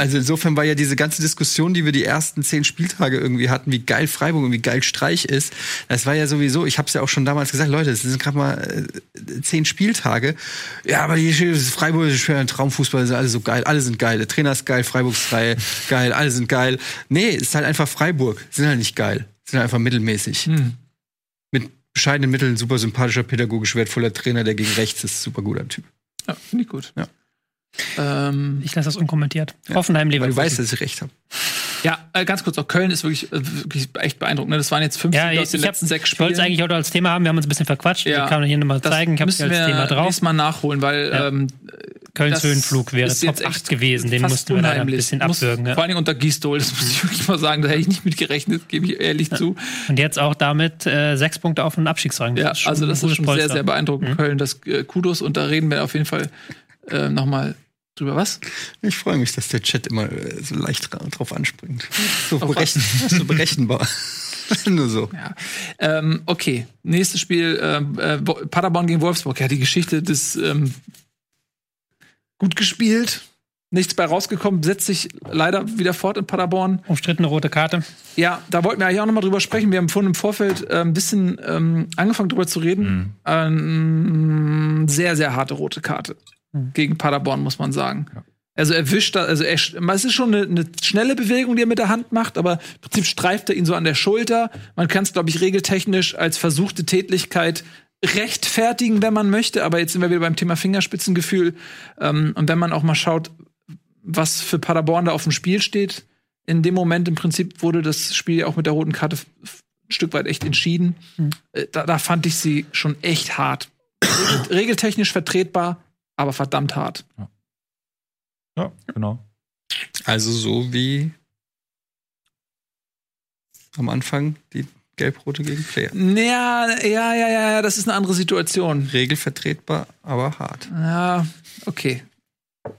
Also insofern war ja diese ganze Diskussion, die wir die ersten zehn Spieltage irgendwie hatten, wie geil Freiburg und wie geil Streich ist, das war ja sowieso, ich habe es ja auch schon damals gesagt, Leute, es sind gerade mal äh, zehn Spieltage. Ja, aber die Freiburg ist schwer, Traumfußball sind alle so geil, alle sind geil, der Trainer ist geil, Freiburg ist geil, geil, alle sind geil. Nee, ist halt einfach Freiburg, sind halt nicht geil, sind halt einfach mittelmäßig. Hm. Mit bescheidenen Mitteln, super sympathischer, pädagogisch wertvoller Trainer, der gegen rechts ist, super guter Typ. Ja, finde ich gut. Ja. Ähm, ich lasse das unkommentiert. Ja, Hoffenheim, Leverkusen. Weil du weißt, dass ich recht habe. Ja, äh, ganz kurz, auch Köln ist wirklich, äh, wirklich echt beeindruckend. Ne? Das waren jetzt fünf ja, aus den letzten hab, sechs Spielen. Ich wollte es eigentlich auch als Thema haben. Wir haben uns ein bisschen verquatscht. Ja, ich kann hier nochmal zeigen. Ich habe es als Thema drauf. mal nachholen, weil ja. ähm, Kölns Höhenflug wäre Top 8 gewesen. Den mussten wir leider ein bisschen abwürgen. Ja. Vor allem unter Gistol, das muss ich wirklich mal sagen. Da hätte ich nicht mit gerechnet, gebe ich ehrlich zu. Und jetzt auch damit äh, sechs Punkte auf den Abstiegsrang. Ja, also das ist schon Polster. sehr, sehr beeindruckend. Mhm. Köln, das äh, Kudos. Und da reden wir auf jeden Fall äh, nochmal drüber was? Ich freue mich, dass der Chat immer äh, so leicht drauf anspringt. So, berechen, so berechenbar. Nur so. Ja. Ähm, okay, nächstes Spiel, ähm, äh, Paderborn gegen Wolfsburg. Ja, die Geschichte des ähm, gut gespielt, nichts bei rausgekommen, setzt sich leider wieder fort in Paderborn. Umstrittene rote Karte. Ja, da wollten wir eigentlich auch noch mal drüber sprechen. Wir haben vorhin im Vorfeld äh, ein bisschen ähm, angefangen drüber zu reden. Mhm. Ähm, sehr, sehr harte rote Karte mhm. gegen Paderborn, muss man sagen. Ja. Also er wischt da, also er, es ist schon eine, eine, schnelle Bewegung, die er mit der Hand macht, aber im Prinzip streift er ihn so an der Schulter. Man kann es, glaube ich, regeltechnisch als versuchte Tätlichkeit rechtfertigen, wenn man möchte. Aber jetzt sind wir wieder beim Thema Fingerspitzengefühl. Ähm, und wenn man auch mal schaut, was für Paderborn da auf dem Spiel steht, in dem Moment im Prinzip wurde das Spiel ja auch mit der roten Karte ein Stück weit echt entschieden. Mhm. Da, da, fand ich sie schon echt hart. Regeltechnisch vertretbar, aber verdammt hart. Ja. ja, genau. Also so wie am Anfang die Gelb-Rote gegen Player. Ja, ja, ja, ja, das ist eine andere Situation. Regelvertretbar, aber hart. Ja, okay.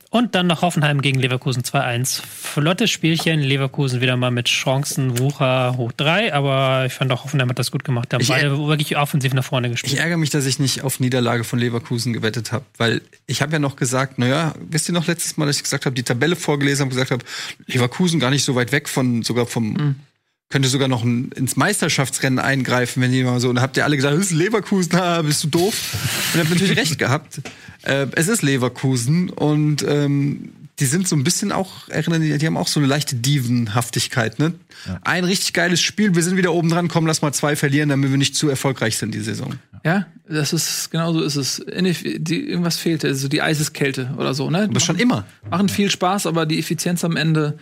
Und dann noch Hoffenheim gegen Leverkusen 2-1. Flottes Spielchen. Leverkusen wieder mal mit Chancen. Wucher hoch 3. Aber ich fand auch Hoffenheim hat das gut gemacht. Da haben beide wirklich offensiv nach vorne gespielt. Ich ärgere mich, dass ich nicht auf Niederlage von Leverkusen gewettet habe. Weil ich habe ja noch gesagt, naja, wisst ihr noch letztes Mal, dass ich gesagt habe, die Tabelle vorgelesen habe, gesagt habe, Leverkusen gar nicht so weit weg von, sogar vom, mhm könnte sogar noch ein, ins Meisterschaftsrennen eingreifen, wenn mal so. Und habt ihr alle gesagt, das ist Leverkusen, ah, bist du doof? Und ihr habt natürlich recht gehabt. Äh, es ist Leverkusen und ähm, die sind so ein bisschen auch, erinnern die, die haben auch so eine leichte Dievenhaftigkeit, ne? Ja. Ein richtig geiles Spiel, wir sind wieder oben dran, komm, lass mal zwei verlieren, damit wir nicht zu erfolgreich sind die Saison. Ja, das ist, genau so ist es. Die, irgendwas fehlte, also die Eiseskälte oder so, ne? Aber schon immer. Machen viel Spaß, aber die Effizienz am Ende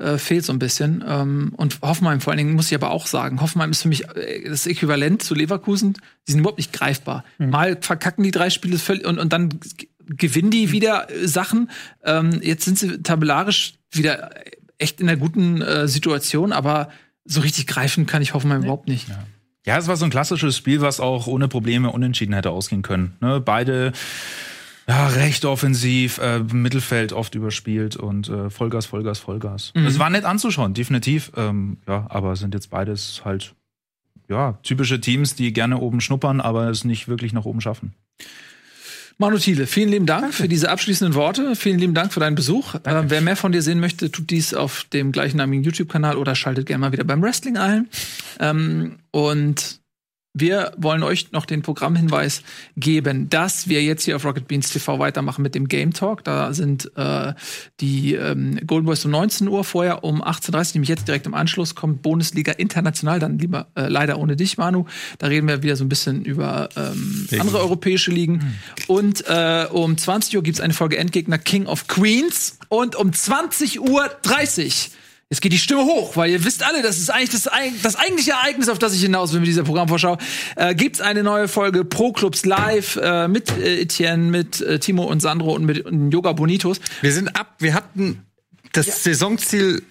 äh, fehlt so ein bisschen. Ähm, und Hoffenheim vor allen Dingen muss ich aber auch sagen, Hoffenheim ist für mich äh, das Äquivalent zu Leverkusen. Die sind überhaupt nicht greifbar. Mhm. Mal verkacken die drei Spiele völlig und, und dann gewinnen die wieder äh, Sachen. Ähm, jetzt sind sie tabellarisch wieder echt in einer guten äh, Situation, aber so richtig greifen kann ich Hoffenheim nee. überhaupt nicht. Ja. Ja, es war so ein klassisches Spiel, was auch ohne Probleme unentschieden hätte ausgehen können. Ne? Beide Ja, recht offensiv, äh, Mittelfeld oft überspielt und äh, Vollgas, Vollgas, Vollgas. Mhm. Es war nett anzuschauen, definitiv. Ähm, ja, aber sind jetzt beides halt ja typische Teams, die gerne oben schnuppern, aber es nicht wirklich nach oben schaffen. Manu Thiele, vielen lieben Dank für diese abschließenden Worte. Vielen lieben Dank für deinen Besuch. Äh, wer mehr von dir sehen möchte, tut dies auf dem gleichnamigen YouTube-Kanal oder schaltet gerne mal wieder beim Wrestling ein. Ähm, und wir wollen euch noch den Programmhinweis geben, dass wir jetzt hier auf Rocket Beans TV weitermachen mit dem Game Talk. Da sind äh, die ähm, Golden Boys um 19 Uhr, vorher um 18.30 Uhr, nämlich jetzt direkt im Anschluss, kommt Bundesliga International, dann lieber äh, leider ohne dich, Manu. Da reden wir wieder so ein bisschen über ähm, andere europäische Ligen. Und äh, um 20 Uhr gibt's eine Folge Endgegner King of Queens. Und um 20.30 Uhr Jetzt geht die Stimme hoch, weil ihr wisst alle, das ist eigentlich das, das eigentliche Ereignis, auf das ich hinaus will mit dieser Programmvorschau. Äh, gibt's eine neue Folge Pro Clubs Live äh, mit äh, Etienne, mit äh, Timo und Sandro und mit und Yoga Bonitos. Wir sind ab, wir hatten das ja. Saisonziel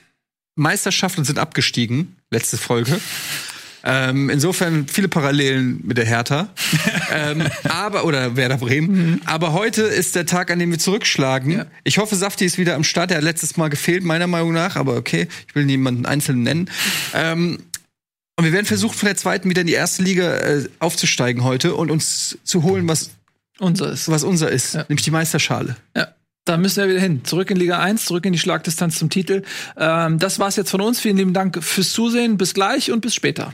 Meisterschaft und sind abgestiegen, letzte Folge. Ähm, insofern viele Parallelen mit der Hertha. ähm, aber, oder Werder Bremen. Mhm. Aber heute ist der Tag, an dem wir zurückschlagen. Ja. Ich hoffe, Safti ist wieder am Start. Er hat letztes Mal gefehlt, meiner Meinung nach. Aber okay, ich will niemanden einzeln nennen. Ähm, und wir werden versuchen, von der zweiten wieder in die erste Liga äh, aufzusteigen heute und uns zu holen, was unser ist. Was unser ist, ja. nämlich die Meisterschale. Ja. Da müssen wir wieder hin. Zurück in Liga 1, zurück in die Schlagdistanz zum Titel. Ähm, das war's jetzt von uns. Vielen lieben Dank fürs Zusehen. Bis gleich und bis später.